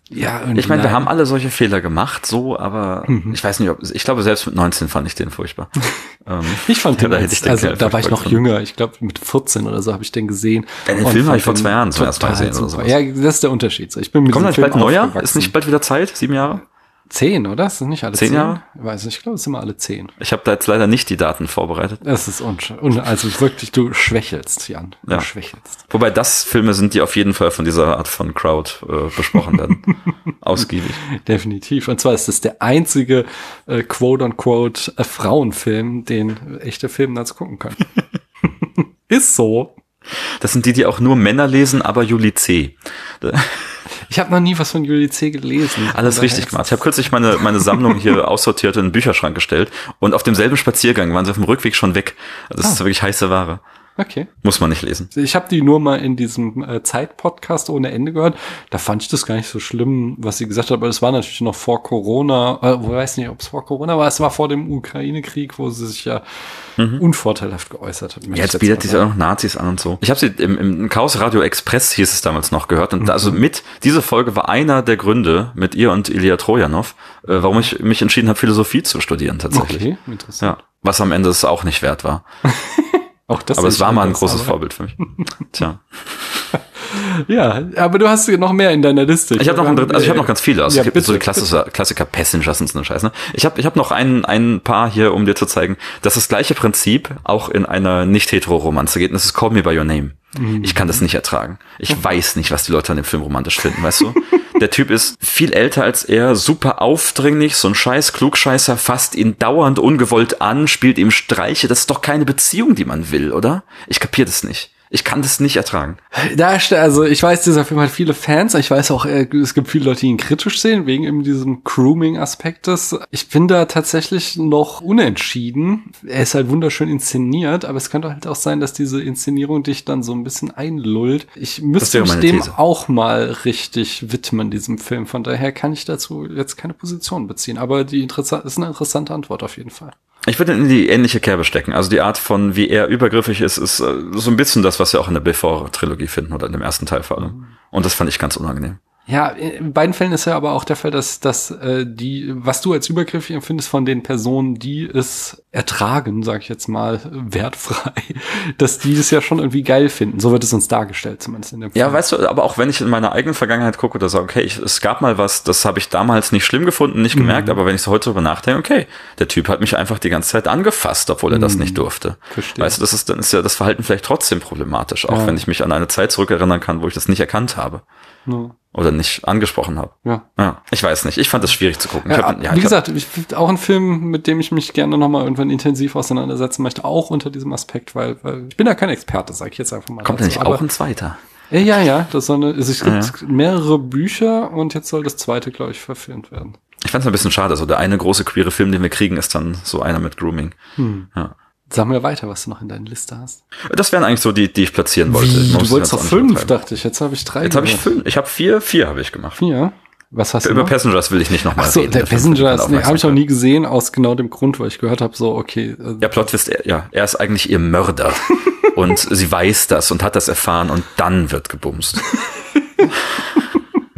[SPEAKER 2] ja,
[SPEAKER 1] Ich meine, wir haben alle solche Fehler gemacht, so, aber
[SPEAKER 2] Mhm.
[SPEAKER 1] ich weiß nicht, ob, ich glaube, selbst mit 19 fand ich den furchtbar. <laughs> ähm,
[SPEAKER 2] Ich fand <laughs> den,
[SPEAKER 1] da hätte
[SPEAKER 2] als,
[SPEAKER 1] den
[SPEAKER 2] also da war ich noch
[SPEAKER 1] gefunden.
[SPEAKER 2] jünger. Ich glaube mit 14 oder so habe ich den gesehen.
[SPEAKER 1] Ja, den Film habe ich vor zwei Jahren zum ersten Mal gesehen oder
[SPEAKER 2] super.
[SPEAKER 1] sowas.
[SPEAKER 2] Ja, das ist der Unterschied. So, Ich bin mit
[SPEAKER 1] Kommt da nicht bald neuer? Ist nicht bald wieder Zeit? Sieben Jahre?
[SPEAKER 2] Zehn, oder? Das nicht alle
[SPEAKER 1] Zehn
[SPEAKER 2] zehn?
[SPEAKER 1] Jahre?
[SPEAKER 2] Ich weiß nicht. Ich glaube, es sind immer alle zehn.
[SPEAKER 1] Ich habe da jetzt leider nicht die Daten vorbereitet.
[SPEAKER 2] Das ist unsch un also wirklich, du schwächelst, Jan. Du
[SPEAKER 1] Ja.
[SPEAKER 2] schwächelst.
[SPEAKER 1] Wobei das Filme sind, die auf jeden Fall von dieser Art von Crowd äh, besprochen werden. <laughs> Ausgiebig.
[SPEAKER 2] Definitiv. Und zwar ist es der einzige äh, quote-unquote äh, Frauenfilm, den echte Filmnerds gucken können. <laughs> ist so.
[SPEAKER 1] Das sind die, die auch nur Männer lesen, aber Juli C.
[SPEAKER 2] Ich habe noch nie was von Julie C. gelesen.
[SPEAKER 1] Alles richtig gemacht. Ich habe kürzlich meine, meine Sammlung hier <laughs> aussortiert in den Bücherschrank gestellt und auf demselben Spaziergang waren sie auf dem Rückweg schon weg. Das ist wirklich heiße Ware.
[SPEAKER 2] Okay.
[SPEAKER 1] Muss man nicht lesen.
[SPEAKER 2] Ich habe die nur mal in diesem äh, Zeit-Podcast ohne Ende gehört. Da fand ich das gar nicht so schlimm, was sie gesagt hat, aber es war natürlich noch vor Corona. Äh, ich weiß nicht, ob es vor Corona war. Es war vor dem Ukraine-Krieg, wo sie sich ja unvorteilhaft geäußert hat.
[SPEAKER 1] Mhm. Jetzt bietet
[SPEAKER 2] sagen.
[SPEAKER 1] auch noch Nazis an und so. Ich habe sie im, im Chaos Radio Express hieß es damals noch gehört und also mit diese Folge war einer der Gründe mit ihr und Ilya Trojanov, äh, warum ich mich entschieden habe Philosophie zu studieren tatsächlich.
[SPEAKER 2] Okay, interessant.
[SPEAKER 1] Ja, was am Ende es auch nicht wert war. <laughs>
[SPEAKER 2] Auch das
[SPEAKER 1] Aber es war mal ein großes
[SPEAKER 2] aber-
[SPEAKER 1] Vorbild für mich. <laughs> Tja.
[SPEAKER 2] Ja, aber du hast noch mehr in deiner Liste.
[SPEAKER 1] Ich habe noch, ein dritt- also ich habe noch ganz viele. Also
[SPEAKER 2] Ja, bitte,
[SPEAKER 1] so die Klassiker, Klassiker Passengers und so eine Scheiß. Ne? Ich habe ich hab noch ein, ein paar hier, um dir zu zeigen, dass das gleiche Prinzip auch in einer nicht-hetero-Romanze geht. Und das ist Call Me By Your Name. Ich kann das nicht ertragen. Ich <laughs> weiß nicht, was die Leute an dem Film romantisch finden, weißt du? <laughs> Der Typ ist viel älter als er, super aufdringlich, so ein scheiß Klugscheißer, fasst ihn dauernd ungewollt an, spielt ihm Streiche. Das ist doch keine Beziehung, die man will, oder? Ich kapier das nicht. Ich kann das nicht ertragen.
[SPEAKER 2] Da, also ich weiß, dieser Film hat viele Fans. Ich weiß auch, äh, es gibt viele Leute, die ihn kritisch sehen, wegen eben diesem Grooming-Aspektes. Ich bin da tatsächlich noch unentschieden. Er ist halt wunderschön inszeniert, aber es könnte halt auch sein, dass diese Inszenierung dich dann so ein bisschen einlullt. Ich müsste mich dem
[SPEAKER 1] These.
[SPEAKER 2] auch mal richtig widmen, diesem Film. Von daher kann ich dazu jetzt keine Position beziehen. Aber die interessant, ist eine interessante Antwort auf jeden Fall.
[SPEAKER 1] Ich würde in die ähnliche Kerbe stecken. Also die Art von, wie er übergriffig ist, ist äh, so ein bisschen das, was wir auch in der Before-Trilogie finden oder in dem ersten Teil vor allem. Und das fand ich ganz unangenehm.
[SPEAKER 2] Ja, in beiden Fällen ist ja aber auch der Fall, dass, dass äh, die, was du als übergriffig empfindest von den Personen, die es ertragen, sag ich jetzt mal, <laughs> wertfrei, dass die es ja schon irgendwie geil finden. So wird es uns dargestellt, zumindest in dem
[SPEAKER 1] Ja,
[SPEAKER 2] Film.
[SPEAKER 1] weißt du, aber auch wenn ich in meiner eigenen Vergangenheit gucke oder sage, okay, ich, es gab mal was, das habe ich damals nicht schlimm gefunden, nicht gemerkt, aber wenn ich so heute drüber nachdenke, okay, der Typ hat mich einfach die ganze Zeit angefasst, obwohl er das nicht durfte.
[SPEAKER 2] Verstehe.
[SPEAKER 1] Weißt du, das ist, dann ist ja das Verhalten vielleicht trotzdem problematisch, auch
[SPEAKER 2] Ja.
[SPEAKER 1] wenn ich mich an eine Zeit zurückerinnern kann, wo ich das nicht erkannt habe.
[SPEAKER 2] Ja.
[SPEAKER 1] Oder nicht angesprochen habe.
[SPEAKER 2] Ja.
[SPEAKER 1] ja. Ich weiß nicht. Ich fand das schwierig zu gucken.
[SPEAKER 2] Ja,
[SPEAKER 1] hab,
[SPEAKER 2] ja, wie gesagt, ich, auch ein Film, mit dem ich mich gerne nochmal irgendwann intensiv auseinandersetzen möchte, auch unter diesem Aspekt, weil, weil ich bin da kein Experte, sage ich jetzt einfach mal.
[SPEAKER 1] Kommt ja nicht auch ein zweiter?
[SPEAKER 2] Ja, ja, ja. Das soll eine, also es gibt ja. mehrere Bücher und jetzt soll das zweite, glaube ich, verfilmt werden.
[SPEAKER 1] Ich fand es ein bisschen schade. So der eine große queere Film, den wir kriegen, ist dann so einer mit Grooming. Hm. Ja.
[SPEAKER 2] Sag mir weiter, was du noch in deiner Liste hast.
[SPEAKER 1] Das wären eigentlich so die, die ich platzieren wollte.
[SPEAKER 2] Wie? Du wolltest doch fünf, dachte ich. Jetzt habe ich drei.
[SPEAKER 1] Jetzt habe ich fünf. Ich habe vier, vier habe ich gemacht.
[SPEAKER 2] Vier? Was hast
[SPEAKER 1] Über
[SPEAKER 2] du? Über
[SPEAKER 1] Passengers will ich nicht nochmal
[SPEAKER 2] so, reden. Der, der Passengers, nee, habe ich auch nie gesehen, aus genau dem Grund, weil ich gehört habe, so, okay.
[SPEAKER 1] Äh, ja, Plot ist, ja, er ist eigentlich ihr Mörder. <laughs> und sie weiß das und hat das erfahren und dann wird gebumst. <laughs>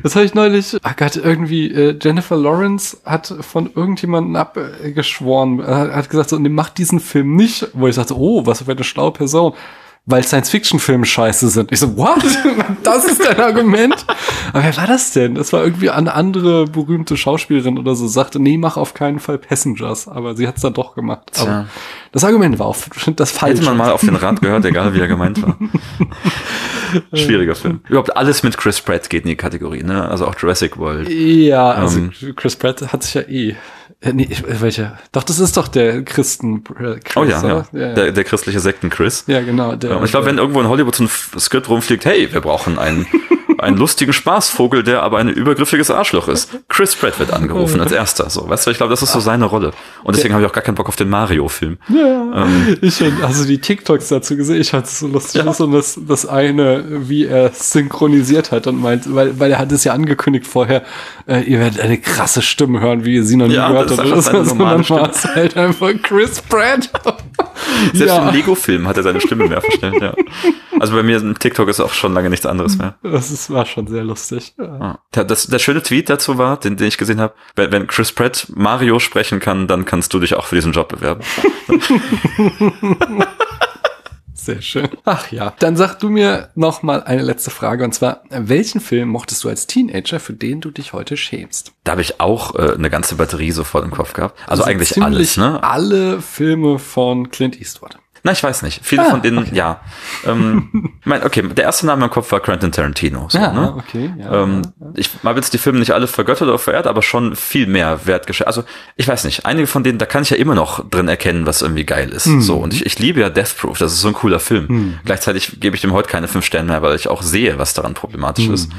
[SPEAKER 2] Das habe ich neulich, ach Gott, irgendwie, äh, Jennifer Lawrence hat von irgendjemandem abgeschworen, äh, hat gesagt, so, nee, mach diesen Film nicht, wo ich sagte, oh, was für eine schlaue Person weil Science-Fiction-Filme scheiße sind. Ich so, what? <laughs> Das ist dein Argument? Aber wer war das denn? Das war irgendwie eine andere berühmte Schauspielerin oder so, sagte, nee, mach auf keinen Fall Passengers. Aber sie hat es dann doch gemacht. Aber das Argument war auch das falsch.
[SPEAKER 1] Hätte man mal auf den Rat gehört, egal wie er gemeint war. <laughs> Schwieriger Film. Überhaupt alles mit Chris Pratt geht in die Kategorie, ne? Also auch Jurassic World.
[SPEAKER 2] Ja, also ähm, Chris Pratt hat sich ja eh äh, nee, welcher? Doch, das ist doch der Christen.
[SPEAKER 1] Äh, Chris, oh ja, ja. ja, Der, der christliche Sekten Chris.
[SPEAKER 2] Ja, genau. Der,
[SPEAKER 1] und ich glaube, wenn irgendwo in Hollywood so ein Skript rumfliegt, hey, wir brauchen einen <laughs> einen lustigen Spaßvogel, der aber ein übergriffiges Arschloch ist. Chris Pratt wird angerufen als erster. So, weißt du, ich glaube, das ist so seine Rolle. Und deswegen habe ich auch gar keinen Bock auf den Mario-Film.
[SPEAKER 2] Ja, ähm, ich also die TikToks dazu gesehen, ich fand es so lustig. Ja. Und das, das eine, wie er synchronisiert hat und meint, weil, weil er hat es ja angekündigt vorher, äh, ihr werdet eine krasse Stimme hören, wie ihr sie noch nie ja, gehört habt. Das ist das normale war es halt einfach Chris Pratt. <laughs>
[SPEAKER 1] Selbst ja. im Lego-Film hat er seine Stimme mehr verstellt, ja. Also bei mir im TikTok ist auch schon lange nichts anderes mehr.
[SPEAKER 2] Das ist, war schon sehr lustig.
[SPEAKER 1] Ja. Das, der schöne Tweet dazu war, den, den ich gesehen habe, wenn, wenn Chris Pratt Mario sprechen kann, dann kannst du dich auch für diesen Job bewerben. <laughs>
[SPEAKER 2] Sehr schön. Ach ja. Dann sag du mir noch mal eine letzte Frage und zwar, welchen Film mochtest du als Teenager, für den du dich heute schämst?
[SPEAKER 1] Da habe ich auch äh, eine ganze Batterie sofort im Kopf gehabt. Also, also eigentlich alles, ne?
[SPEAKER 2] Alle Filme von Clint Eastwood.
[SPEAKER 1] Na, ich weiß nicht. Viele ah, von denen, okay. ja. Ähm, <laughs> mein, okay, der erste Name im Kopf war Quentin Tarantino. So, ja, ne? okay. Ja, ähm, ja. Ich habe jetzt die Filme nicht alle vergöttert oder verehrt, aber schon viel mehr wertgeschätzt. Also ich weiß nicht, einige von denen, da kann ich ja immer noch drin erkennen, was irgendwie geil ist. Mhm. So und ich, ich liebe ja Death Proof. Das ist so ein cooler Film. Mhm. Gleichzeitig gebe ich dem heute keine fünf Sterne mehr, weil ich auch sehe, was daran problematisch mhm. ist.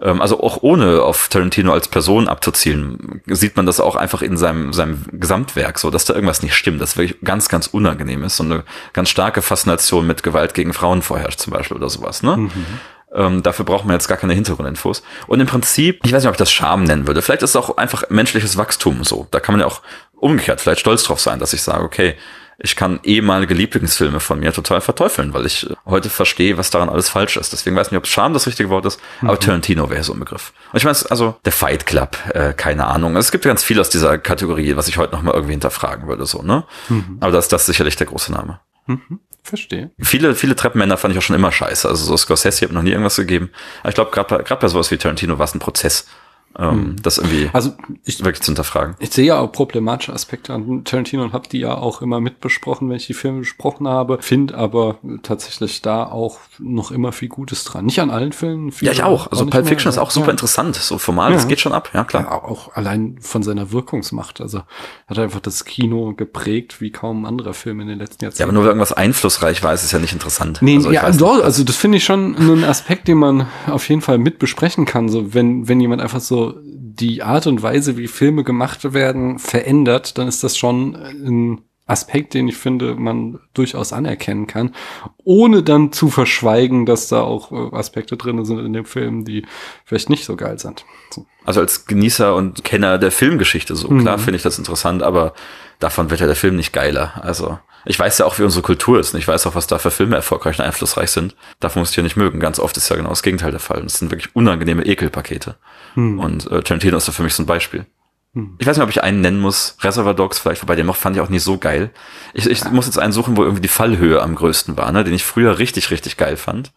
[SPEAKER 1] Ähm, also auch ohne auf Tarantino als Person abzuzielen, sieht man das auch einfach in seinem, seinem Gesamtwerk so, dass da irgendwas nicht stimmt, dass wirklich ganz, ganz unangenehm ist. So eine ganz starke Faszination mit Gewalt gegen Frauen vorherrscht zum Beispiel oder sowas, ne? Mhm. Ähm, dafür braucht man jetzt gar keine Hintergrundinfos. Und im Prinzip, ich weiß nicht, ob ich das Scham nennen würde. Vielleicht ist es auch einfach menschliches Wachstum so. Da kann man ja auch umgekehrt vielleicht stolz drauf sein, dass ich sage, okay, ich kann ehemalige Lieblingsfilme von mir total verteufeln, weil ich heute verstehe, was daran alles falsch ist. Deswegen weiß ich nicht, ob Scham das richtige Wort ist, aber mhm. Tarantino wäre so ein Begriff. Und ich meine, also der Fight Club, äh, keine Ahnung. Es gibt ganz viel aus dieser Kategorie, was ich heute noch mal irgendwie hinterfragen würde, so, ne? Mhm. Aber das, das ist sicherlich der große Name.
[SPEAKER 2] Mhm. Verstehe.
[SPEAKER 1] Viele, viele Treppenmänner fand ich auch schon immer scheiße. Also so Scorsese hat noch nie irgendwas gegeben. Aber ich glaube, gerade bei, grad bei sowas wie Tarantino war es ein Prozess ähm, hm. das irgendwie
[SPEAKER 2] also ich,
[SPEAKER 1] wirklich zu hinterfragen.
[SPEAKER 2] Ich sehe ja auch problematische Aspekte an Tarantino und habe die ja auch immer mitbesprochen, wenn ich die Filme besprochen habe. Finde aber tatsächlich da auch noch immer viel Gutes dran. Nicht an allen Filmen.
[SPEAKER 1] Ja, ich auch. Also auch Pulp Fiction ist auch super ja. interessant. So formal, ja. das geht schon ab. Ja, klar. Ja,
[SPEAKER 2] auch allein von seiner Wirkungsmacht. Also hat einfach das Kino geprägt wie kaum anderer Film in den letzten Jahrzehnten.
[SPEAKER 1] Ja, aber nur weil irgendwas einflussreich war, ist es ja nicht interessant.
[SPEAKER 2] Nee, also, ja, doch, also das finde ich schon einen Aspekt, den man auf jeden Fall mit besprechen kann. So, wenn, wenn jemand einfach so die Art und Weise, wie Filme gemacht werden, verändert, dann ist das schon ein Aspekt, den ich finde, man durchaus anerkennen kann, ohne dann zu verschweigen, dass da auch äh, Aspekte drin sind in dem Film, die vielleicht nicht so geil sind. So.
[SPEAKER 1] Also als Genießer und Kenner der Filmgeschichte so, mhm. klar finde ich das interessant, aber davon wird ja der Film nicht geiler. Also ich weiß ja auch, wie unsere Kultur ist und ich weiß auch, was da für Filme erfolgreich und einflussreich sind. Davon muss ich ja nicht mögen. Ganz oft ist ja genau das Gegenteil der Fall. Das sind wirklich unangenehme Ekelpakete. Hm. Und äh, Tarantino ist da für mich so ein Beispiel. Hm. Ich weiß nicht, ob ich einen nennen muss. Reservoir Dogs vielleicht, wobei den noch fand ich auch nicht so geil. Ich, ich muss jetzt einen suchen, wo irgendwie die Fallhöhe am größten war, ne? den ich früher richtig, richtig geil fand.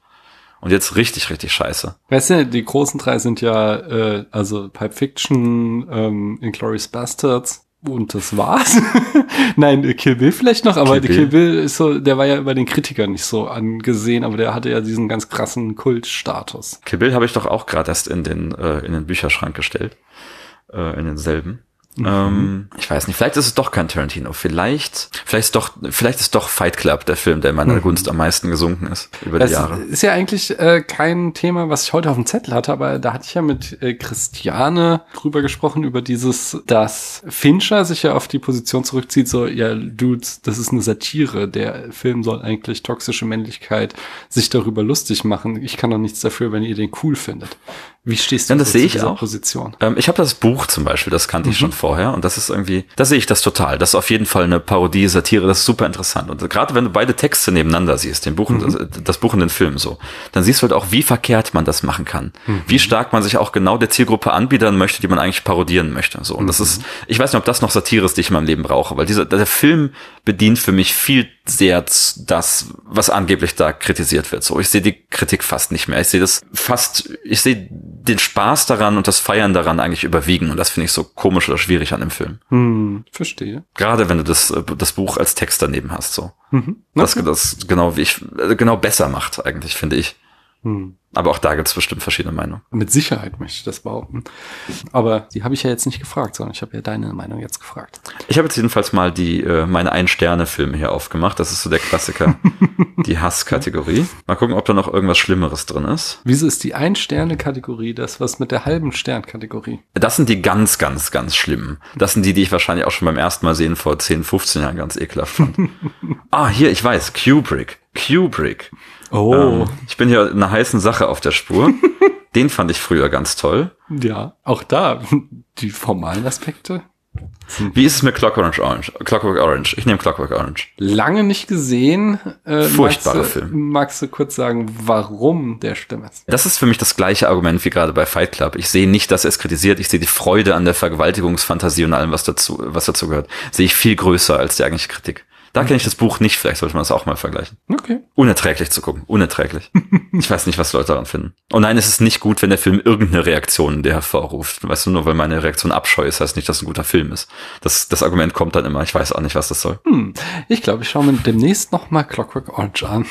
[SPEAKER 1] Und jetzt richtig, richtig scheiße.
[SPEAKER 2] Weißt du, die großen drei sind ja, äh, also Pipe Fiction, ähm, Inglourious Bastards Und das war's. <laughs> Nein, Kill Bill vielleicht noch, aber Kill Bill. Kill Bill ist so, der war ja bei den Kritikern nicht so angesehen, aber der hatte ja diesen ganz krassen Kultstatus.
[SPEAKER 1] Kill Bill habe ich doch auch gerade erst in den, äh, in den Bücherschrank gestellt. Äh, in denselben. Mhm. Ähm, ich weiß nicht, vielleicht ist es doch kein Tarantino. Vielleicht, vielleicht ist doch, vielleicht ist doch Fight Club der Film, der in meiner mhm. Gunst am meisten gesunken ist über das die Jahre.
[SPEAKER 2] Ist ja eigentlich äh, kein Thema, was ich heute auf dem Zettel hatte, aber da hatte ich ja mit äh, Christiane drüber gesprochen, über dieses, dass Fincher sich ja auf die Position zurückzieht, so, ja, Dudes, das ist eine Satire. Der Film soll eigentlich toxische Männlichkeit sich darüber lustig machen. Ich kann doch nichts dafür, wenn ihr den cool findet. Wie stehst du
[SPEAKER 1] ja, das sehe ich auch. Position? Ähm, ich habe das Buch zum Beispiel, das kannte mhm. ich schon vorher und das ist irgendwie, da sehe ich das total. Das ist auf jeden Fall eine Parodie, Satire, das ist super interessant. Und gerade wenn du beide Texte nebeneinander siehst, den Buch mhm. das, das, Buch und den Film so, dann siehst du halt auch, wie verkehrt man das machen kann. Mhm. Wie stark man sich auch genau der Zielgruppe anbiedern möchte, die man eigentlich parodieren möchte. So. Und das mhm. ist, ich weiß nicht, ob das noch Satire ist, die ich in meinem Leben brauche, weil dieser, der Film bedient für mich viel sehr das, was angeblich da kritisiert wird. So, ich sehe die Kritik fast nicht mehr. Ich sehe das fast, ich sehe den Spaß daran und das Feiern daran eigentlich überwiegen. Und das finde ich so komisch oder schwierig an dem Film.
[SPEAKER 2] Hm, verstehe.
[SPEAKER 1] Gerade wenn du das, das Buch als Text daneben hast, so. Mhm. Okay. Das, das genau wie ich, genau besser macht, eigentlich, finde ich. Hm. Aber auch da gibt es bestimmt verschiedene Meinungen.
[SPEAKER 2] Mit Sicherheit möchte ich das behaupten. Aber die habe ich ja jetzt nicht gefragt, sondern ich habe ja deine Meinung jetzt gefragt.
[SPEAKER 1] Ich habe jetzt jedenfalls mal die äh, meine Ein-Sterne-Filme hier aufgemacht. Das ist so der Klassiker. <laughs> die Hasskategorie. Mal gucken, ob da noch irgendwas Schlimmeres drin ist.
[SPEAKER 2] Wieso ist die Ein-Sterne-Kategorie das, was mit der halben Stern-Kategorie?
[SPEAKER 1] Das sind die ganz, ganz, ganz schlimmen. Das sind die, die ich wahrscheinlich auch schon beim ersten Mal sehen vor 10, 15 Jahren ganz ekelhaft fand. <laughs> ah, hier, ich weiß, Kubrick. Kubrick. Oh. Ähm, ich bin hier einer heißen Sache auf der Spur. <laughs> Den fand ich früher ganz toll.
[SPEAKER 2] Ja, auch da die formalen Aspekte.
[SPEAKER 1] Wie ist es mit Clockwork Orange? Clockwork Orange. Ich nehme Clockwork Orange.
[SPEAKER 2] Lange nicht gesehen.
[SPEAKER 1] Äh, Furchtbarer magst
[SPEAKER 2] du,
[SPEAKER 1] Film.
[SPEAKER 2] Magst du kurz sagen, warum der Stimme ist?
[SPEAKER 1] Das ist für mich das gleiche Argument wie gerade bei Fight Club. Ich sehe nicht, dass er es kritisiert. Ich sehe die Freude an der Vergewaltigungsfantasie und allem, was dazu, was dazu gehört. Sehe ich viel größer als die eigentliche Kritik. Da kenne ich das Buch nicht, vielleicht sollte man das auch mal vergleichen.
[SPEAKER 2] Okay.
[SPEAKER 1] Unerträglich zu gucken, unerträglich. <laughs> ich weiß nicht, was Leute daran finden. Und nein, es ist nicht gut, wenn der Film irgendeine Reaktion der hervorruft. Weißt du, nur weil meine Reaktion Abscheu ist, heißt nicht, dass es ein guter Film ist. Das, das Argument kommt dann immer, ich weiß auch nicht, was das soll.
[SPEAKER 2] Hm. Ich glaube, ich schaue mir demnächst noch mal Clockwork Orange an,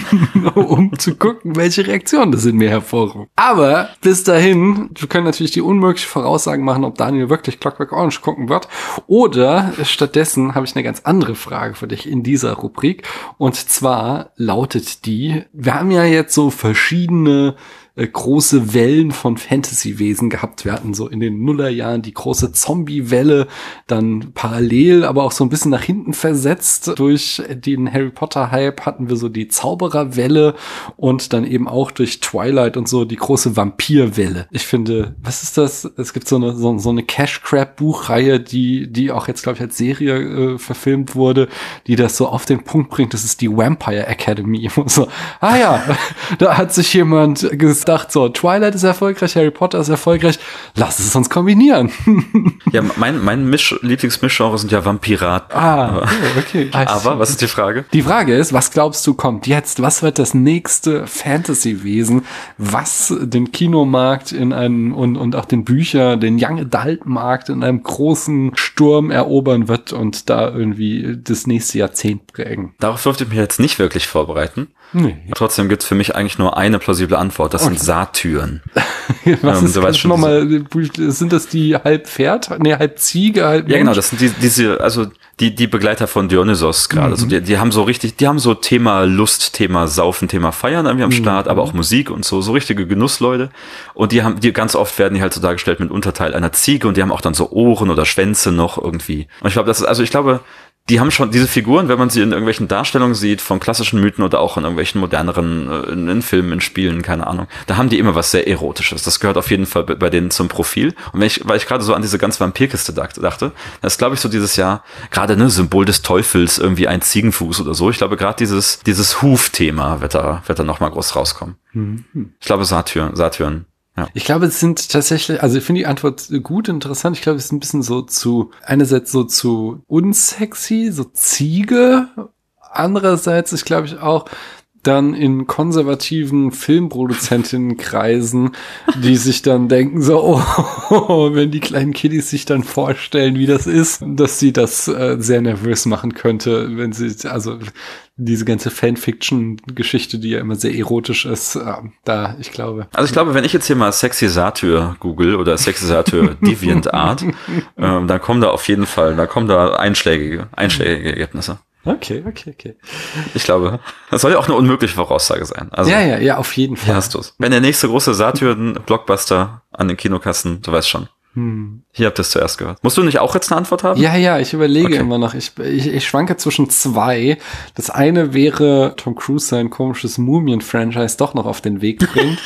[SPEAKER 2] <laughs> um zu gucken, welche Reaktion das in mir hervorruft. Aber bis dahin, wir können natürlich die unmögliche Voraussagen machen, ob Daniel wirklich Clockwork Orange gucken wird. Oder stattdessen habe ich eine ganz andere Frage für dich in dieser Rubrik. Und zwar lautet die, wir haben ja jetzt so verschiedene äh, große Wellen von Fantasy-Wesen gehabt. Wir hatten so in den Nullerjahren die große Zombie-Welle, dann parallel, aber auch so ein bisschen nach hinten versetzt. Durch den Harry Potter-Hype hatten wir so die Zauberer-Welle und dann eben auch durch Twilight und so die große Vampir-Welle. Ich finde, was ist das? Es gibt so eine, so, so eine Cash-Crab-Buchreihe, die, die auch jetzt, glaube ich, als Serie äh, verfilmt wurde, die das so auf den Punkt bringt. Das ist die Vampire Academy. <laughs> so, ah ja, <laughs> da hat sich jemand gesagt, gedacht, so, Twilight ist erfolgreich, Harry Potter ist erfolgreich, lass es uns kombinieren. <laughs>
[SPEAKER 1] ja, mein, mein Misch Lieblingsmischgenre sind ja Vampiraten.
[SPEAKER 2] Ah, oh, okay.
[SPEAKER 1] Aber, was ist die Frage?
[SPEAKER 2] Die Frage ist, was glaubst du kommt jetzt? Was wird das nächste Fantasy-Wesen, was den Kinomarkt in einem, und, und auch den Bücher, den Young Adult Markt in einem großen Sturm erobern wird und da irgendwie das nächste Jahrzehnt prägen?
[SPEAKER 1] Darauf durfte ich mich jetzt nicht wirklich vorbereiten. Nee. Trotzdem gibt's für mich eigentlich nur eine plausible Antwort. Das okay. sind Satyren. <laughs>
[SPEAKER 2] Was ähm, ist, das noch mal, sind das die halb Pferd? Nee, halb Ziege, halb
[SPEAKER 1] Ja, genau, das sind die, diese, also die, die Begleiter von Dionysos gerade. Mhm. Also die, die haben so richtig, die haben so Thema Lust, Thema Saufen, Thema Feiern irgendwie am mhm. Start, aber auch Musik und so, so richtige Genussleute. Und die haben, die ganz oft werden die halt so dargestellt mit Unterteil einer Ziege und die haben auch dann so Ohren oder Schwänze noch irgendwie. Und ich glaube, das ist, also ich glaube, die haben schon diese Figuren, wenn man sie in irgendwelchen Darstellungen sieht, von klassischen Mythen oder auch in irgendwelchen moderneren, äh, in, in, Filmen, in Spielen, keine Ahnung, da haben die immer was sehr Erotisches. Das gehört auf jeden Fall bei, denen zum Profil. Und wenn ich, weil ich gerade so an diese ganz Vampirkiste dachte, das ist, glaube ich, so dieses Jahr, gerade ne, Symbol des Teufels, irgendwie ein Ziegenfuß oder so. Ich glaube, gerade dieses, dieses Huf-Thema wird da, wird da nochmal groß rauskommen. Mhm. Ich glaube, Satyr, Satyren
[SPEAKER 2] ja. Ich glaube, es sind tatsächlich, also ich finde die Antwort gut, interessant. Ich glaube, es ist ein bisschen so zu, einerseits so zu unsexy, so Ziege. Andererseits, ich glaube ich auch, dann in konservativen Filmproduzentinnenkreisen, die sich dann denken so, oh, oh, <laughs> wenn die kleinen Kiddies sich dann vorstellen, wie das ist, dass sie das äh, sehr nervös machen könnte, wenn sie, also diese ganze Fanfiction-Geschichte, die ja immer sehr erotisch ist, äh, da, ich glaube.
[SPEAKER 1] Also ich glaube, wenn ich jetzt hier mal Sexy Satyr google oder Sexy Satyr <laughs> Deviant Art, ähm, dann kommen da auf jeden Fall, da kommen da einschlägige, einschlägige Ergebnisse.
[SPEAKER 2] Okay, okay, okay.
[SPEAKER 1] Ich glaube, das soll ja auch eine unmögliche Voraussage sein.
[SPEAKER 2] Also, ja, ja, ja, auf jeden Fall.
[SPEAKER 1] Hast du's. Wenn der nächste große Saturn-Blockbuster an den Kinokassen, du weißt schon. Hm. Hier habt ihr es zuerst gehört. Musst du nicht auch jetzt eine Antwort haben?
[SPEAKER 2] Ja, ja, ich überlege okay. immer noch. Ich, ich, ich schwanke zwischen zwei. Das eine wäre, Tom Cruise sein komisches Mumien-Franchise doch noch auf den Weg <laughs> bringt.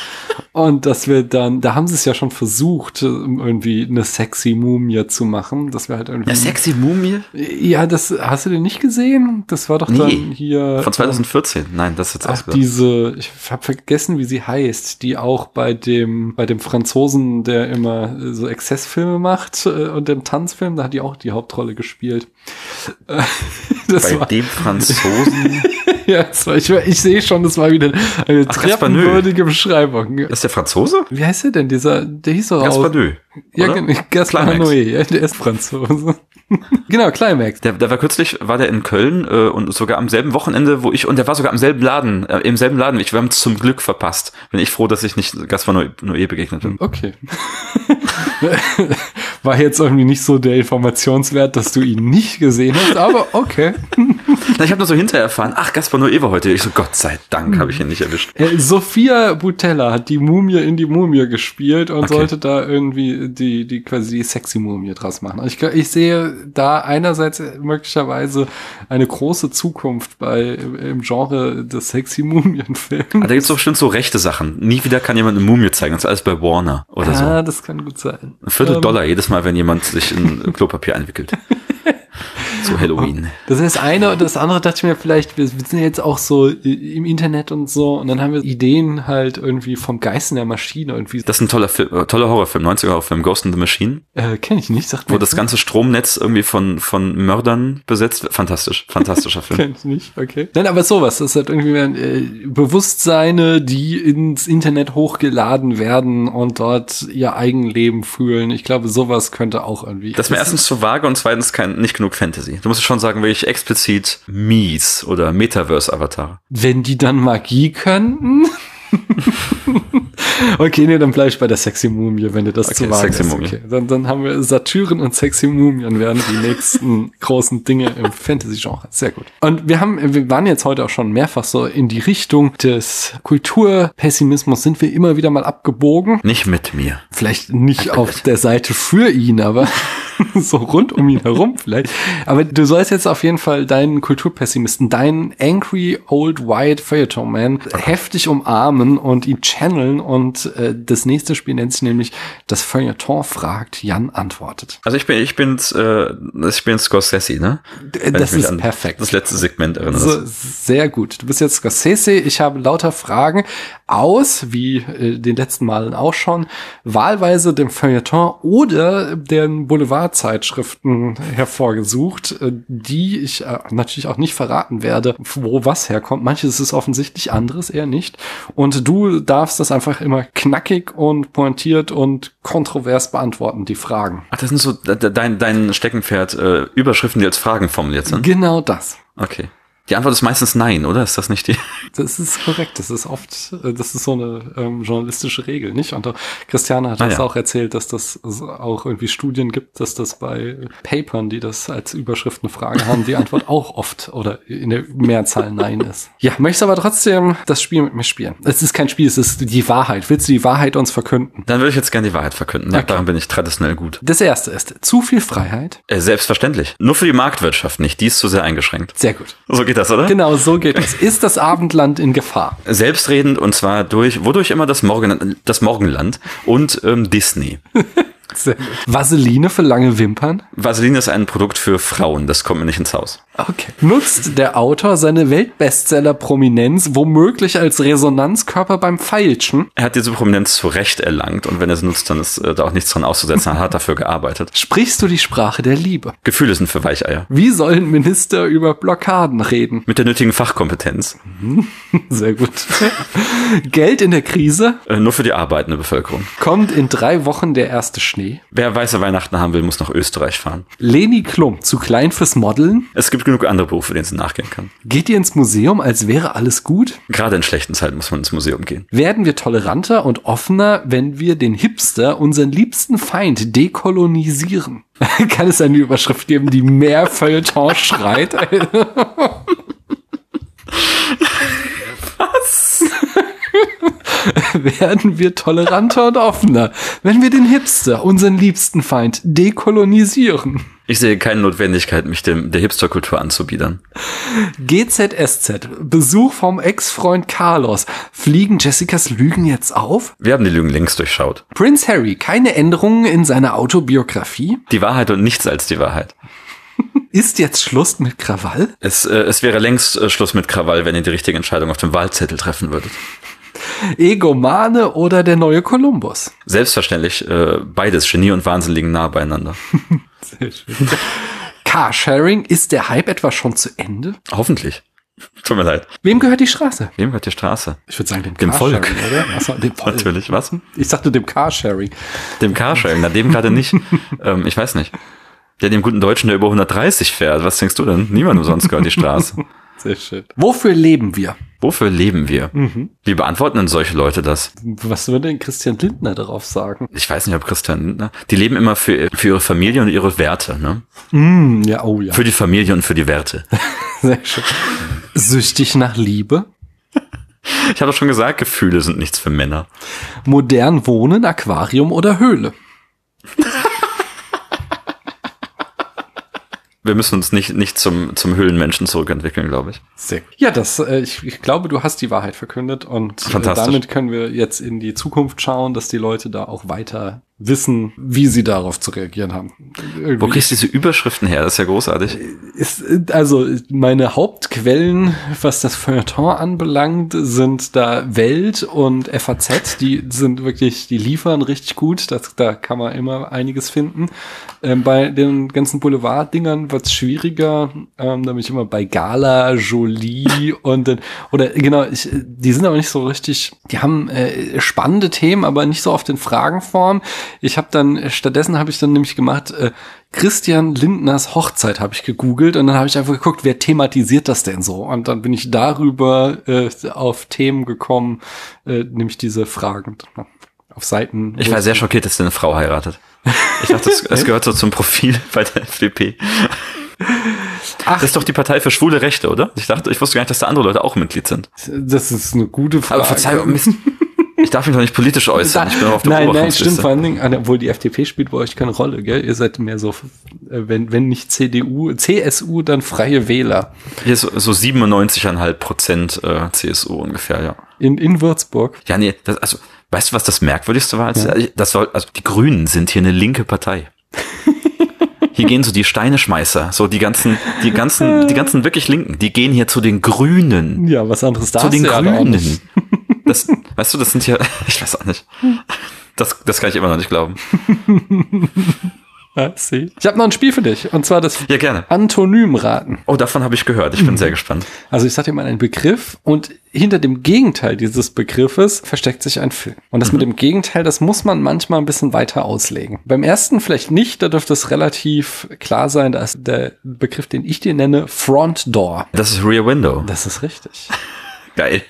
[SPEAKER 2] Und dass wir dann, da haben sie es ja schon versucht, irgendwie eine sexy Mumie zu machen. Das wäre halt irgendwie.
[SPEAKER 1] Eine sexy Mumie?
[SPEAKER 2] Ja, das hast du den nicht gesehen? Das war doch nee. dann hier.
[SPEAKER 1] Von 2014. Nein, das ist jetzt
[SPEAKER 2] auch diese, ich habe vergessen, wie sie heißt, die auch bei dem, bei dem Franzosen, der immer so Exzess Exzessfilme macht äh, und im Tanzfilm, da hat die auch die Hauptrolle gespielt. <laughs>
[SPEAKER 1] das Bei war, dem Franzosen. <laughs>
[SPEAKER 2] ja, war, ich, ich sehe schon, das war wieder eine Ach, treppenwürdige Beschreibung.
[SPEAKER 1] ist der Franzose?
[SPEAKER 2] Wie heißt der denn? Dieser, der hieß doch
[SPEAKER 1] Gaspar Noé.
[SPEAKER 2] Ja, Gaspar Noé, der ist Franzose. <laughs> genau, Climax.
[SPEAKER 1] Der, der war kürzlich, war der in Köln äh, und sogar am selben Wochenende, wo ich, und der war sogar am selben Laden, äh, im selben Laden. Ich, wir haben zum Glück verpasst. Bin ich froh, dass ich nicht Gaspar Noé begegnet bin.
[SPEAKER 2] Okay. <laughs> war jetzt irgendwie nicht so der Informationswert, dass du ihn nicht gesehen hast, aber okay. <laughs>
[SPEAKER 1] Na, ich habe nur so hinterher erfahren, ach, Gaspar Noé war heute. Ich so, Gott sei Dank, habe ich ihn nicht erwischt.
[SPEAKER 2] Äh, Sophia Butella hat die Mumie in die Mumie gespielt und okay. sollte da irgendwie die, die quasi die sexy Mumie draus machen. Also ich, ich sehe da einerseits möglicherweise eine große Zukunft bei im Genre des sexy Mumienfilms. Ah,
[SPEAKER 1] da gibt's doch bestimmt so rechte Sachen. Nie wieder kann jemand eine Mumie zeigen. Das ist alles bei Warner oder
[SPEAKER 2] ah,
[SPEAKER 1] so.
[SPEAKER 2] Ja, das kann gut sein.
[SPEAKER 1] Ein Viertel um, Dollar jedes Mal, wenn jemand sich in Klopapier einwickelt. <laughs> zu Halloween.
[SPEAKER 2] Das ist das eine und das andere dachte ich mir vielleicht, wir, sind jetzt auch so im Internet und so und dann haben wir Ideen halt irgendwie vom Geisten der Maschine irgendwie.
[SPEAKER 1] Das ist ein toller Film, äh, toller Horrorfilm, 90er Horrorfilm, Ghost in the Machine.
[SPEAKER 2] Äh, kenn ich nicht, sagt
[SPEAKER 1] Wo das ganze Stromnetz irgendwie von, von Mördern besetzt wird. Fantastisch, fantastischer <laughs> Film.
[SPEAKER 2] kenn ich nicht, okay. Nein, aber sowas, das ist halt irgendwie äh, Bewusstseine, die ins Internet hochgeladen werden und dort ihr Eigenleben fühlen. Ich glaube, sowas könnte auch irgendwie.
[SPEAKER 1] Das ist mir erstens zu vage und zweitens kein, nicht genug Fantasy. Du musst schon sagen, wirklich explizit Mies oder Metaverse-Avatar.
[SPEAKER 2] Wenn die dann Magie könnten? <laughs> okay, nee, dann bleib ich bei der Sexy Mumie, wenn dir das okay, zu vage sexy ist. Mumie. Okay, dann, dann haben wir Satyren und Sexy Mumien werden die nächsten <laughs> großen Dinge im Fantasy-Genre. Sehr gut. Und wir haben, wir waren jetzt heute auch schon mehrfach so in die Richtung des Kulturpessimismus sind wir immer wieder mal abgebogen.
[SPEAKER 1] Nicht mit mir.
[SPEAKER 2] Vielleicht nicht auf der Seite für ihn, aber <laughs> <laughs> so rund um ihn herum vielleicht. Aber du sollst jetzt auf jeden Fall deinen Kulturpessimisten, deinen Angry Old White Feuilleton Man heftig umarmen und ihn channeln und äh, das nächste Spiel nennt sich nämlich das Feuilleton fragt, Jan antwortet.
[SPEAKER 1] Also ich bin, ich bin's, äh, ich bin Scorsese, ne?
[SPEAKER 2] Wenn das ist perfekt.
[SPEAKER 1] Das letzte Segment erinnere.
[SPEAKER 2] So, sehr gut. Du bist jetzt Scorsese. Ich habe lauter Fragen aus, wie äh, den letzten Malen auch schon, wahlweise dem Feuilleton oder den Boulevardzeitschriften hervorgesucht, äh, die ich äh, natürlich auch nicht verraten werde, wo was herkommt. Manches ist offensichtlich, anderes eher nicht. Und du darfst das einfach immer knackig und pointiert und kontrovers beantworten, die Fragen.
[SPEAKER 1] Ach, das sind so dein, dein Steckenpferd, äh, Überschriften, die als Fragen formuliert sind?
[SPEAKER 2] Genau das.
[SPEAKER 1] Okay. Die Antwort ist meistens nein, oder? Ist das nicht die? <laughs>
[SPEAKER 2] Das ist korrekt. Das ist oft, äh, das ist so eine ähm, journalistische Regel, nicht? Und Christiane hat ah, das ja. auch erzählt, dass das auch irgendwie Studien gibt, dass das bei Papern, die das als Überschrift eine Frage haben, die Antwort <laughs> auch oft oder in der Mehrzahl nein ist. Ja, möchtest aber trotzdem das Spiel mit mir spielen? Es ist kein Spiel, es ist die Wahrheit. Willst du die Wahrheit uns verkünden?
[SPEAKER 1] Dann würde ich jetzt gerne die Wahrheit verkünden. Ja, okay. daran bin ich traditionell gut.
[SPEAKER 2] Das erste ist zu viel Freiheit.
[SPEAKER 1] Äh, selbstverständlich. Nur für die Marktwirtschaft nicht. Die ist zu sehr eingeschränkt.
[SPEAKER 2] Sehr gut.
[SPEAKER 1] So geht das, oder?
[SPEAKER 2] Genau, so geht es. Ist das Abendland in Gefahr?
[SPEAKER 1] Selbstredend und zwar durch, wodurch immer das, Morgen, das Morgenland und ähm, Disney. <laughs>
[SPEAKER 2] Vaseline für lange Wimpern?
[SPEAKER 1] Vaseline ist ein Produkt für Frauen, das kommt mir nicht ins Haus.
[SPEAKER 2] Okay. Nutzt der Autor seine Weltbestseller-Prominenz womöglich als Resonanzkörper beim Feilschen?
[SPEAKER 1] Er hat diese Prominenz zu Recht erlangt und wenn er sie nutzt, dann ist äh, da auch nichts dran auszusetzen. Er hat dafür gearbeitet.
[SPEAKER 2] Sprichst du die Sprache der Liebe?
[SPEAKER 1] Gefühle sind für Weicheier.
[SPEAKER 2] Wie sollen Minister über Blockaden reden?
[SPEAKER 1] Mit der nötigen Fachkompetenz. <laughs>
[SPEAKER 2] Sehr gut. Geld in der Krise?
[SPEAKER 1] Äh, nur für die arbeitende Bevölkerung.
[SPEAKER 2] Kommt in drei Wochen der erste Schnee?
[SPEAKER 1] Wer weiße Weihnachten haben will, muss nach Österreich fahren.
[SPEAKER 2] Leni Klum, zu klein fürs Modeln?
[SPEAKER 1] Es gibt genug andere Berufe, denen sie nachgehen kann.
[SPEAKER 2] Geht ihr ins Museum, als wäre alles gut?
[SPEAKER 1] Gerade in schlechten Zeiten muss man ins Museum gehen.
[SPEAKER 2] Werden wir toleranter und offener, wenn wir den Hipster, unseren liebsten Feind, dekolonisieren? <laughs> kann es eine Überschrift geben, die mehr Feuilleton schreit? <laughs> Was? <laughs> <laughs> Werden wir toleranter und offener, wenn wir den Hipster, unseren liebsten Feind, dekolonisieren?
[SPEAKER 1] Ich sehe keine Notwendigkeit, mich dem, der Hipsterkultur anzubiedern.
[SPEAKER 2] GZSZ, Besuch vom Ex-Freund Carlos. Fliegen Jessicas Lügen jetzt auf?
[SPEAKER 1] Wir haben die Lügen längst durchschaut.
[SPEAKER 2] Prince Harry, keine Änderungen in seiner Autobiografie?
[SPEAKER 1] Die Wahrheit und nichts als die Wahrheit. <laughs>
[SPEAKER 2] Ist jetzt Schluss mit Krawall?
[SPEAKER 1] Es, äh, es wäre längst äh, Schluss mit Krawall, wenn ihr die richtige Entscheidung auf dem Wahlzettel treffen würdet.
[SPEAKER 2] Egomane oder der neue Kolumbus?
[SPEAKER 1] Selbstverständlich, äh, beides, Genie und Wahnsinn liegen nah beieinander. <laughs>
[SPEAKER 2] Sehr schön. Carsharing, ist der Hype etwa schon zu Ende?
[SPEAKER 1] Hoffentlich. Tut mir leid.
[SPEAKER 2] Wem gehört die Straße?
[SPEAKER 1] Wem gehört die Straße?
[SPEAKER 2] Ich würde sagen dem,
[SPEAKER 1] Dem Volk.
[SPEAKER 2] oder? Achso, dem Volk.
[SPEAKER 1] Natürlich, was?
[SPEAKER 2] Ich sagte dem Carsharing.
[SPEAKER 1] Dem Carsharing, na dem gerade nicht. <laughs> ähm, ich weiß nicht. Der dem guten Deutschen, der über 130 fährt. Was denkst du denn? Niemand umsonst gehört die Straße. <laughs>
[SPEAKER 2] Sehr schön. Wofür leben wir?
[SPEAKER 1] Wofür leben wir? Wie beantworten denn solche Leute das?
[SPEAKER 2] Was würde denn Christian Lindner darauf sagen?
[SPEAKER 1] Ich weiß nicht, ob Christian Lindner. Die leben immer für, für ihre Familie und ihre Werte, ne?
[SPEAKER 2] Mm, ja, oh ja.
[SPEAKER 1] Für die Familie und für die Werte. <laughs>
[SPEAKER 2] Sehr schön. Süchtig nach Liebe?
[SPEAKER 1] Ich habe doch schon gesagt, Gefühle sind nichts für Männer.
[SPEAKER 2] Modern wohnen, Aquarium oder Höhle?
[SPEAKER 1] Wir müssen uns nicht, nicht zum, zum Höhlenmenschen zurückentwickeln, glaube ich.
[SPEAKER 2] Sehr gut. Ja, das, äh, ich, ich glaube, du hast die Wahrheit verkündet und äh, damit können wir jetzt in die Zukunft schauen, dass die Leute da auch weiter wissen, wie sie darauf zu reagieren haben. Irgendwie
[SPEAKER 1] Wo kriegst du diese Überschriften her? Das ist ja großartig.
[SPEAKER 2] ist, also meine Hauptquellen, was das Feuilleton anbelangt, sind da Welt und FAZ. Die sind wirklich, die liefern richtig gut. Das, da kann man immer einiges finden. Ähm, bei den ganzen Boulevard-Dingern wird's schwieriger. Ähm, da bin ich immer bei Gala, Jolie und dann, oder genau, ich, die sind aber nicht so richtig, die haben äh, spannende Themen, aber nicht so oft in Fragenform. Ich habe dann, stattdessen habe ich dann nämlich gemacht, äh, Christian Lindners Hochzeit habe ich gegoogelt und dann habe ich einfach geguckt, wer thematisiert das denn so? Und dann bin ich darüber äh, auf Themen gekommen, äh, nämlich diese Fragen auf Seiten.
[SPEAKER 1] Ich war sehr schockiert, dass der eine Frau heiratet. Ich dachte, es, es <laughs> gehört so zum Profil bei der FDP.
[SPEAKER 2] Ach,
[SPEAKER 1] Das ist doch die Partei für schwule Rechte, oder? Ich dachte, ich wusste gar nicht, dass da andere Leute auch Mitglied sind.
[SPEAKER 2] das ist eine gute Frage.
[SPEAKER 1] Aber Verzeihung. Ich darf mich doch nicht politisch äußern. Ich bin auf der
[SPEAKER 2] nein, nein, stimmt vor allen Dingen, ah, obwohl die FDP spielt bei euch keine Rolle, gell? Ihr seid mehr so, äh, wenn, wenn nicht CDU, CSU, dann freie Wähler.
[SPEAKER 1] Hier ist so, so 97,5 Prozent äh, CSU ungefähr, ja.
[SPEAKER 2] In, in Würzburg.
[SPEAKER 1] Ja, nee, das, also, weißt du, was das Merkwürdigste war? Als, Das soll, also, die Grünen sind hier eine linke Partei. <laughs> Hier gehen so die Steineschmeißer, so die ganzen, die ganzen, die ganzen wirklich Linken, die gehen hier zu den Grünen.
[SPEAKER 2] Ja, was anderes da
[SPEAKER 1] zu den
[SPEAKER 2] ja
[SPEAKER 1] Grünen. Das, weißt du, das sind ja, <laughs> ich weiß auch nicht. Das, das kann ich immer noch nicht glauben. <laughs>
[SPEAKER 2] See. Ich habe noch ein Spiel für dich, und zwar das
[SPEAKER 1] Ja, gerne.
[SPEAKER 2] Antonymraten.
[SPEAKER 1] Oh, davon habe ich gehört. Ich bin sehr gespannt.
[SPEAKER 2] Also ich sag dir mal einen Begriff und hinter dem Gegenteil dieses Begriffes versteckt sich ein Film. Und das mit dem Gegenteil, das muss man manchmal ein bisschen weiter auslegen. Beim ersten vielleicht nicht, da dürfte es relativ klar sein, da ist der Begriff, den ich dir nenne, Front Door.
[SPEAKER 1] Das ist Rear Window.
[SPEAKER 2] Das ist richtig. <laughs>
[SPEAKER 1] Geil.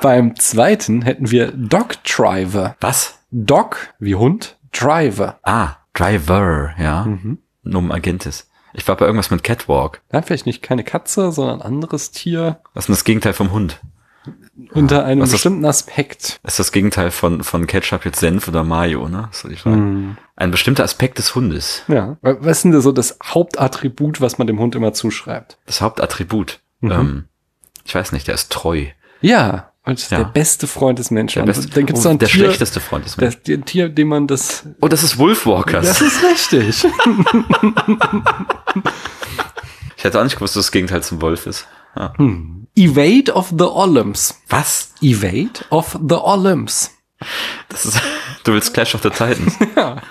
[SPEAKER 2] Beim zweiten hätten wir Dog Driver.
[SPEAKER 1] Was?
[SPEAKER 2] Dog wie Hund, Driver.
[SPEAKER 1] Ah, Driver, ja.
[SPEAKER 2] Mhm.
[SPEAKER 1] Num Agentis. Ich war bei irgendwas mit Catwalk.
[SPEAKER 2] Ja, vielleicht nicht keine Katze, sondern anderes Tier
[SPEAKER 1] Was ist das Gegenteil vom Hund?
[SPEAKER 2] unter einem
[SPEAKER 1] was
[SPEAKER 2] bestimmten Aspekt.
[SPEAKER 1] Ist das Gegenteil von, von Ketchup jetzt Senf oder Mayo, ne? Das soll ich fragen. Ein bestimmter Aspekt des Hundes.
[SPEAKER 2] Ja. Was ist denn so das Hauptattribut, was man dem Hund immer zuschreibt?
[SPEAKER 1] Das Hauptattribut. Ähm, ich weiß nicht, der ist treu.
[SPEAKER 2] Ja, Und ja. der beste Freund des Menschen.
[SPEAKER 1] Der, beste, dann gibt's oh, ein der Tier, schlechteste Freund des
[SPEAKER 2] Menschen. Der, der Tier, dem man das.
[SPEAKER 1] Oh, das ist Wolfwalkers.
[SPEAKER 2] Das ist richtig. <laughs>
[SPEAKER 1] ich hätte auch nicht gewusst, dass das Gegenteil zum Wolf ist.
[SPEAKER 2] Ja. Hm. Evade of the Olymps.
[SPEAKER 1] Was?
[SPEAKER 2] Evade of the Olymps.
[SPEAKER 1] Das ist, <laughs> du willst Clash of the Titans. <laughs> ja.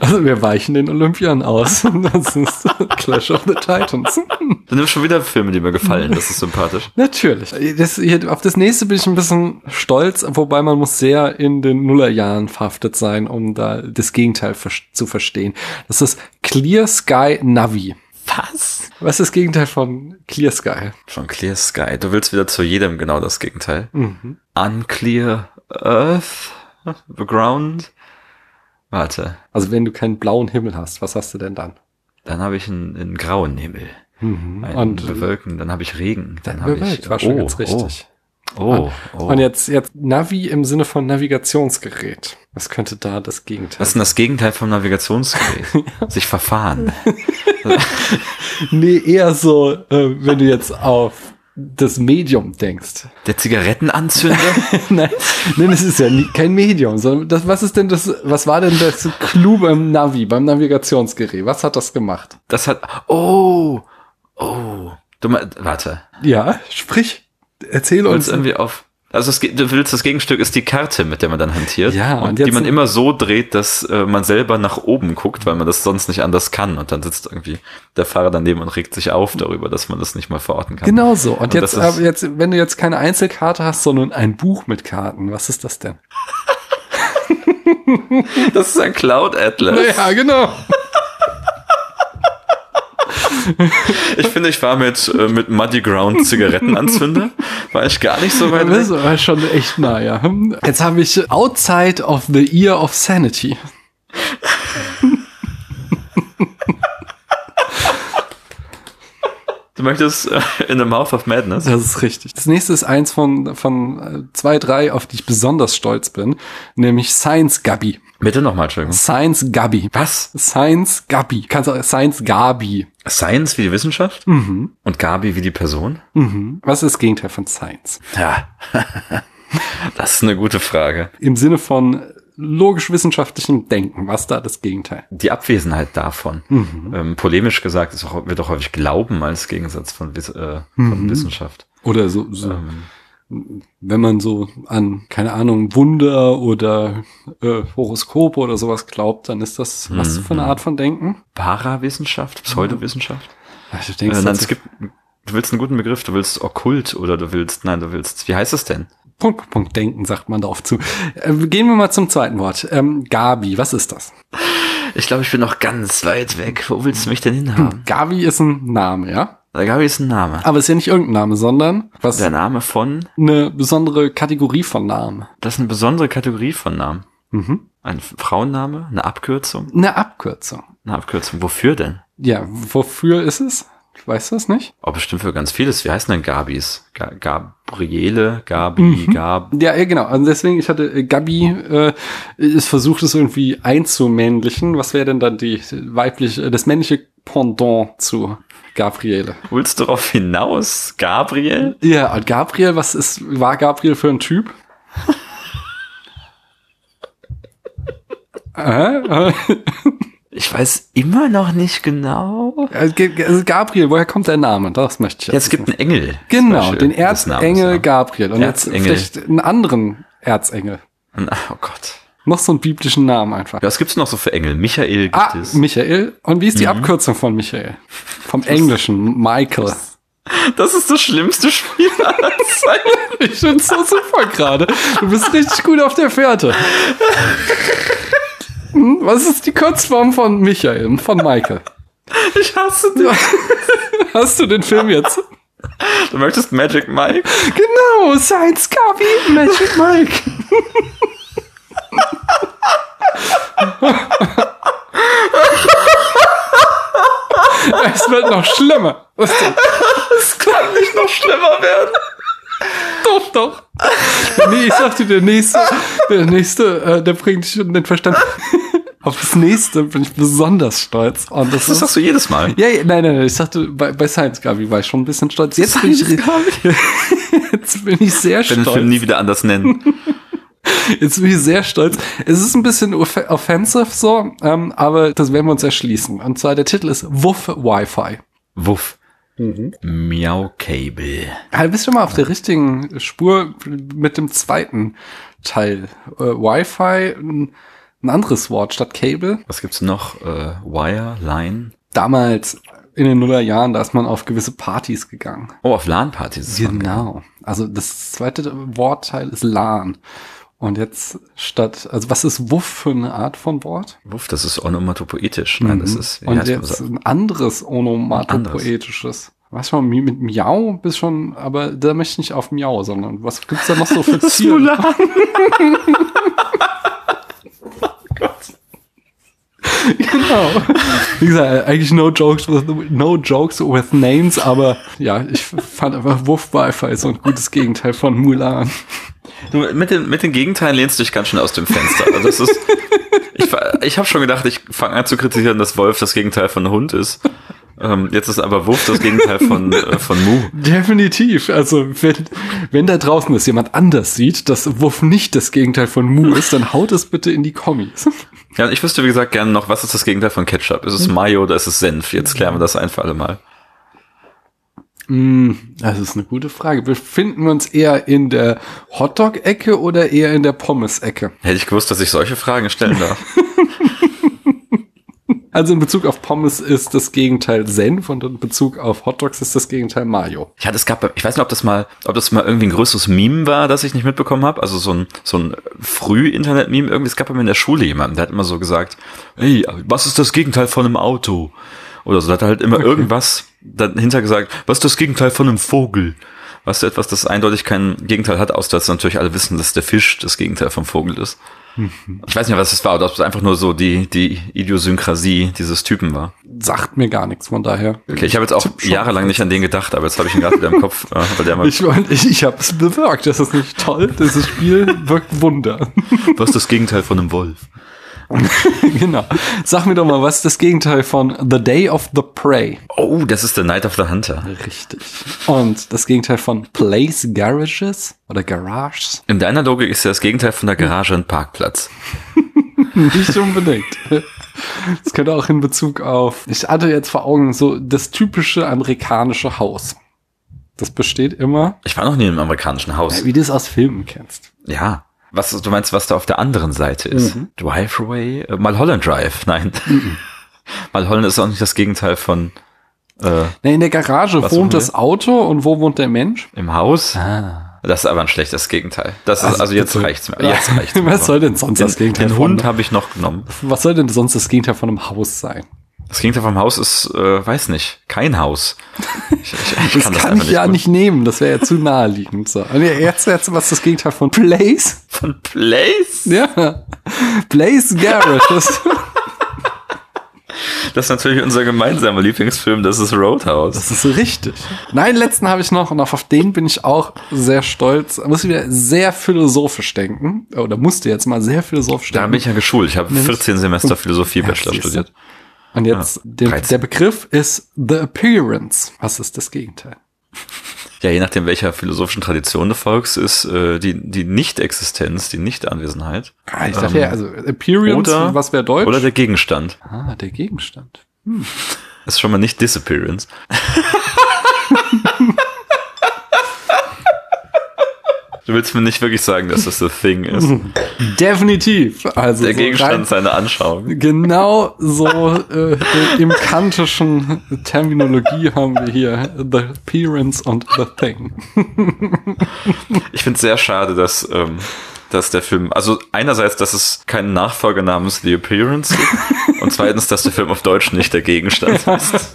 [SPEAKER 2] Also wir weichen den Olympiern aus. Das ist Clash of the Titans.
[SPEAKER 1] Dann haben schon wieder Filme, die mir gefallen. Das ist sympathisch.
[SPEAKER 2] Natürlich. Das, hier, auf das nächste bin ich ein bisschen stolz, wobei man muss sehr in den Nullerjahren verhaftet sein, um da das Gegenteil zu verstehen. Das ist Clear Sky Navi.
[SPEAKER 1] Was?
[SPEAKER 2] Was ist das Gegenteil von Clear Sky?
[SPEAKER 1] Von Clear Sky. Du willst wieder zu jedem genau das Gegenteil. Mhm. Unclear Earth, the ground. Warte.
[SPEAKER 2] Also wenn du keinen blauen Himmel hast, was hast du denn dann?
[SPEAKER 1] Dann habe ich einen, einen grauen Himmel. Mhm. Einen und bewölken, dann habe ich Regen. Dann habe ich.
[SPEAKER 2] War schon oh, richtig.
[SPEAKER 1] Oh, oh, oh.
[SPEAKER 2] Und jetzt, jetzt Navi im Sinne von Navigationsgerät. Was könnte da das Gegenteil?
[SPEAKER 1] Was ist denn das Gegenteil vom Navigationsgerät? <laughs> Sich verfahren. <laughs>
[SPEAKER 2] nee, eher so, äh, wenn du jetzt auf das Medium denkst.
[SPEAKER 1] Der Zigarettenanzünder? <laughs>
[SPEAKER 2] nein, nein, das ist ja nie, kein Medium, sondern das, was ist denn das, was war denn das Clou beim Navi, beim Navigationsgerät? Was hat das gemacht?
[SPEAKER 1] Das hat, oh, oh, du warte.
[SPEAKER 2] Ja, sprich, erzähl uns.
[SPEAKER 1] irgendwie auf, also es, du willst, das Gegenstück ist die Karte, mit der man dann hantiert.
[SPEAKER 2] Ja,
[SPEAKER 1] und, und die man immer so dreht, dass äh, man selber nach oben guckt, weil man das sonst nicht anders kann. Und dann sitzt irgendwie der Fahrer daneben und regt sich auf darüber, dass man das nicht mal verorten kann.
[SPEAKER 2] Genau so. Und, und jetzt, ist, jetzt, wenn du jetzt keine Einzelkarte hast, sondern ein Buch mit Karten, was ist das denn? <laughs>
[SPEAKER 1] das ist ein Cloud Atlas. <laughs>
[SPEAKER 2] Ja, genau. <laughs> <laughs>
[SPEAKER 1] ich finde, ich war mit, äh, mit Muddy Ground Zigarettenanzünder. <laughs> War ich gar nicht so weit
[SPEAKER 2] Das war schon echt nah, ja. Jetzt habe ich Outside of the Ear of Sanity. <laughs>
[SPEAKER 1] Du möchtest äh, in the Mouth of Madness.
[SPEAKER 2] Das ist richtig. Das nächste ist eins von, von äh, zwei, drei, auf die ich besonders stolz bin, nämlich Science Gabi.
[SPEAKER 1] Bitte nochmal, Entschuldigung.
[SPEAKER 2] Science Gabi.
[SPEAKER 1] Was?
[SPEAKER 2] Science Gabi. Kannst du Science Gabi.
[SPEAKER 1] Science wie die Wissenschaft?
[SPEAKER 2] Mhm.
[SPEAKER 1] Und Gabi wie die Person?
[SPEAKER 2] Mhm. Was ist das Gegenteil von Science?
[SPEAKER 1] Ja. <laughs> das ist eine gute Frage.
[SPEAKER 2] Im Sinne von logisch-wissenschaftlichem Denken. Was da das Gegenteil?
[SPEAKER 1] Die Abwesenheit davon. Mhm. Ähm, polemisch gesagt ist auch, wird auch häufig Glauben als Gegensatz von, äh, von mhm. Wissenschaft.
[SPEAKER 2] Oder so, so ähm, wenn man so an, keine Ahnung, Wunder oder äh, Horoskope oder sowas glaubt, dann ist das was für eine mhm. Art von Denken?
[SPEAKER 1] Parawissenschaft, Pseudowissenschaft.
[SPEAKER 2] Ach, du denkst,
[SPEAKER 1] äh, nein, es gibt, du willst einen guten Begriff, du willst okkult oder du willst, nein, du willst, wie heißt es denn?
[SPEAKER 2] Punkt, Punkt, denken, sagt man darauf zu. Äh, gehen wir mal zum zweiten Wort. Ähm, Gabi, was ist das?
[SPEAKER 1] Ich glaube, ich bin noch ganz weit weg. Wo willst du mich denn hinhaben? Hm,
[SPEAKER 2] Gabi ist ein Name, ja?
[SPEAKER 1] Gabi ist ein Name.
[SPEAKER 2] Aber ist ja nicht irgendein Name, sondern
[SPEAKER 1] was? Der Name von?
[SPEAKER 2] Eine besondere Kategorie von Namen.
[SPEAKER 1] Das ist eine besondere Kategorie von Namen. Mhm. Ein Frauenname? Eine Abkürzung?
[SPEAKER 2] Eine Abkürzung.
[SPEAKER 1] Eine Abkürzung. Wofür denn?
[SPEAKER 2] Ja, wofür ist es? Weißt du das nicht?
[SPEAKER 1] Oh, bestimmt für ganz vieles. Wie heißen denn Gabis? Ga Gabriele, Gabi, mhm. Gab.
[SPEAKER 2] Ja, ja, genau. Also deswegen, ich hatte äh, Gabi, äh, ist versucht, es irgendwie einzumännlichen. Was wäre denn dann die weibliche, das männliche Pendant zu Gabriele?
[SPEAKER 1] Willst du darauf hinaus? Gabriel?
[SPEAKER 2] Ja, und Gabriel, was ist, war Gabriel für ein Typ? <laughs>
[SPEAKER 1] äh? <laughs> Ich weiß immer noch nicht genau.
[SPEAKER 2] Also Gabriel, woher kommt der Name? Das möchte ich
[SPEAKER 1] jetzt. es gibt einen Engel.
[SPEAKER 2] Genau, den Erzengel Gabriel. Und Erzengel. jetzt vielleicht einen anderen Erzengel.
[SPEAKER 1] Oh Gott.
[SPEAKER 2] Noch so einen biblischen Namen einfach.
[SPEAKER 1] Ja, was gibt's noch so für Engel? Michael gibt
[SPEAKER 2] ah, es. Michael. Und wie ist die mhm. Abkürzung von Michael? Vom Englischen, Michael.
[SPEAKER 1] Das ist das schlimmste Spiel aller Zeiten. <laughs>
[SPEAKER 2] ich find's so super gerade. Du bist richtig gut auf der Fährte. <laughs> Hm? Was ist die Kurzform von Michael, von Michael? <laughs>
[SPEAKER 1] Ich hasse dich. <laughs>
[SPEAKER 2] Hast du den Film jetzt?
[SPEAKER 1] Du möchtest Magic Mike?
[SPEAKER 2] Genau, Science Copy, Magic Mike. es wird noch schlimmer. <laughs>
[SPEAKER 1] Es kann nicht noch schlimmer werden.
[SPEAKER 2] Doch, doch. Nee, ich sagte, der nächste, der nächste, äh, der bringt schon den Verstand. auf das nächste bin ich besonders stolz.
[SPEAKER 1] Und das, das sagst du jedes Mal.
[SPEAKER 2] Ja, ja, nein, nein, nein. Ich sagte, bei, bei Science Gabi war ich schon ein bisschen stolz. Jetzt
[SPEAKER 1] Science
[SPEAKER 2] bin ich, <laughs> jetzt bin ich sehr stolz. Ich
[SPEAKER 1] den Film nie wieder anders nennen. <laughs>
[SPEAKER 2] Jetzt bin ich sehr stolz. Es ist ein bisschen offensive so, ähm, aber das werden wir uns erschließen. Und zwar der Titel ist Wuff Wi-Fi.
[SPEAKER 1] Wuff. Mhm. Miau Cable.
[SPEAKER 2] Ja, du bist schon mal auf der richtigen Spur mit dem zweiten Teil. Äh, Wi-Fi, ein, ein, anderes Wort statt Cable.
[SPEAKER 1] Was gibt's noch? Äh, Wire, Line?
[SPEAKER 2] Damals in den Nullerjahren, da ist man auf gewisse Partys gegangen.
[SPEAKER 1] Oh, auf LAN-Partys.
[SPEAKER 2] Genau. Also das zweite Wortteil ist LAN. Und jetzt statt, also was ist Wuff für eine Art von Wort?
[SPEAKER 1] Wuff, das ist onomatopoetisch. Nein, das mhm. ist,
[SPEAKER 2] Und jetzt ein anderes onomatopoetisches. Was schon mit Miau bist schon, aber da möchte ich nicht auf Miau, sondern was gibt's da noch so für <laughs> Ziele? <laughs> <laughs> genau. Wie gesagt, eigentlich no jokes with, no jokes with names, aber ja, ich fand einfach Wuff Wi-Fi so ein gutes Gegenteil von Mulan.
[SPEAKER 1] Du, mit den, mit den Gegenteilen lehnst du dich ganz schön aus dem Fenster. Also es ist, ich, ich habe schon gedacht, ich fange an zu kritisieren, dass Wolf das Gegenteil von Hund ist. Ähm, jetzt ist aber Wuff das Gegenteil von, äh, von Mu.
[SPEAKER 2] Definitiv. Also wenn, wenn da draußen es jemand anders sieht, dass Wuff nicht das Gegenteil von Mu ist, dann haut es bitte in die Kommis.
[SPEAKER 1] Ja, ich wüsste, wie gesagt, gerne noch, was ist das Gegenteil von Ketchup? Ist es Mayo oder ist es Senf? Jetzt klären wir das ein für alle Mal.
[SPEAKER 2] Mm, das ist eine gute Frage. Befinden wir uns eher in der Hotdog-Ecke oder eher in der Pommes-Ecke?
[SPEAKER 1] Hätte ich gewusst, dass ich solche Fragen stellen darf. <laughs>
[SPEAKER 2] Also in Bezug auf Pommes ist das Gegenteil Senf und in Bezug auf Hotdogs ist das Gegenteil Mayo.
[SPEAKER 1] Ja, das gab, ich weiß nicht, ob das mal, ob das mal irgendwie ein größeres Meme war, das ich nicht mitbekommen habe. Also so ein, so ein Früh-Internet-Meme irgendwie. Es gab bei mir in der Schule jemanden, der hat immer so gesagt, hey, was ist das Gegenteil von einem Auto? Oder so, da hat er halt immer okay. irgendwas dahinter gesagt, was ist das Gegenteil von einem Vogel? Was du etwas, das eindeutig kein Gegenteil hat, außer dass natürlich alle wissen, dass der Fisch das Gegenteil vom Vogel ist. Mhm. Ich weiß nicht, was es war, oder ob es einfach nur so die, die Idiosynkrasie dieses Typen war.
[SPEAKER 2] Sagt mir gar nichts von daher.
[SPEAKER 1] Okay, ich habe jetzt auch jahrelang nicht an den gedacht, aber jetzt habe ich ihn gerade wieder im Kopf. Äh, weil der
[SPEAKER 2] mal ich ich, ich habe es bewirkt, das ist nicht toll. Dieses Spiel wirkt Wunder.
[SPEAKER 1] Was ist das Gegenteil von einem Wolf? <laughs>
[SPEAKER 2] genau. Sag mir doch mal, was ist das Gegenteil von The Day of the Prey?
[SPEAKER 1] Oh, das ist The Night of the Hunter.
[SPEAKER 2] Richtig. Und das Gegenteil von Place Garages oder Garages?
[SPEAKER 1] In deiner Logik ist ja das Gegenteil von der Garage ein Parkplatz. <laughs>
[SPEAKER 2] Nicht unbedingt. Das könnte auch in Bezug auf, ich hatte jetzt vor Augen so das typische amerikanische Haus. Das besteht immer.
[SPEAKER 1] Ich war noch nie einem amerikanischen Haus.
[SPEAKER 2] Ja, wie du es aus Filmen kennst.
[SPEAKER 1] Ja. Was du meinst, was da auf der anderen Seite ist? Mhm. Driveway? Äh, Malholland Drive? Nein. Mhm. <laughs> Malholland ist auch nicht das Gegenteil von.
[SPEAKER 2] Äh, nee, in der Garage wohnt das Auto und wo wohnt der Mensch?
[SPEAKER 1] Im Haus. Ah. Das ist aber ein schlechtes Gegenteil. Das ist, also, also jetzt reicht's mir. <laughs> Jetzt reicht's
[SPEAKER 2] mir. was soll denn sonst
[SPEAKER 1] den,
[SPEAKER 2] das Gegenteil?
[SPEAKER 1] Den Hund habe ich noch genommen.
[SPEAKER 2] Was soll denn sonst das Gegenteil von einem Haus sein?
[SPEAKER 1] Das Gegenteil vom Haus ist, äh, weiß nicht, kein Haus.
[SPEAKER 2] Ich, ich, ich <laughs> das kann, das kann ich ja gut. nicht nehmen, das wäre ja zu naheliegend. So. Und jetzt, jetzt, was ist das Gegenteil von Place?
[SPEAKER 1] Von Place?
[SPEAKER 2] Ja. Place Garrett. Das, <laughs> <laughs>
[SPEAKER 1] das ist natürlich unser gemeinsamer Lieblingsfilm, das ist Roadhouse.
[SPEAKER 2] Das ist richtig. Nein, letzten habe ich noch und auf den bin ich auch sehr stolz. Muss ich wieder sehr philosophisch denken. Oder musste jetzt mal sehr philosophisch denken.
[SPEAKER 1] Da bin ich ja geschult. Ich habe 14 Semester Philosophie Bachelor ja, studiert.
[SPEAKER 2] Und jetzt, ja, der, der Begriff ist The Appearance. Was ist das Gegenteil? <laughs>
[SPEAKER 1] Ja, je nachdem, welcher philosophischen Tradition du folgst, ist äh, die, die Nicht-Existenz, die Nicht-Anwesenheit.
[SPEAKER 2] Ah, ich dachte ähm, ja, also Appearance, oder, was wäre Deutsch?
[SPEAKER 1] Oder der Gegenstand.
[SPEAKER 2] Ah, der Gegenstand.
[SPEAKER 1] Hm. Das <laughs> ist schon mal nicht Disappearance. <laughs> Du willst mir nicht wirklich sagen, dass das The Thing ist. <laughs>
[SPEAKER 2] Definitiv. Also
[SPEAKER 1] der so Gegenstand seiner Anschauung.
[SPEAKER 2] Genau so äh, im kantischen Terminologie haben wir hier The Appearance und The Thing. <laughs>
[SPEAKER 1] ich finde es sehr schade, dass ähm, dass der Film, also einerseits, dass es keinen Nachfolger namens The Appearance gibt <laughs> und zweitens, dass der Film auf Deutsch nicht der Gegenstand ist.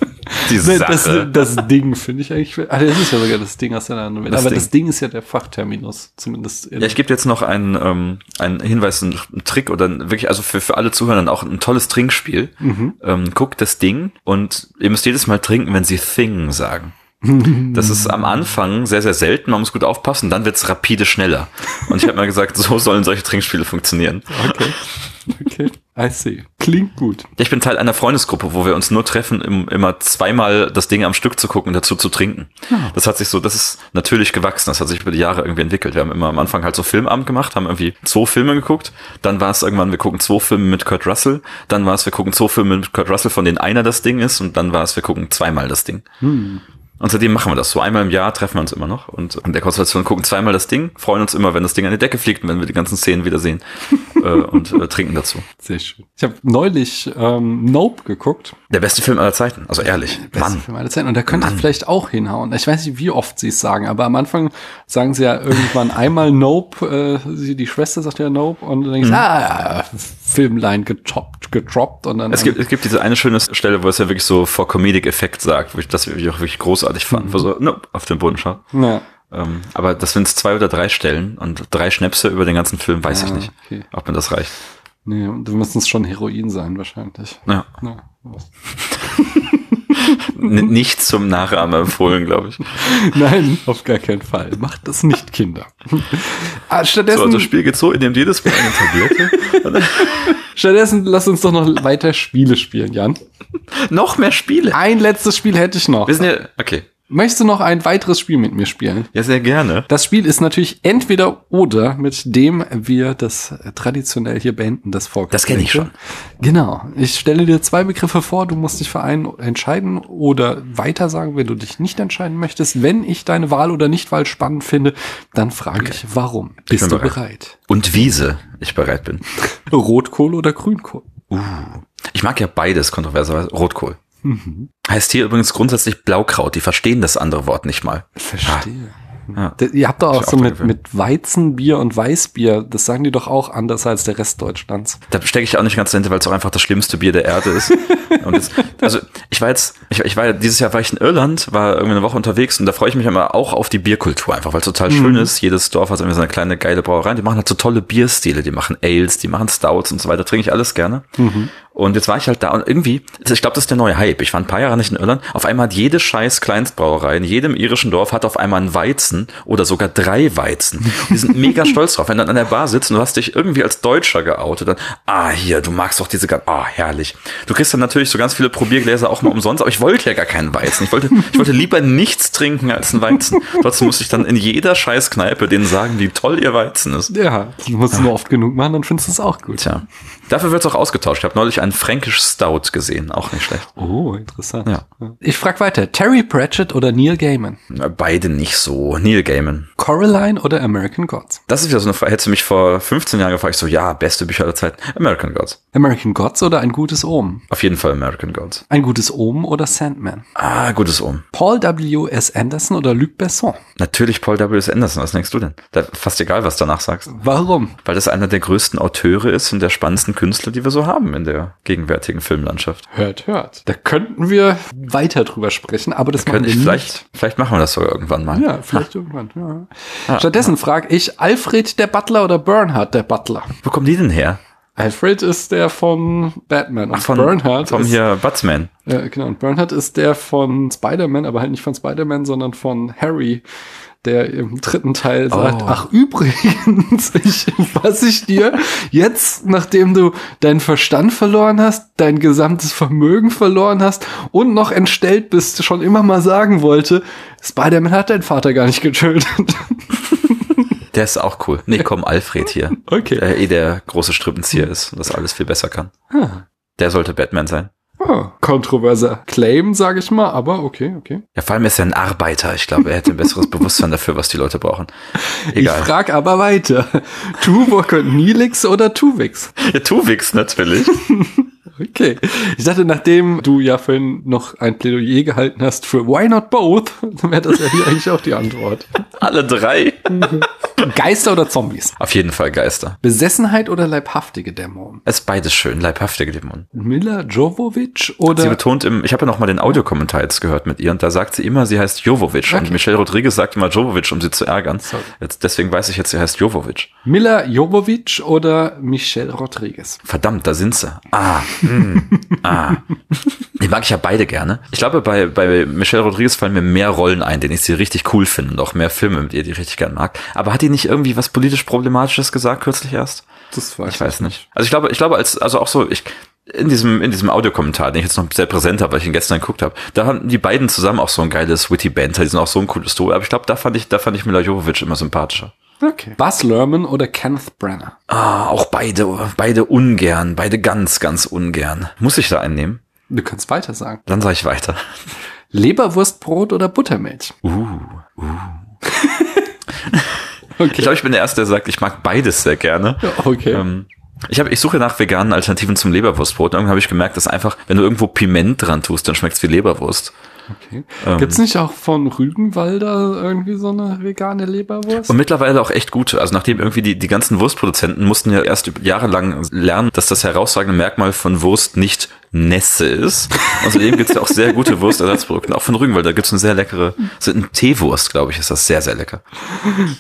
[SPEAKER 2] Die Sache. Das, das Ding finde ich eigentlich, also das ist ja sogar das Ding aus der anderen Welt, aber Ding. das Ding ist ja der Fachterminus, zumindest.
[SPEAKER 1] Ja, ich gebe jetzt noch einen, ähm, einen Hinweis, einen Trick oder wirklich, also für, für alle Zuhörer auch ein tolles Trinkspiel. Mhm. Ähm, guckt das Ding und ihr müsst jedes Mal trinken, wenn sie Thing sagen. Das ist am Anfang sehr, sehr selten, man muss gut aufpassen, dann wird's rapide schneller. Und ich habe mal gesagt, so sollen solche Trinkspiele funktionieren.
[SPEAKER 2] Okay. Okay. I see. Klingt gut.
[SPEAKER 1] Ich bin Teil einer Freundesgruppe, wo wir uns nur treffen, um immer zweimal das Ding am Stück zu gucken und dazu zu trinken. Ja. Das hat sich so, das ist natürlich gewachsen. Das hat sich über die Jahre irgendwie entwickelt. Wir haben immer am Anfang halt so Filmabend gemacht, haben irgendwie zwei Filme geguckt. Dann war es irgendwann, wir gucken zwei Filme mit Kurt Russell. Dann war es, wir gucken zwei Filme mit Kurt Russell, von denen einer das Ding ist. Und dann war es, wir gucken zweimal das Ding. Hm. Und seitdem machen wir das. So einmal im Jahr treffen wir uns immer noch und in der Konstellation gucken zweimal das Ding, freuen uns immer, wenn das Ding an die Decke fliegt und wenn wir die ganzen Szenen wiedersehen <laughs> äh, und äh, trinken dazu.
[SPEAKER 2] Sehr schön. Ich habe neulich ähm, Nope geguckt.
[SPEAKER 1] Der beste Film aller Zeiten, also ehrlich.
[SPEAKER 2] Der beste Mann. Film aller Zeiten. Und der könnte Mann. vielleicht auch hinhauen. Ich weiß nicht, wie oft sie es sagen, aber am Anfang sagen sie ja irgendwann einmal Nope, äh, die Schwester sagt ja Nope und dann denkst mhm. ah, Filmline getoppt, gedroppt und dann.
[SPEAKER 1] Es gibt, es gibt diese eine schöne Stelle, wo es ja wirklich so vor Comedic Effekt sagt, wo ich das wirklich auch wirklich großartig großartig fand, wo so no, auf den Boden schaut. Ja. Ähm, aber das sind zwei oder drei Stellen und drei Schnäpse über den ganzen Film, weiß ja, ich nicht, okay. ob mir das reicht.
[SPEAKER 2] Nee, da müssen es schon Heroin sein, wahrscheinlich. Ja. ja. <laughs>
[SPEAKER 1] nicht zum Nachahmen empfohlen, glaube ich.
[SPEAKER 2] Nein, auf gar keinen Fall. Macht das nicht, Kinder.
[SPEAKER 1] Ah, stattdessen, so, also das Spiel geht so, indem jedes Mal eine Tablette.
[SPEAKER 2] stattdessen lass uns doch noch weiter Spiele spielen, Jan.
[SPEAKER 1] noch mehr Spiele?
[SPEAKER 2] Ein letztes Spiel hätte ich noch.
[SPEAKER 1] Wir sind ja, okay.
[SPEAKER 2] Möchtest du noch ein weiteres Spiel mit mir spielen?
[SPEAKER 1] Ja, sehr gerne.
[SPEAKER 2] Das Spiel ist natürlich entweder oder, mit dem wir das traditionell hier beenden, das Vorgespräch.
[SPEAKER 1] Das kenne ich schon.
[SPEAKER 2] Genau. Ich stelle dir zwei Begriffe vor, du musst dich für einen entscheiden oder weiter sagen, wenn du dich nicht entscheiden möchtest. Wenn ich deine Wahl oder Nichtwahl spannend finde, dann frage okay. ich, warum? Bist du bereit. bereit?
[SPEAKER 1] Und Wiese, ich bereit bin. <laughs>
[SPEAKER 2] Rotkohl oder Grünkohl? Uh.
[SPEAKER 1] Ich mag ja beides kontroverserweise. Rotkohl. Mhm. Heißt hier übrigens grundsätzlich Blaukraut. Die verstehen das andere Wort nicht mal.
[SPEAKER 2] Verstehe. Ah. Ja. Ihr habt doch auch so mit, mit Weizenbier und Weißbier, das sagen die doch auch anders als der Rest Deutschlands.
[SPEAKER 1] Da stecke ich auch nicht ganz dahinter, weil es auch einfach das schlimmste Bier der Erde ist. <laughs> und jetzt, also ich war jetzt, ich, ich war dieses Jahr war ich in Irland, war irgendwie eine Woche unterwegs und da freue ich mich immer auch auf die Bierkultur einfach, weil es total mhm. schön ist. Jedes Dorf hat irgendwie so eine kleine geile Brauerei. Die machen halt so tolle Bierstile, die machen Ales, die machen Stouts und so weiter. Trinke ich alles gerne. Mhm. Und jetzt war ich halt da und irgendwie, ich glaube, das ist der neue Hype. Ich war ein paar Jahre nicht in Irland. Auf einmal hat jede scheiß Kleinstbrauerei in jedem irischen Dorf hat auf einmal einen Weizen oder sogar drei Weizen. Die sind mega <laughs> stolz drauf. Wenn du dann an der Bar sitzt und du hast dich irgendwie als Deutscher geoutet, dann, ah, hier, du magst doch diese, ah, oh, herrlich. Du kriegst dann natürlich so ganz viele Probiergläser auch mal umsonst, aber ich wollte ja gar keinen Weizen. Ich wollte, ich wollte lieber nichts trinken als einen Weizen. Trotzdem musste ich dann in jeder scheiß Kneipe denen sagen, wie toll ihr Weizen ist.
[SPEAKER 2] Ja, du musst es nur oft genug machen, dann findest du es auch gut.
[SPEAKER 1] Tja. Dafür wird es auch ausgetauscht. Ich habe neulich einen Fränkisch Stout gesehen, auch nicht schlecht.
[SPEAKER 2] Oh, interessant. Ja. Ich frage weiter, Terry Pratchett oder Neil Gaiman?
[SPEAKER 1] Beide nicht so. Neil Gaiman.
[SPEAKER 2] Coraline oder American Gods?
[SPEAKER 1] Das ist wieder so eine Frage. Hättest du mich vor 15 Jahren gefragt, so, ja, beste Bücher aller Zeit. American Gods.
[SPEAKER 2] American Gods oder ein gutes Ohm?
[SPEAKER 1] Auf jeden Fall American Gods.
[SPEAKER 2] Ein gutes Ohm oder Sandman?
[SPEAKER 1] Ah, gutes Ohm.
[SPEAKER 2] Paul W. S. Anderson oder Luc Besson?
[SPEAKER 1] Natürlich Paul W. S. Anderson. Was denkst du denn? Da, fast egal, was du danach sagst.
[SPEAKER 2] Warum?
[SPEAKER 1] Weil das einer der größten Auteure ist und der spannendsten Künstler, die wir so haben in der gegenwärtigen Filmlandschaft.
[SPEAKER 2] Hört, hört. Da könnten wir weiter drüber sprechen, aber das da machen wir
[SPEAKER 1] vielleicht, Vielleicht machen wir das sogar irgendwann mal.
[SPEAKER 2] Ja, vielleicht ah. irgendwann. Ja. Ah. Stattdessen frage ich Alfred der Butler oder Bernhard der Butler.
[SPEAKER 1] Wo kommen die denn her?
[SPEAKER 2] Alfred ist der von Batman
[SPEAKER 1] und Ach, von, Bernhard ist, hier Batsman.
[SPEAKER 2] Ja, genau. Und Bernhard ist der von Spider-Man, aber halt nicht von Spider-Man, sondern von Harry der im dritten Teil sagt, oh. ach übrigens, <laughs> ich, was ich dir jetzt, nachdem du deinen Verstand verloren hast, dein gesamtes Vermögen verloren hast und noch entstellt bist, schon immer mal sagen wollte, Spider-Man hat deinen Vater gar nicht getötet. <laughs>
[SPEAKER 1] Der ist auch cool. Nee, komm, Alfred hier. Okay. Der eh der große Strippenzieher ist und das alles viel besser kann. Ah. Der sollte Batman sein.
[SPEAKER 2] Ah, kontroverser Claim, sage ich mal, aber okay, okay.
[SPEAKER 1] Ja, vor allem ist er ein Arbeiter. Ich glaube, er hätte ein besseres <laughs> Bewusstsein dafür, was die Leute brauchen.
[SPEAKER 2] Egal. Ich frag aber weiter. Tuvok und Nilix oder Tuvix?
[SPEAKER 1] Ja, Tuvix natürlich. <laughs>
[SPEAKER 2] Okay. Ich dachte, nachdem du ja vorhin noch ein Plädoyer gehalten hast für Why not both, dann <laughs> wäre das ja hier eigentlich auch die Antwort.
[SPEAKER 1] Alle drei.
[SPEAKER 2] Geister oder Zombies?
[SPEAKER 1] Auf jeden Fall Geister.
[SPEAKER 2] Besessenheit oder leibhaftige Dämonen?
[SPEAKER 1] Es ist beides schön, leibhaftige Dämonen.
[SPEAKER 2] Mila Jovovic oder?
[SPEAKER 1] Sie betont im, ich habe ja noch mal den Audiokommentar jetzt gehört mit ihr und da sagt sie immer, sie heißt Jovovic okay. und Michelle Rodriguez sagt immer Jovovic, um sie zu ärgern. Jetzt, deswegen weiß ich jetzt, sie heißt Jovovic.
[SPEAKER 2] Mila Jovovic oder Michelle Rodriguez?
[SPEAKER 1] Verdammt, da sind sie. Ah. Hm. <laughs> ah. Die mag ich ja beide gerne. Ich glaube, bei, bei Michelle Rodriguez fallen mir mehr Rollen ein, denen ich sie richtig cool finde und auch mehr Filme mit ihr, die ich richtig gern mag. Aber hat die nicht irgendwie was politisch Problematisches gesagt kürzlich erst?
[SPEAKER 2] Das weiß
[SPEAKER 1] ich weiß nicht. Also ich glaube, ich glaube, als, also auch so, ich, in diesem, in diesem Audiokommentar, den ich jetzt noch sehr präsent habe, weil ich ihn gestern geguckt habe, da haben die beiden zusammen auch so ein geiles Witty Banter, die sind auch so ein cooles Duo, aber ich glaube, da fand ich, da fand ich Mila Jovovich immer sympathischer.
[SPEAKER 2] Okay. Buzz Lerman oder Kenneth Brenner?
[SPEAKER 1] Ah, auch beide, beide ungern, beide ganz, ganz ungern. Muss ich da einnehmen?
[SPEAKER 2] Du kannst weiter sagen.
[SPEAKER 1] Dann sage ich weiter.
[SPEAKER 2] Leberwurstbrot oder Buttermilch?
[SPEAKER 1] Uh, uh. <laughs> okay. Ich glaube, ich bin der Erste, der sagt, ich mag beides sehr gerne.
[SPEAKER 2] Okay. Ähm,
[SPEAKER 1] ich, hab, ich suche nach veganen Alternativen zum Leberwurstbrot. Irgendwann habe ich gemerkt, dass einfach, wenn du irgendwo Piment dran tust, dann schmeckt es wie Leberwurst.
[SPEAKER 2] Okay. Ähm, Gibt's nicht auch von Rügenwalder irgendwie so eine vegane Leberwurst?
[SPEAKER 1] Und mittlerweile auch echt gute. Also nachdem irgendwie die, die ganzen Wurstproduzenten mussten ja erst jahrelang lernen, dass das herausragende Merkmal von Wurst nicht Nässe ist. Außerdem gibt's ja auch sehr gute Wurstersatzprodukte, auch von Rügenwalder gibt's eine sehr leckere, so ein Teewurst, glaube ich, ist das sehr, sehr lecker.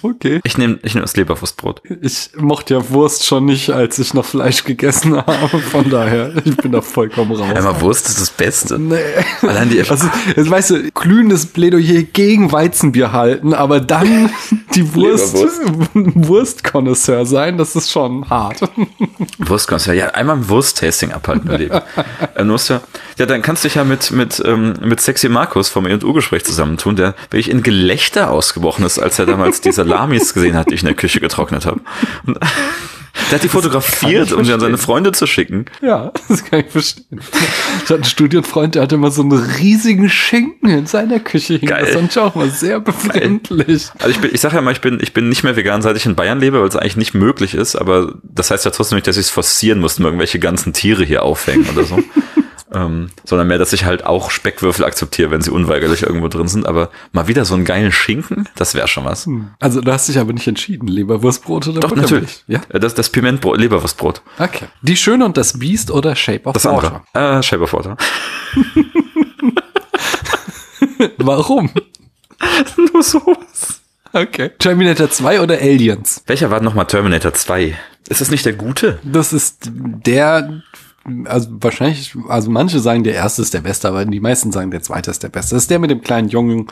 [SPEAKER 2] Okay.
[SPEAKER 1] Ich nehme ich nehm das Leberwurstbrot.
[SPEAKER 2] Ich mochte ja Wurst schon nicht, als ich noch Fleisch gegessen <laughs> habe. Von daher, ich bin da vollkommen raus.
[SPEAKER 1] Einmal Wurst ist das Beste.
[SPEAKER 2] Nee. Allein die also, weißt du, glühendes Plädoyer gegen Weizenbier halten, aber dann die Wurst, Wurstkonnoisseur sein, das ist schon hart.
[SPEAKER 1] Wurstkonnoisseur, ja, einmal ein Wursttasting abhalten im Leben. <laughs> Äh, musst ja, ja, dann kannst du dich ja mit, mit, ähm, mit Sexy Markus vom E&U-Gespräch zusammentun, der wirklich in Gelächter ausgebrochen ist, als er damals die Salamis gesehen hat, die ich in der Küche getrocknet habe. Der hat die fotografiert, um sie an seine Freunde zu schicken.
[SPEAKER 2] Ja, das kann ich verstehen. Ich hatte einen Studienfreund, der hatte immer so einen riesigen Schinken in seiner Küche hängen. Das fand ich auch mal sehr befremdlich.
[SPEAKER 1] Also ich, bin, ich sage ja mal, ich bin, ich bin nicht mehr vegan, seit ich in Bayern lebe, weil es eigentlich nicht möglich ist, aber das heißt ja trotzdem nicht, dass ich es forcieren muss, irgendwelche ganzen Tiere hier aufhängen oder so. <laughs> ähm, sondern mehr, dass ich halt auch Speckwürfel akzeptiere, wenn sie unweigerlich irgendwo drin sind. Aber mal wieder so einen geilen Schinken, das wäre schon was. Hm.
[SPEAKER 2] Also du hast dich aber nicht entschieden, Leberwurstbrot oder
[SPEAKER 1] Doch, natürlich. Ja? Das, das Pimentbrot, Leberwurstbrot.
[SPEAKER 2] Okay. Die Schöne und das Biest oder Shape of
[SPEAKER 1] das Water? Andere. Äh, Shape of Water. <laughs>
[SPEAKER 2] Warum? <laughs>
[SPEAKER 1] Nur sowas.
[SPEAKER 2] Okay. Terminator 2 oder Aliens?
[SPEAKER 1] Welcher war nochmal Terminator 2? Ist das nicht der gute?
[SPEAKER 2] Das ist der, also wahrscheinlich, also manche sagen, der erste ist der beste, aber die meisten sagen, der zweite ist der beste. Das ist der mit dem kleinen Jungen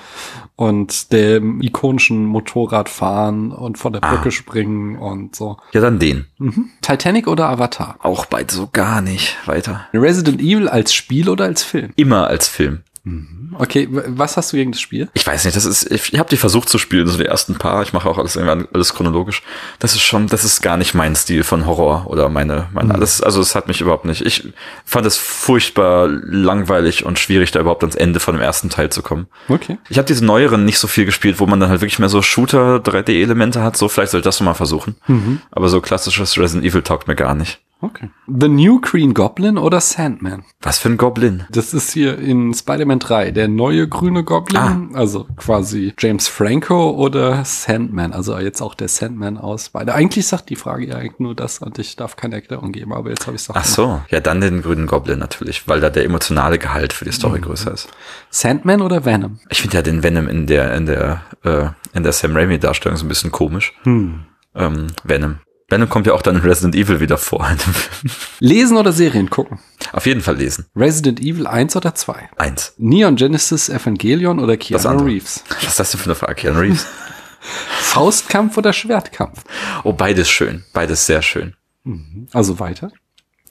[SPEAKER 2] und dem ikonischen Motorradfahren und von der Brücke ah. springen und so.
[SPEAKER 1] Ja, dann den.
[SPEAKER 2] Mhm. Titanic oder Avatar?
[SPEAKER 1] Auch beide so gar nicht. Weiter.
[SPEAKER 2] Resident Evil als Spiel oder als Film?
[SPEAKER 1] Immer als Film.
[SPEAKER 2] Mhm. Okay, was hast du gegen das Spiel?
[SPEAKER 1] Ich weiß nicht, das ist, ich, ich habe die versucht zu spielen, so die ersten paar. Ich mache auch alles alles chronologisch. Das ist schon, das ist gar nicht mein Stil von Horror oder meine, meine, mhm. das, also es hat mich überhaupt nicht. Ich fand es furchtbar langweilig und schwierig, da überhaupt ans Ende von dem ersten Teil zu kommen.
[SPEAKER 2] Okay.
[SPEAKER 1] Ich habe diese neueren nicht so viel gespielt, wo man dann halt wirklich mehr so Shooter 3D-Elemente hat. So vielleicht soll ich das mal versuchen. Mhm. Aber so klassisches Resident Evil taugt mir gar nicht.
[SPEAKER 2] Okay. The New Green Goblin oder Sandman?
[SPEAKER 1] Was für ein Goblin?
[SPEAKER 2] Das ist hier in Spider-Man 3 der neue grüne Goblin, ah. also quasi James Franco oder Sandman, also jetzt auch der Sandman aus Spider. Eigentlich sagt die Frage ja eigentlich nur das und ich darf keine Erklärung geben, aber jetzt habe ich es
[SPEAKER 1] Ach so, ja, dann den grünen Goblin natürlich, weil da der emotionale Gehalt für die Story mhm. größer ist.
[SPEAKER 2] Sandman oder Venom?
[SPEAKER 1] Ich finde ja den Venom in der in der äh, in der Sam Raimi Darstellung so ein bisschen komisch. Hm. Ähm, Venom. Venom kommt ja auch dann in Resident Evil wieder vor. <laughs>
[SPEAKER 2] lesen oder Serien gucken?
[SPEAKER 1] Auf jeden Fall lesen.
[SPEAKER 2] Resident Evil 1 oder 2?
[SPEAKER 1] 1.
[SPEAKER 2] Neon Genesis Evangelion oder Keanu Reeves?
[SPEAKER 1] Was ist das denn für eine Frage, Keanu Reeves? <laughs>
[SPEAKER 2] Faustkampf oder Schwertkampf?
[SPEAKER 1] Oh, beides schön. Beides sehr schön.
[SPEAKER 2] Mhm. Also weiter.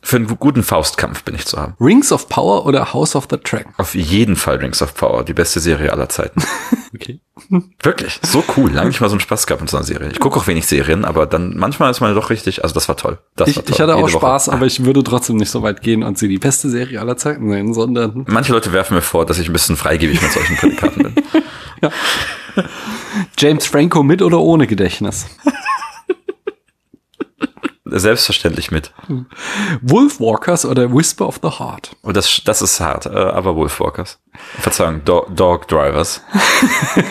[SPEAKER 1] Für einen guten Faustkampf bin ich zu haben.
[SPEAKER 2] Rings of Power oder House of the Dragon?
[SPEAKER 1] Auf jeden Fall Rings of Power, die beste Serie aller Zeiten. <laughs>
[SPEAKER 2] okay.
[SPEAKER 1] Wirklich, so cool. Lange nicht mal so einen Spaß gehabt mit so einer Serie. Ich gucke auch wenig Serien, aber dann manchmal ist man doch richtig, also das war toll. Das
[SPEAKER 2] ich,
[SPEAKER 1] war toll.
[SPEAKER 2] ich hatte auch Jede Spaß, Woche. aber ich würde trotzdem nicht so weit gehen und sie die beste Serie aller Zeiten nennen, sondern.
[SPEAKER 1] Manche Leute werfen mir vor, dass ich ein bisschen freigebig mit solchen Prädikaten bin. <laughs>
[SPEAKER 2] ja. James Franco mit oder ohne Gedächtnis? <laughs>
[SPEAKER 1] Selbstverständlich mit.
[SPEAKER 2] Wolfwalkers oder Whisper of the Heart?
[SPEAKER 1] Oh, das, das ist hart, äh, aber Wolfwalkers. Verzeihung, Do Dog Drivers.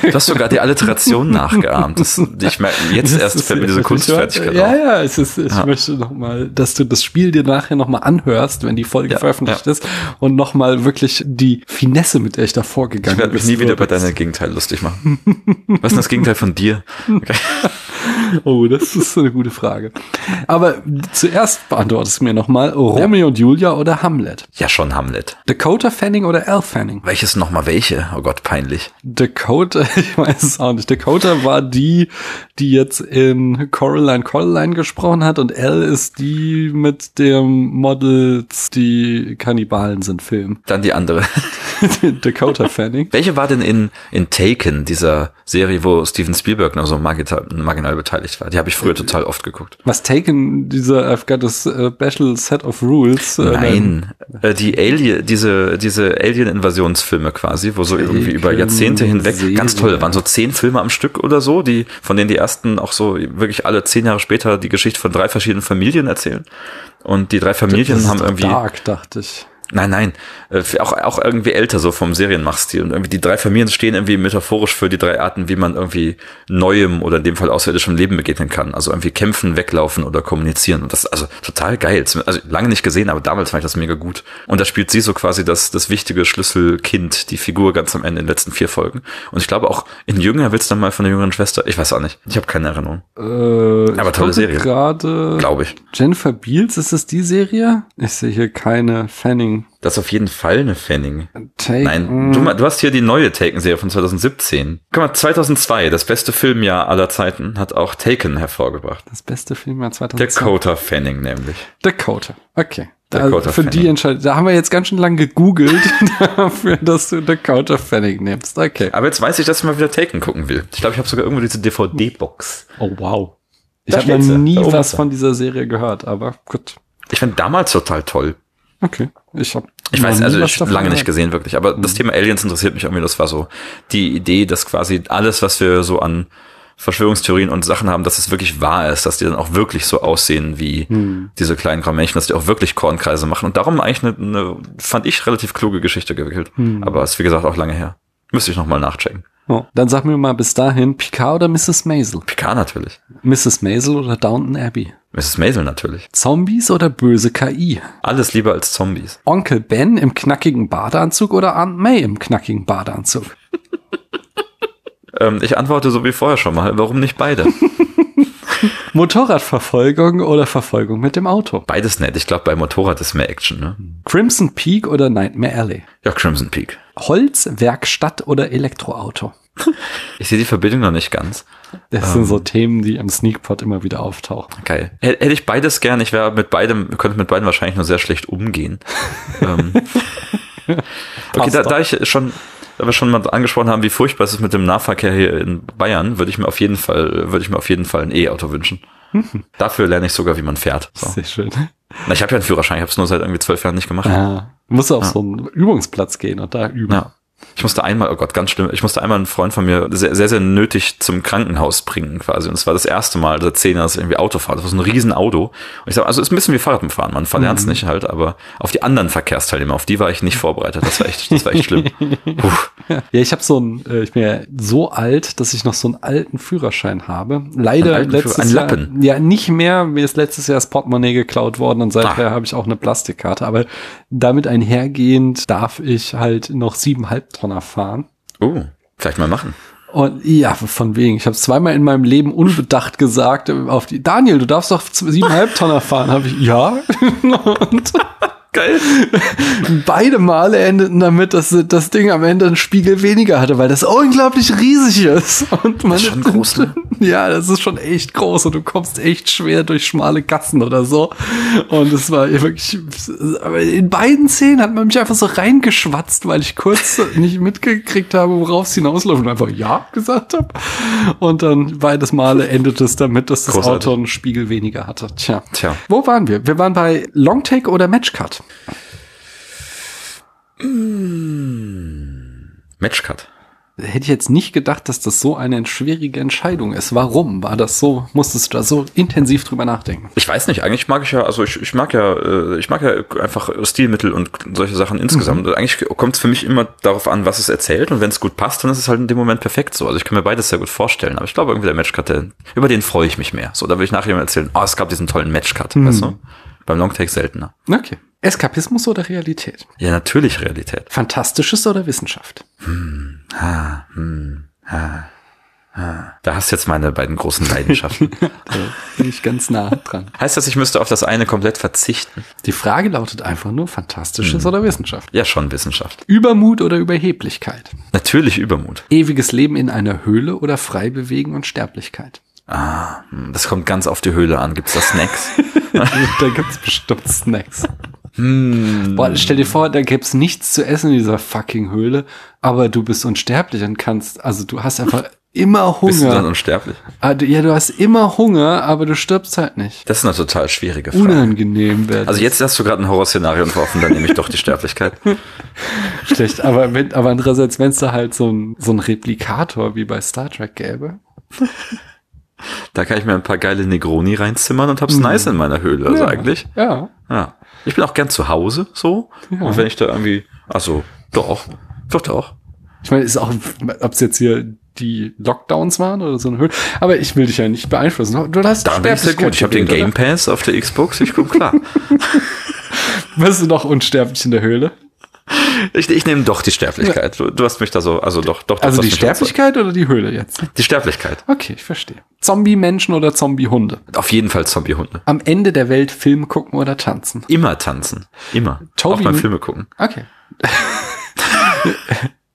[SPEAKER 1] Du hast sogar die Alliteration <laughs> nachgeahmt. Das, ich merke, jetzt das erst fällt mir diese Kunstfertigkeit
[SPEAKER 2] Ja, ja, es ist, ich ja. möchte nochmal, dass du das Spiel dir nachher nochmal anhörst, wenn die Folge ja, veröffentlicht ja. ist und nochmal wirklich die Finesse, mit der ich da vorgegangen bin.
[SPEAKER 1] Ich werde mich nie wieder bei deinem Gegenteil lustig machen. Was ist das Gegenteil von dir? Okay. <laughs>
[SPEAKER 2] Oh, das ist eine gute Frage. Aber Aber zuerst beantwortest du mir nochmal Romeo ja. und Julia oder Hamlet?
[SPEAKER 1] Ja, schon Hamlet.
[SPEAKER 2] Dakota Fanning oder Al Fanning?
[SPEAKER 1] Welches nochmal welche? Oh Gott, peinlich.
[SPEAKER 2] Dakota, <laughs> ich weiß es auch nicht. Dakota war die, die jetzt in Coraline Coraline gesprochen hat und Al ist die mit dem Models, die Kannibalen sind, Film. <laughs>
[SPEAKER 1] Dann die andere.
[SPEAKER 2] Dakota <laughs> Fanning.
[SPEAKER 1] Welche war denn in, in Taken, dieser Serie, wo Steven Spielberg noch so marginal, marginal beteiligt war? Die habe ich früher total oft geguckt.
[SPEAKER 2] Was Taken, dieser I've got a special set of rules?
[SPEAKER 1] Äh, Nein, äh, die Alien, diese, diese Alien-Invasionsfilme quasi, wo so irgendwie über Jahrzehnte hinweg, Serie. ganz toll, waren so zehn Filme am Stück oder so, die, von denen die ersten auch so wirklich alle zehn Jahre später die Geschichte von drei verschiedenen Familien erzählen. Und die drei Familien haben irgendwie.
[SPEAKER 2] Dark, dachte ich.
[SPEAKER 1] Nein, nein, äh, auch, auch irgendwie älter so vom Serienmachstil. Und irgendwie die drei Familien stehen irgendwie metaphorisch für die drei Arten, wie man irgendwie neuem oder in dem Fall außerirdischem Leben begegnen kann. Also irgendwie kämpfen, weglaufen oder kommunizieren. Und das ist also total geil. Also lange nicht gesehen, aber damals fand ich das mega gut. Und da spielt sie so quasi das, das wichtige Schlüsselkind, die Figur ganz am Ende in den letzten vier Folgen. Und ich glaube auch in Jünger wird's dann mal von der jüngeren Schwester. Ich weiß auch nicht. Ich habe keine Erinnerung.
[SPEAKER 2] Äh, aber tolle Serie.
[SPEAKER 1] gerade. Glaube ich.
[SPEAKER 2] Jennifer Beals, ist es die Serie? Ich sehe hier keine Fanning
[SPEAKER 1] das ist auf jeden Fall eine Fanning. Taken. Nein, du, du, hast hier die neue Taken-Serie von 2017. Guck mal, 2002, das beste Filmjahr aller Zeiten, hat auch Taken hervorgebracht.
[SPEAKER 2] Das beste Filmjahr 2002.
[SPEAKER 1] Dakota Fanning nämlich.
[SPEAKER 2] Dakota, okay. Dakota also für Fanning. die Entscheidung. Da haben wir jetzt ganz schön lang gegoogelt <laughs> dafür, dass du Dakota Fanning nimmst. Okay.
[SPEAKER 1] Aber jetzt weiß ich, dass ich mal wieder Taken gucken will. Ich glaube, ich habe sogar irgendwo diese DVD-Box.
[SPEAKER 2] Oh wow. Ich habe noch nie was von dieser Serie gehört, aber gut.
[SPEAKER 1] Ich fand damals total toll.
[SPEAKER 2] Okay. Ich habe
[SPEAKER 1] ich weiß, also ich lange nicht gesehen wirklich, aber mhm. das Thema Aliens interessiert mich irgendwie. Das war so die Idee, dass quasi alles, was wir so an Verschwörungstheorien und Sachen haben, dass es wirklich wahr ist, dass die dann auch wirklich so aussehen wie mhm. diese kleinen grauen Männchen, dass die auch wirklich Kornkreise machen. Und darum eigentlich eine, eine fand ich, relativ kluge Geschichte gewickelt. Mhm. Aber ist wie gesagt auch lange her. Müsste ich nochmal nachchecken.
[SPEAKER 2] Oh, dann sag mir mal bis dahin, Picard oder Mrs. Maisel?
[SPEAKER 1] Picard natürlich.
[SPEAKER 2] Mrs. Maisel oder Downton Abbey?
[SPEAKER 1] Mrs. Maisel natürlich.
[SPEAKER 2] Zombies oder böse KI?
[SPEAKER 1] Alles lieber als Zombies.
[SPEAKER 2] Onkel Ben im knackigen Badeanzug oder Aunt May im knackigen Badeanzug? <laughs>
[SPEAKER 1] ähm, ich antworte so wie vorher schon mal. Warum nicht beide? <laughs>
[SPEAKER 2] Motorradverfolgung oder Verfolgung mit dem Auto?
[SPEAKER 1] Beides nett. Ich glaube, bei Motorrad ist mehr Action. Ne?
[SPEAKER 2] Crimson Peak oder Nightmare Alley?
[SPEAKER 1] Ja, Crimson Peak.
[SPEAKER 2] Holz, Werkstatt oder Elektroauto?
[SPEAKER 1] Ich sehe die Verbindung noch nicht ganz.
[SPEAKER 2] Das ähm, sind so Themen, die im Sneakpot immer wieder auftauchen.
[SPEAKER 1] Geil. Hätte ich beides gern. Ich wäre mit beidem, könnte mit beiden wahrscheinlich nur sehr schlecht umgehen. <laughs> ähm, okay, da, da ich schon da wir schon mal angesprochen haben, wie furchtbar es ist mit dem Nahverkehr hier in Bayern, würde ich mir auf jeden Fall, würde ich mir auf jeden Fall ein E-Auto wünschen. Mhm. <laughs> Dafür lerne ich sogar, wie man fährt.
[SPEAKER 2] So. Sehr schön.
[SPEAKER 1] Na, ich habe ja einen Führerschein, ich habe es nur seit irgendwie zwölf Jahren nicht gemacht.
[SPEAKER 2] Ja, muss auf ja. so einen Übungsplatz gehen und da üben. Ja.
[SPEAKER 1] Ich musste einmal, oh Gott, ganz schlimm, ich musste einmal einen Freund von mir sehr, sehr, sehr nötig zum Krankenhaus bringen quasi. Und es war das erste Mal seit zehn Jahren, dass ich irgendwie Auto fahre. Das war so ein Riesenauto. Und ich sag, also ist ein bisschen wie Fahrradfahren, man verlernt es mhm. nicht halt, aber auf die anderen Verkehrsteilnehmer, auf die war ich nicht vorbereitet. Das war echt, das war echt schlimm. <laughs>
[SPEAKER 2] Puh. Ja, ich habe so ein, äh, ich bin ja so alt, dass ich noch so einen alten Führerschein habe. Leider ein letztes ein Lappen. Jahr, ja, nicht mehr. Mir ist letztes Jahr das Portemonnaie geklaut worden und seither ah. habe ich auch eine Plastikkarte. Aber damit einhergehend darf ich halt noch siebeneinhalb Tonner fahren.
[SPEAKER 1] Oh, vielleicht mal machen.
[SPEAKER 2] Und ja, von wegen. Ich habe zweimal in meinem Leben unbedacht gesagt auf die Daniel, du darfst doch siebeneinhalb Tonner fahren. Habe ich ja. <laughs> und Geil. <laughs> Beide Male endeten damit, dass das Ding am Ende einen Spiegel weniger hatte, weil das unglaublich riesig ist. <laughs> Und man
[SPEAKER 1] das ist schon groß, ne?
[SPEAKER 2] Ja, das ist schon echt groß und du kommst echt schwer durch schmale Gassen oder so. Und es war wirklich, in beiden Szenen hat man mich einfach so reingeschwatzt, weil ich kurz <laughs> nicht mitgekriegt habe, worauf es hinausläuft und einfach ja gesagt habe. Und dann beides Male endete es damit, dass das Großartig. Auto einen Spiegel weniger hatte. Tja. Tja. Wo waren wir? Wir waren bei Longtake oder Matchcut?
[SPEAKER 1] Mmh. Matchcut.
[SPEAKER 2] Hätte ich jetzt nicht gedacht, dass das so eine schwierige Entscheidung ist. Warum war das so? Musstest du da so intensiv drüber nachdenken?
[SPEAKER 1] Ich weiß nicht. Eigentlich mag ich ja, also ich, ich mag ja, äh, ich mag ja einfach Stilmittel und solche Sachen insgesamt. Mhm. Eigentlich kommt es für mich immer darauf an, was es erzählt. Und wenn es gut passt, dann ist es halt in dem Moment perfekt so. Also ich kann mir beides sehr gut vorstellen. Aber ich glaube irgendwie der Matchcut, der, über den freue ich mich mehr. So, da will ich nachher mal erzählen, oh, es gab diesen tollen Matchcut, mhm. weißt du? Beim Longtake seltener.
[SPEAKER 2] Okay. Eskapismus oder Realität?
[SPEAKER 1] Ja, natürlich Realität.
[SPEAKER 2] Fantastisches oder Wissenschaft?
[SPEAKER 1] Hm, ha, hm, ha, ha. Da hast du jetzt meine beiden großen Leidenschaften. <laughs> da
[SPEAKER 2] bin ich ganz nah dran.
[SPEAKER 1] Heißt das, ich müsste auf das eine komplett verzichten?
[SPEAKER 2] Die Frage lautet einfach nur, Fantastisches hm. oder Wissenschaft?
[SPEAKER 1] Ja, schon Wissenschaft.
[SPEAKER 2] Übermut oder Überheblichkeit?
[SPEAKER 1] Natürlich Übermut.
[SPEAKER 2] Ewiges Leben in einer Höhle oder frei bewegen und Sterblichkeit?
[SPEAKER 1] Ah, hm, das kommt ganz auf die Höhle an. Gibt's da Snacks? <laughs>
[SPEAKER 2] da gibt's bestimmt Snacks. Hm. Boah, stell dir vor, da gäb's nichts zu essen in dieser fucking Höhle, aber du bist unsterblich und kannst, also du hast einfach immer Hunger. Bist du
[SPEAKER 1] dann unsterblich?
[SPEAKER 2] Ah, ja, du hast immer Hunger, aber du stirbst halt nicht.
[SPEAKER 1] Das ist eine total schwierige Frage.
[SPEAKER 2] Unangenehm wäre
[SPEAKER 1] Also jetzt hast du gerade ein Horrorszenario entworfen, dann nehme ich doch die Sterblichkeit. <laughs>
[SPEAKER 2] Schlecht, aber, wenn, aber andererseits, wenn es da halt so ein, so ein Replikator wie bei Star Trek gäbe.
[SPEAKER 1] Da kann ich mir ein paar geile Negroni reinzimmern und hab's mhm. nice in meiner Höhle, also ja, eigentlich.
[SPEAKER 2] Ja.
[SPEAKER 1] Ja. Ich bin auch gern zu Hause, so. Ja. Und wenn ich da irgendwie, also, doch, doch, doch.
[SPEAKER 2] Ich meine, ist auch, ob es jetzt hier die Lockdowns waren oder so eine Höhle. Aber ich will dich ja nicht beeinflussen. Du hast
[SPEAKER 1] da bin ich sehr gut. Ich habe den Game Pass auf der Xbox. Ich guck klar. <laughs>
[SPEAKER 2] Bist du noch unsterblich in der Höhle?
[SPEAKER 1] Ich, ich nehme doch die Sterblichkeit. Du, du, hast mich da so, also doch, doch.
[SPEAKER 2] Also die Sterblichkeit oder die Höhle jetzt?
[SPEAKER 1] Die Sterblichkeit.
[SPEAKER 2] Okay, ich verstehe. Zombie-Menschen oder Zombie-Hunde?
[SPEAKER 1] Auf jeden Fall Zombie-Hunde.
[SPEAKER 2] Am Ende der Welt Film gucken oder tanzen?
[SPEAKER 1] Immer tanzen. Immer.
[SPEAKER 2] Toby
[SPEAKER 1] Auch beim Filme gucken.
[SPEAKER 2] Okay. <laughs>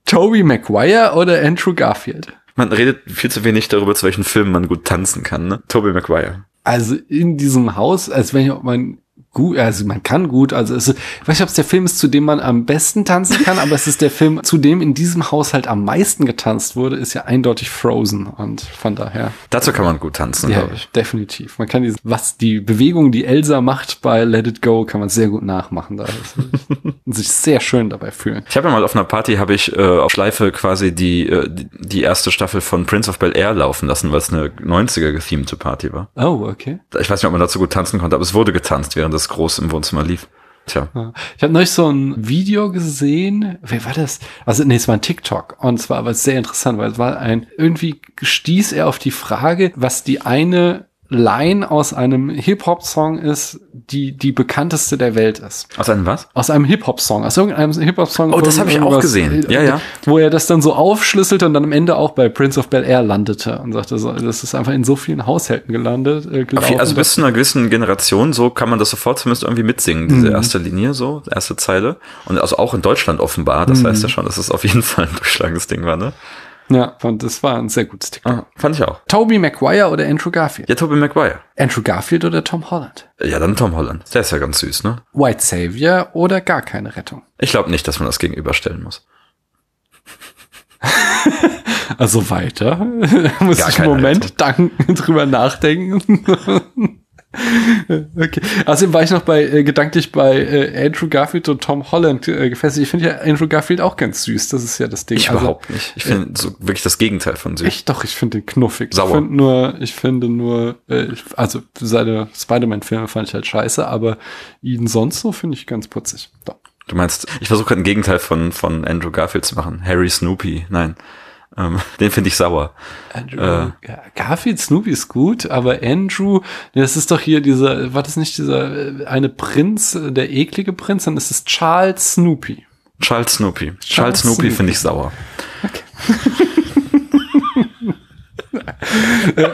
[SPEAKER 2] Toby Maguire oder Andrew Garfield?
[SPEAKER 1] Man redet viel zu wenig darüber, zu welchen Filmen man gut tanzen kann, ne? Toby Maguire.
[SPEAKER 2] Also in diesem Haus, als wenn ich mein gut, also man kann gut, also es ist, ich weiß nicht, ob es der Film ist, zu dem man am besten tanzen kann, aber es ist der Film, zu dem in diesem Haushalt am meisten getanzt wurde, ist ja eindeutig Frozen und von daher.
[SPEAKER 1] Dazu kann man gut tanzen,
[SPEAKER 2] ja, glaube ich. Definitiv. Man kann die, was die Bewegung, die Elsa macht bei Let It Go, kann man sehr gut nachmachen da <laughs> und sich sehr schön dabei fühlen.
[SPEAKER 1] Ich habe ja mal auf einer Party habe ich äh, auf Schleife quasi die, äh, die erste Staffel von Prince of Bel Air laufen lassen, weil es eine 90er gethemete Party war.
[SPEAKER 2] Oh, okay.
[SPEAKER 1] Ich weiß nicht, ob man dazu gut tanzen konnte, aber es wurde getanzt während des das groß im Wohnzimmer lief. Tja.
[SPEAKER 2] Ich habe neulich so ein Video gesehen. Wer war das? Also, nee, es war ein TikTok. Und zwar aber sehr interessant, weil es war ein, irgendwie stieß er auf die Frage, was die eine Line aus einem Hip-Hop-Song ist, die die bekannteste der Welt ist.
[SPEAKER 1] Aus einem was?
[SPEAKER 2] Aus einem Hip-Hop-Song. Aus irgendeinem Hip-Hop-Song.
[SPEAKER 1] Oh, das habe ich auch gesehen. Ja, ja.
[SPEAKER 2] Wo er das dann so aufschlüsselte und dann am Ende auch bei Prince of Bel Air landete und sagte, so, das ist einfach in so vielen Haushalten gelandet. Äh,
[SPEAKER 1] gelaufen, also bis zu einer gewissen Generation, so kann man das sofort zumindest irgendwie mitsingen, diese mhm. erste Linie, so, erste Zeile. Und also auch in Deutschland offenbar, das mhm. heißt ja schon, dass es auf jeden Fall ein durchschlagendes Ding war, ne?
[SPEAKER 2] Ja, und das war ein sehr gutes TikTok. Ah,
[SPEAKER 1] fand ich auch.
[SPEAKER 2] Toby Maguire oder Andrew Garfield?
[SPEAKER 1] Ja, Toby Maguire.
[SPEAKER 2] Andrew Garfield oder Tom Holland?
[SPEAKER 1] Ja, dann Tom Holland. Der ist ja ganz süß, ne?
[SPEAKER 2] White Savior oder gar keine Rettung?
[SPEAKER 1] Ich glaube nicht, dass man das gegenüberstellen muss. <laughs>
[SPEAKER 2] also weiter. <laughs> muss gar ich einen Moment danken, <laughs> drüber nachdenken. <laughs> Okay. Außerdem war ich noch bei äh, gedanklich bei äh, Andrew Garfield und Tom Holland äh, gefesselt. Ich finde ja Andrew Garfield auch ganz süß. Das ist ja das Ding.
[SPEAKER 1] Ich also, überhaupt nicht. Ich finde äh, so wirklich das Gegenteil von süß.
[SPEAKER 2] Ich doch, ich finde den knuffig.
[SPEAKER 1] Sauer.
[SPEAKER 2] Ich finde nur, ich finde nur, äh, also seine Spider-Man-Filme fand ich halt scheiße, aber ihn sonst so finde ich ganz putzig. Doch.
[SPEAKER 1] Du meinst, ich versuche gerade ein Gegenteil von, von Andrew Garfield zu machen. Harry Snoopy. Nein. Ähm, <laughs> den finde ich sauer.
[SPEAKER 2] Andrew, äh, Garfield Snoopy ist gut, aber Andrew, das ist doch hier dieser, war das nicht dieser äh, eine Prinz, äh, der eklige Prinz, dann ist es Charles Snoopy.
[SPEAKER 1] Charles Snoopy. Charles, Charles Snoopy, Snoopy. finde ich sauer. Okay. <laughs>
[SPEAKER 2] Äh,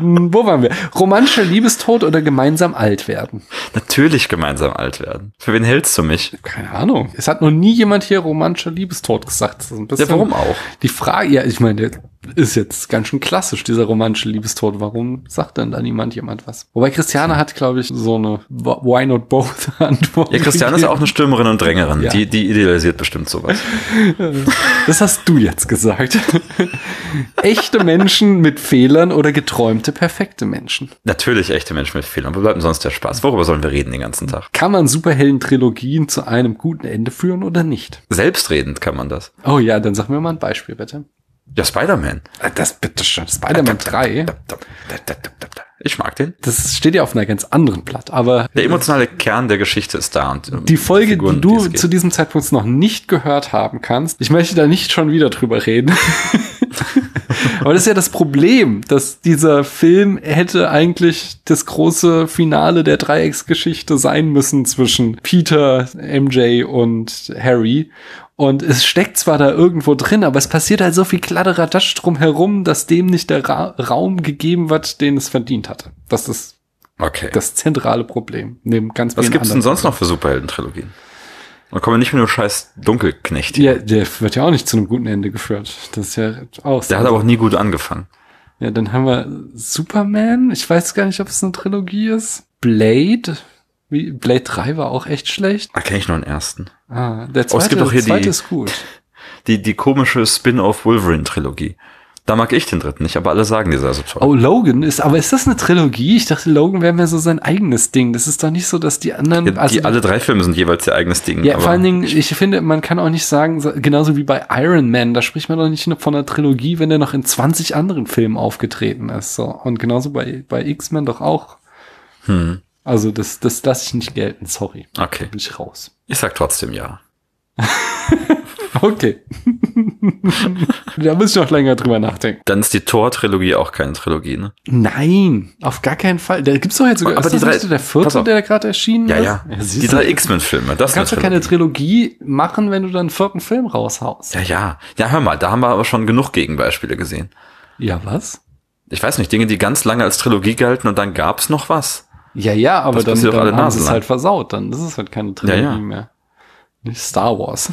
[SPEAKER 2] wo waren wir? Romantischer Liebestod oder gemeinsam alt werden?
[SPEAKER 1] Natürlich gemeinsam alt werden. Für wen hältst du mich?
[SPEAKER 2] Keine Ahnung. Es hat noch nie jemand hier romantischer Liebestod gesagt. Das ist ein
[SPEAKER 1] bisschen ja, warum auch?
[SPEAKER 2] Die Frage, ja, ich meine, ist jetzt ganz schön klassisch, dieser romantische Liebestod. Warum sagt denn da niemand jemand was? Wobei Christiane hat, glaube ich, so eine Why not both <laughs> Antwort.
[SPEAKER 1] Ja, Christiane ist auch eine Stürmerin und Drängerin. Ja. Die, die idealisiert bestimmt sowas. <laughs>
[SPEAKER 2] Das hast du jetzt gesagt. Echte Menschen mit Fehlern oder geträumte perfekte Menschen?
[SPEAKER 1] Natürlich echte Menschen mit Fehlern. Wo bleibt denn sonst der Spaß? Worüber sollen wir reden den ganzen Tag?
[SPEAKER 2] Kann man Superhelden-Trilogien zu einem guten Ende führen oder nicht?
[SPEAKER 1] Selbstredend kann man das.
[SPEAKER 2] Oh ja, dann sag mir mal ein Beispiel, bitte.
[SPEAKER 1] Ja, Spider-Man.
[SPEAKER 2] Ah, das bitte schon. Spider-Man 3.
[SPEAKER 1] Ich mag den.
[SPEAKER 2] Das steht ja auf einer ganz anderen Platte, aber.
[SPEAKER 1] Der emotionale Kern der Geschichte ist da und.
[SPEAKER 2] Die Folge, Figuren, die du die zu diesem Zeitpunkt noch nicht gehört haben kannst, ich möchte da nicht schon wieder drüber reden. <laughs> aber das ist ja das Problem, dass dieser Film hätte eigentlich das große Finale der Dreiecksgeschichte sein müssen zwischen Peter, MJ und Harry. Und es steckt zwar da irgendwo drin, aber es passiert halt so viel Kladderadatsch drumherum, dass dem nicht der Ra Raum gegeben wird, den es verdient hatte. Das ist okay. das zentrale Problem. Neben ganz
[SPEAKER 1] Was gibt's denn sonst noch für Superhelden-Trilogien? Man kommt ja nicht mit nur scheiß Dunkelknecht.
[SPEAKER 2] Ja, der wird ja auch nicht zu einem guten Ende geführt. Das ist ja
[SPEAKER 1] auch. Der hat aber auch nie gut angefangen.
[SPEAKER 2] Ja, dann haben wir Superman. Ich weiß gar nicht, ob es eine Trilogie ist. Blade. Wie, Blade 3 war auch echt schlecht.
[SPEAKER 1] Da kenne ich nur den ersten.
[SPEAKER 2] Ah, der zweite, oh, es gibt doch hier
[SPEAKER 1] zweite
[SPEAKER 2] die, ist gut. <laughs>
[SPEAKER 1] Die, die komische Spin-off Wolverine-Trilogie. Da mag ich den dritten nicht, aber alle sagen, dieser ist so
[SPEAKER 2] toll. Oh, Logan ist, aber ist das eine Trilogie? Ich dachte, Logan wäre mehr so sein eigenes Ding. Das ist doch nicht so, dass die anderen.
[SPEAKER 1] Ja, die,
[SPEAKER 2] also,
[SPEAKER 1] alle drei Filme sind jeweils ihr eigenes Ding.
[SPEAKER 2] Ja, vor allen Dingen, ich finde, man kann auch nicht sagen, genauso wie bei Iron Man, da spricht man doch nicht von einer Trilogie, wenn der noch in 20 anderen Filmen aufgetreten ist. So. Und genauso bei, bei X-Men doch auch. Hm. Also, das, das lasse ich nicht gelten, sorry.
[SPEAKER 1] Okay.
[SPEAKER 2] Da bin ich raus.
[SPEAKER 1] Ich sag trotzdem ja. <laughs>
[SPEAKER 2] Okay. <laughs> da muss ich noch länger drüber nachdenken.
[SPEAKER 1] Dann ist die Tor-Trilogie auch keine Trilogie, ne?
[SPEAKER 2] Nein, auf gar keinen Fall. Da gibt's doch jetzt sogar,
[SPEAKER 1] aber die drei,
[SPEAKER 2] der vierte, der gerade erschienen
[SPEAKER 1] ja, ist? Ja, ja. Die drei X-Men-Filme,
[SPEAKER 2] das Du kannst doch keine Trilogie machen, wenn du dann einen vierten Film raushaust.
[SPEAKER 1] Ja, ja. Ja, hör mal, da haben wir aber schon genug Gegenbeispiele gesehen.
[SPEAKER 2] Ja, was?
[SPEAKER 1] Ich weiß nicht, Dinge, die ganz lange als Trilogie galten und dann gab's noch was.
[SPEAKER 2] Ja, ja, aber das dann, dann haben sie es halt versaut. Dann ist es halt keine Trilogie ja, ja. mehr. Nicht Star Wars. <laughs>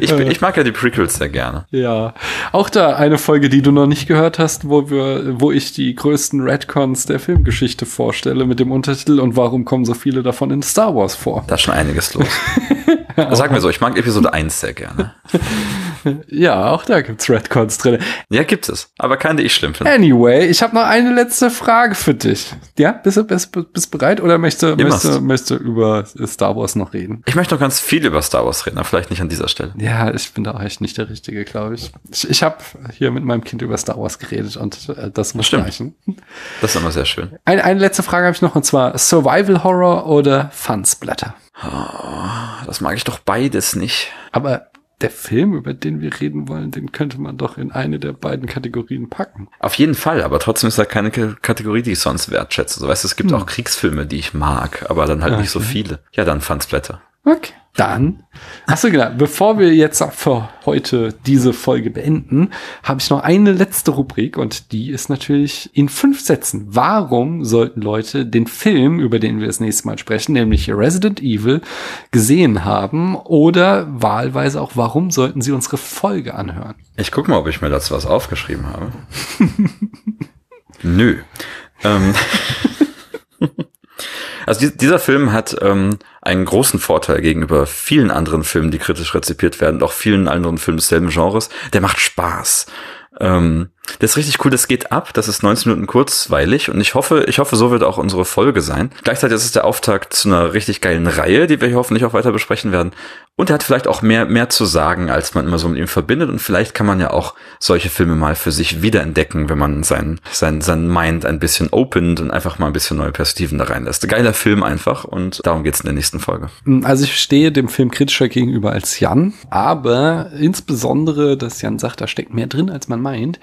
[SPEAKER 1] ich, bin, ich mag ja die Prequels sehr gerne.
[SPEAKER 2] Ja. Auch da eine Folge, die du noch nicht gehört hast, wo wir, wo ich die größten Redcons der Filmgeschichte vorstelle mit dem Untertitel und warum kommen so viele davon in Star Wars vor.
[SPEAKER 1] Da ist schon einiges los. <laughs> <laughs> Sag mir so, ich mag Episode 1 sehr gerne. <laughs>
[SPEAKER 2] Ja, auch da gibt's Redcons drin.
[SPEAKER 1] Ja, gibt es. Aber keine, die ich schlimm finde.
[SPEAKER 2] Anyway, ich habe noch eine letzte Frage für dich. Ja, bist du bist, bist bereit oder möchtest du möchte, möchte über Star Wars noch reden?
[SPEAKER 1] Ich möchte noch ganz viel über Star Wars reden, aber vielleicht nicht an dieser Stelle.
[SPEAKER 2] Ja, ich bin da auch echt nicht der Richtige, glaube ich. Ich, ich habe hier mit meinem Kind über Star Wars geredet und äh, das muss Stimmt. reichen.
[SPEAKER 1] Das ist immer sehr schön.
[SPEAKER 2] Eine, eine letzte Frage habe ich noch und zwar Survival Horror oder?
[SPEAKER 1] Oh, das mag ich doch beides nicht.
[SPEAKER 2] Aber der Film, über den wir reden wollen, den könnte man doch in eine der beiden Kategorien packen.
[SPEAKER 1] Auf jeden Fall, aber trotzdem ist da keine Kategorie, die ich sonst wertschätze. So weißt du, es gibt hm. auch Kriegsfilme, die ich mag, aber dann halt okay. nicht so viele. Ja, dann Fansblätter.
[SPEAKER 2] Okay. Dann, achso genau, bevor wir jetzt für heute diese Folge beenden, habe ich noch eine letzte Rubrik und die ist natürlich in fünf Sätzen. Warum sollten Leute den Film, über den wir das nächste Mal sprechen, nämlich Resident Evil, gesehen haben oder wahlweise auch, warum sollten sie unsere Folge anhören?
[SPEAKER 1] Ich guck mal, ob ich mir dazu was aufgeschrieben habe. <laughs> Nö. Ähm. <laughs> Also dieser Film hat ähm, einen großen Vorteil gegenüber vielen anderen Filmen, die kritisch rezipiert werden, auch vielen anderen Filmen desselben Genres. Der macht Spaß. Ähm, das ist richtig cool, das geht ab, das ist 19 Minuten kurzweilig und ich hoffe, ich hoffe, so wird auch unsere Folge sein. Gleichzeitig ist es der Auftakt zu einer richtig geilen Reihe, die wir hier hoffentlich auch weiter besprechen werden. Und er hat vielleicht auch mehr, mehr zu sagen, als man immer so mit ihm verbindet. Und vielleicht kann man ja auch solche Filme mal für sich wiederentdecken, wenn man sein, sein, sein Mind ein bisschen opent und einfach mal ein bisschen neue Perspektiven da reinlässt. Geiler Film einfach und darum geht's in der nächsten Folge.
[SPEAKER 2] Also ich stehe dem Film kritischer gegenüber als Jan, aber insbesondere, dass Jan sagt, da steckt mehr drin, als man meint.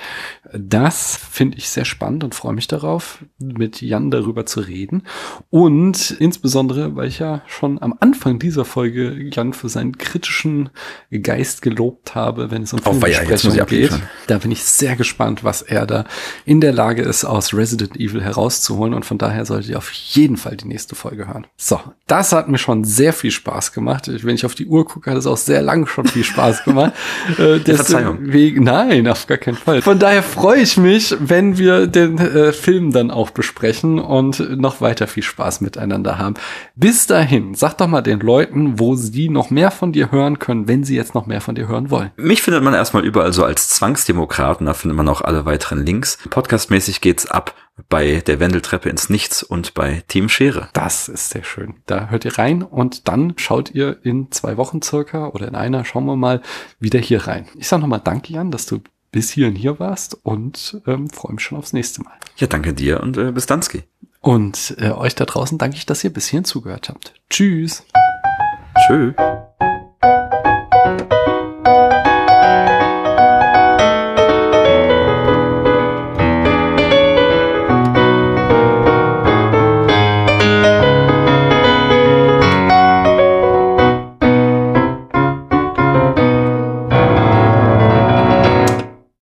[SPEAKER 2] Das finde ich sehr spannend und freue mich darauf, mit Jan darüber zu reden. Und insbesondere, weil ich ja schon am Anfang dieser Folge Jan für seinen kritischen Geist gelobt habe, wenn es um Filmbesprechungen geht. Da bin ich sehr gespannt, was er da in der Lage ist, aus Resident Evil herauszuholen. Und von daher solltet ihr auf jeden Fall die nächste Folge hören. So, das hat mir schon sehr viel Spaß gemacht. Wenn ich auf die Uhr gucke, hat es auch sehr lang schon viel Spaß gemacht. <laughs>
[SPEAKER 1] äh, Verzeihung.
[SPEAKER 2] Nein, auf gar keinen Fall. Von daher freue ich mich, wenn wir den äh, Film dann auch besprechen und noch weiter viel Spaß miteinander haben. Bis dahin, sag doch mal den Leuten, wo sie noch mehr von dir hören können, wenn sie jetzt noch mehr von dir hören wollen.
[SPEAKER 1] Mich findet man erstmal überall so als Zwangsdemokraten, da findet man auch alle weiteren Links. Podcastmäßig geht's ab bei der Wendeltreppe ins Nichts und bei Team Schere.
[SPEAKER 2] Das ist sehr schön. Da hört ihr rein und dann schaut ihr in zwei Wochen circa oder in einer, schauen wir mal, wieder hier rein. Ich sage nochmal Danke, Jan, dass du bis hierhin hier warst und ähm, freue mich schon aufs nächste Mal.
[SPEAKER 1] Ja, danke dir und äh, bis Danski.
[SPEAKER 2] Und äh, euch da draußen danke ich, dass ihr bis hierhin zugehört habt. Tschüss.
[SPEAKER 1] Tschüss.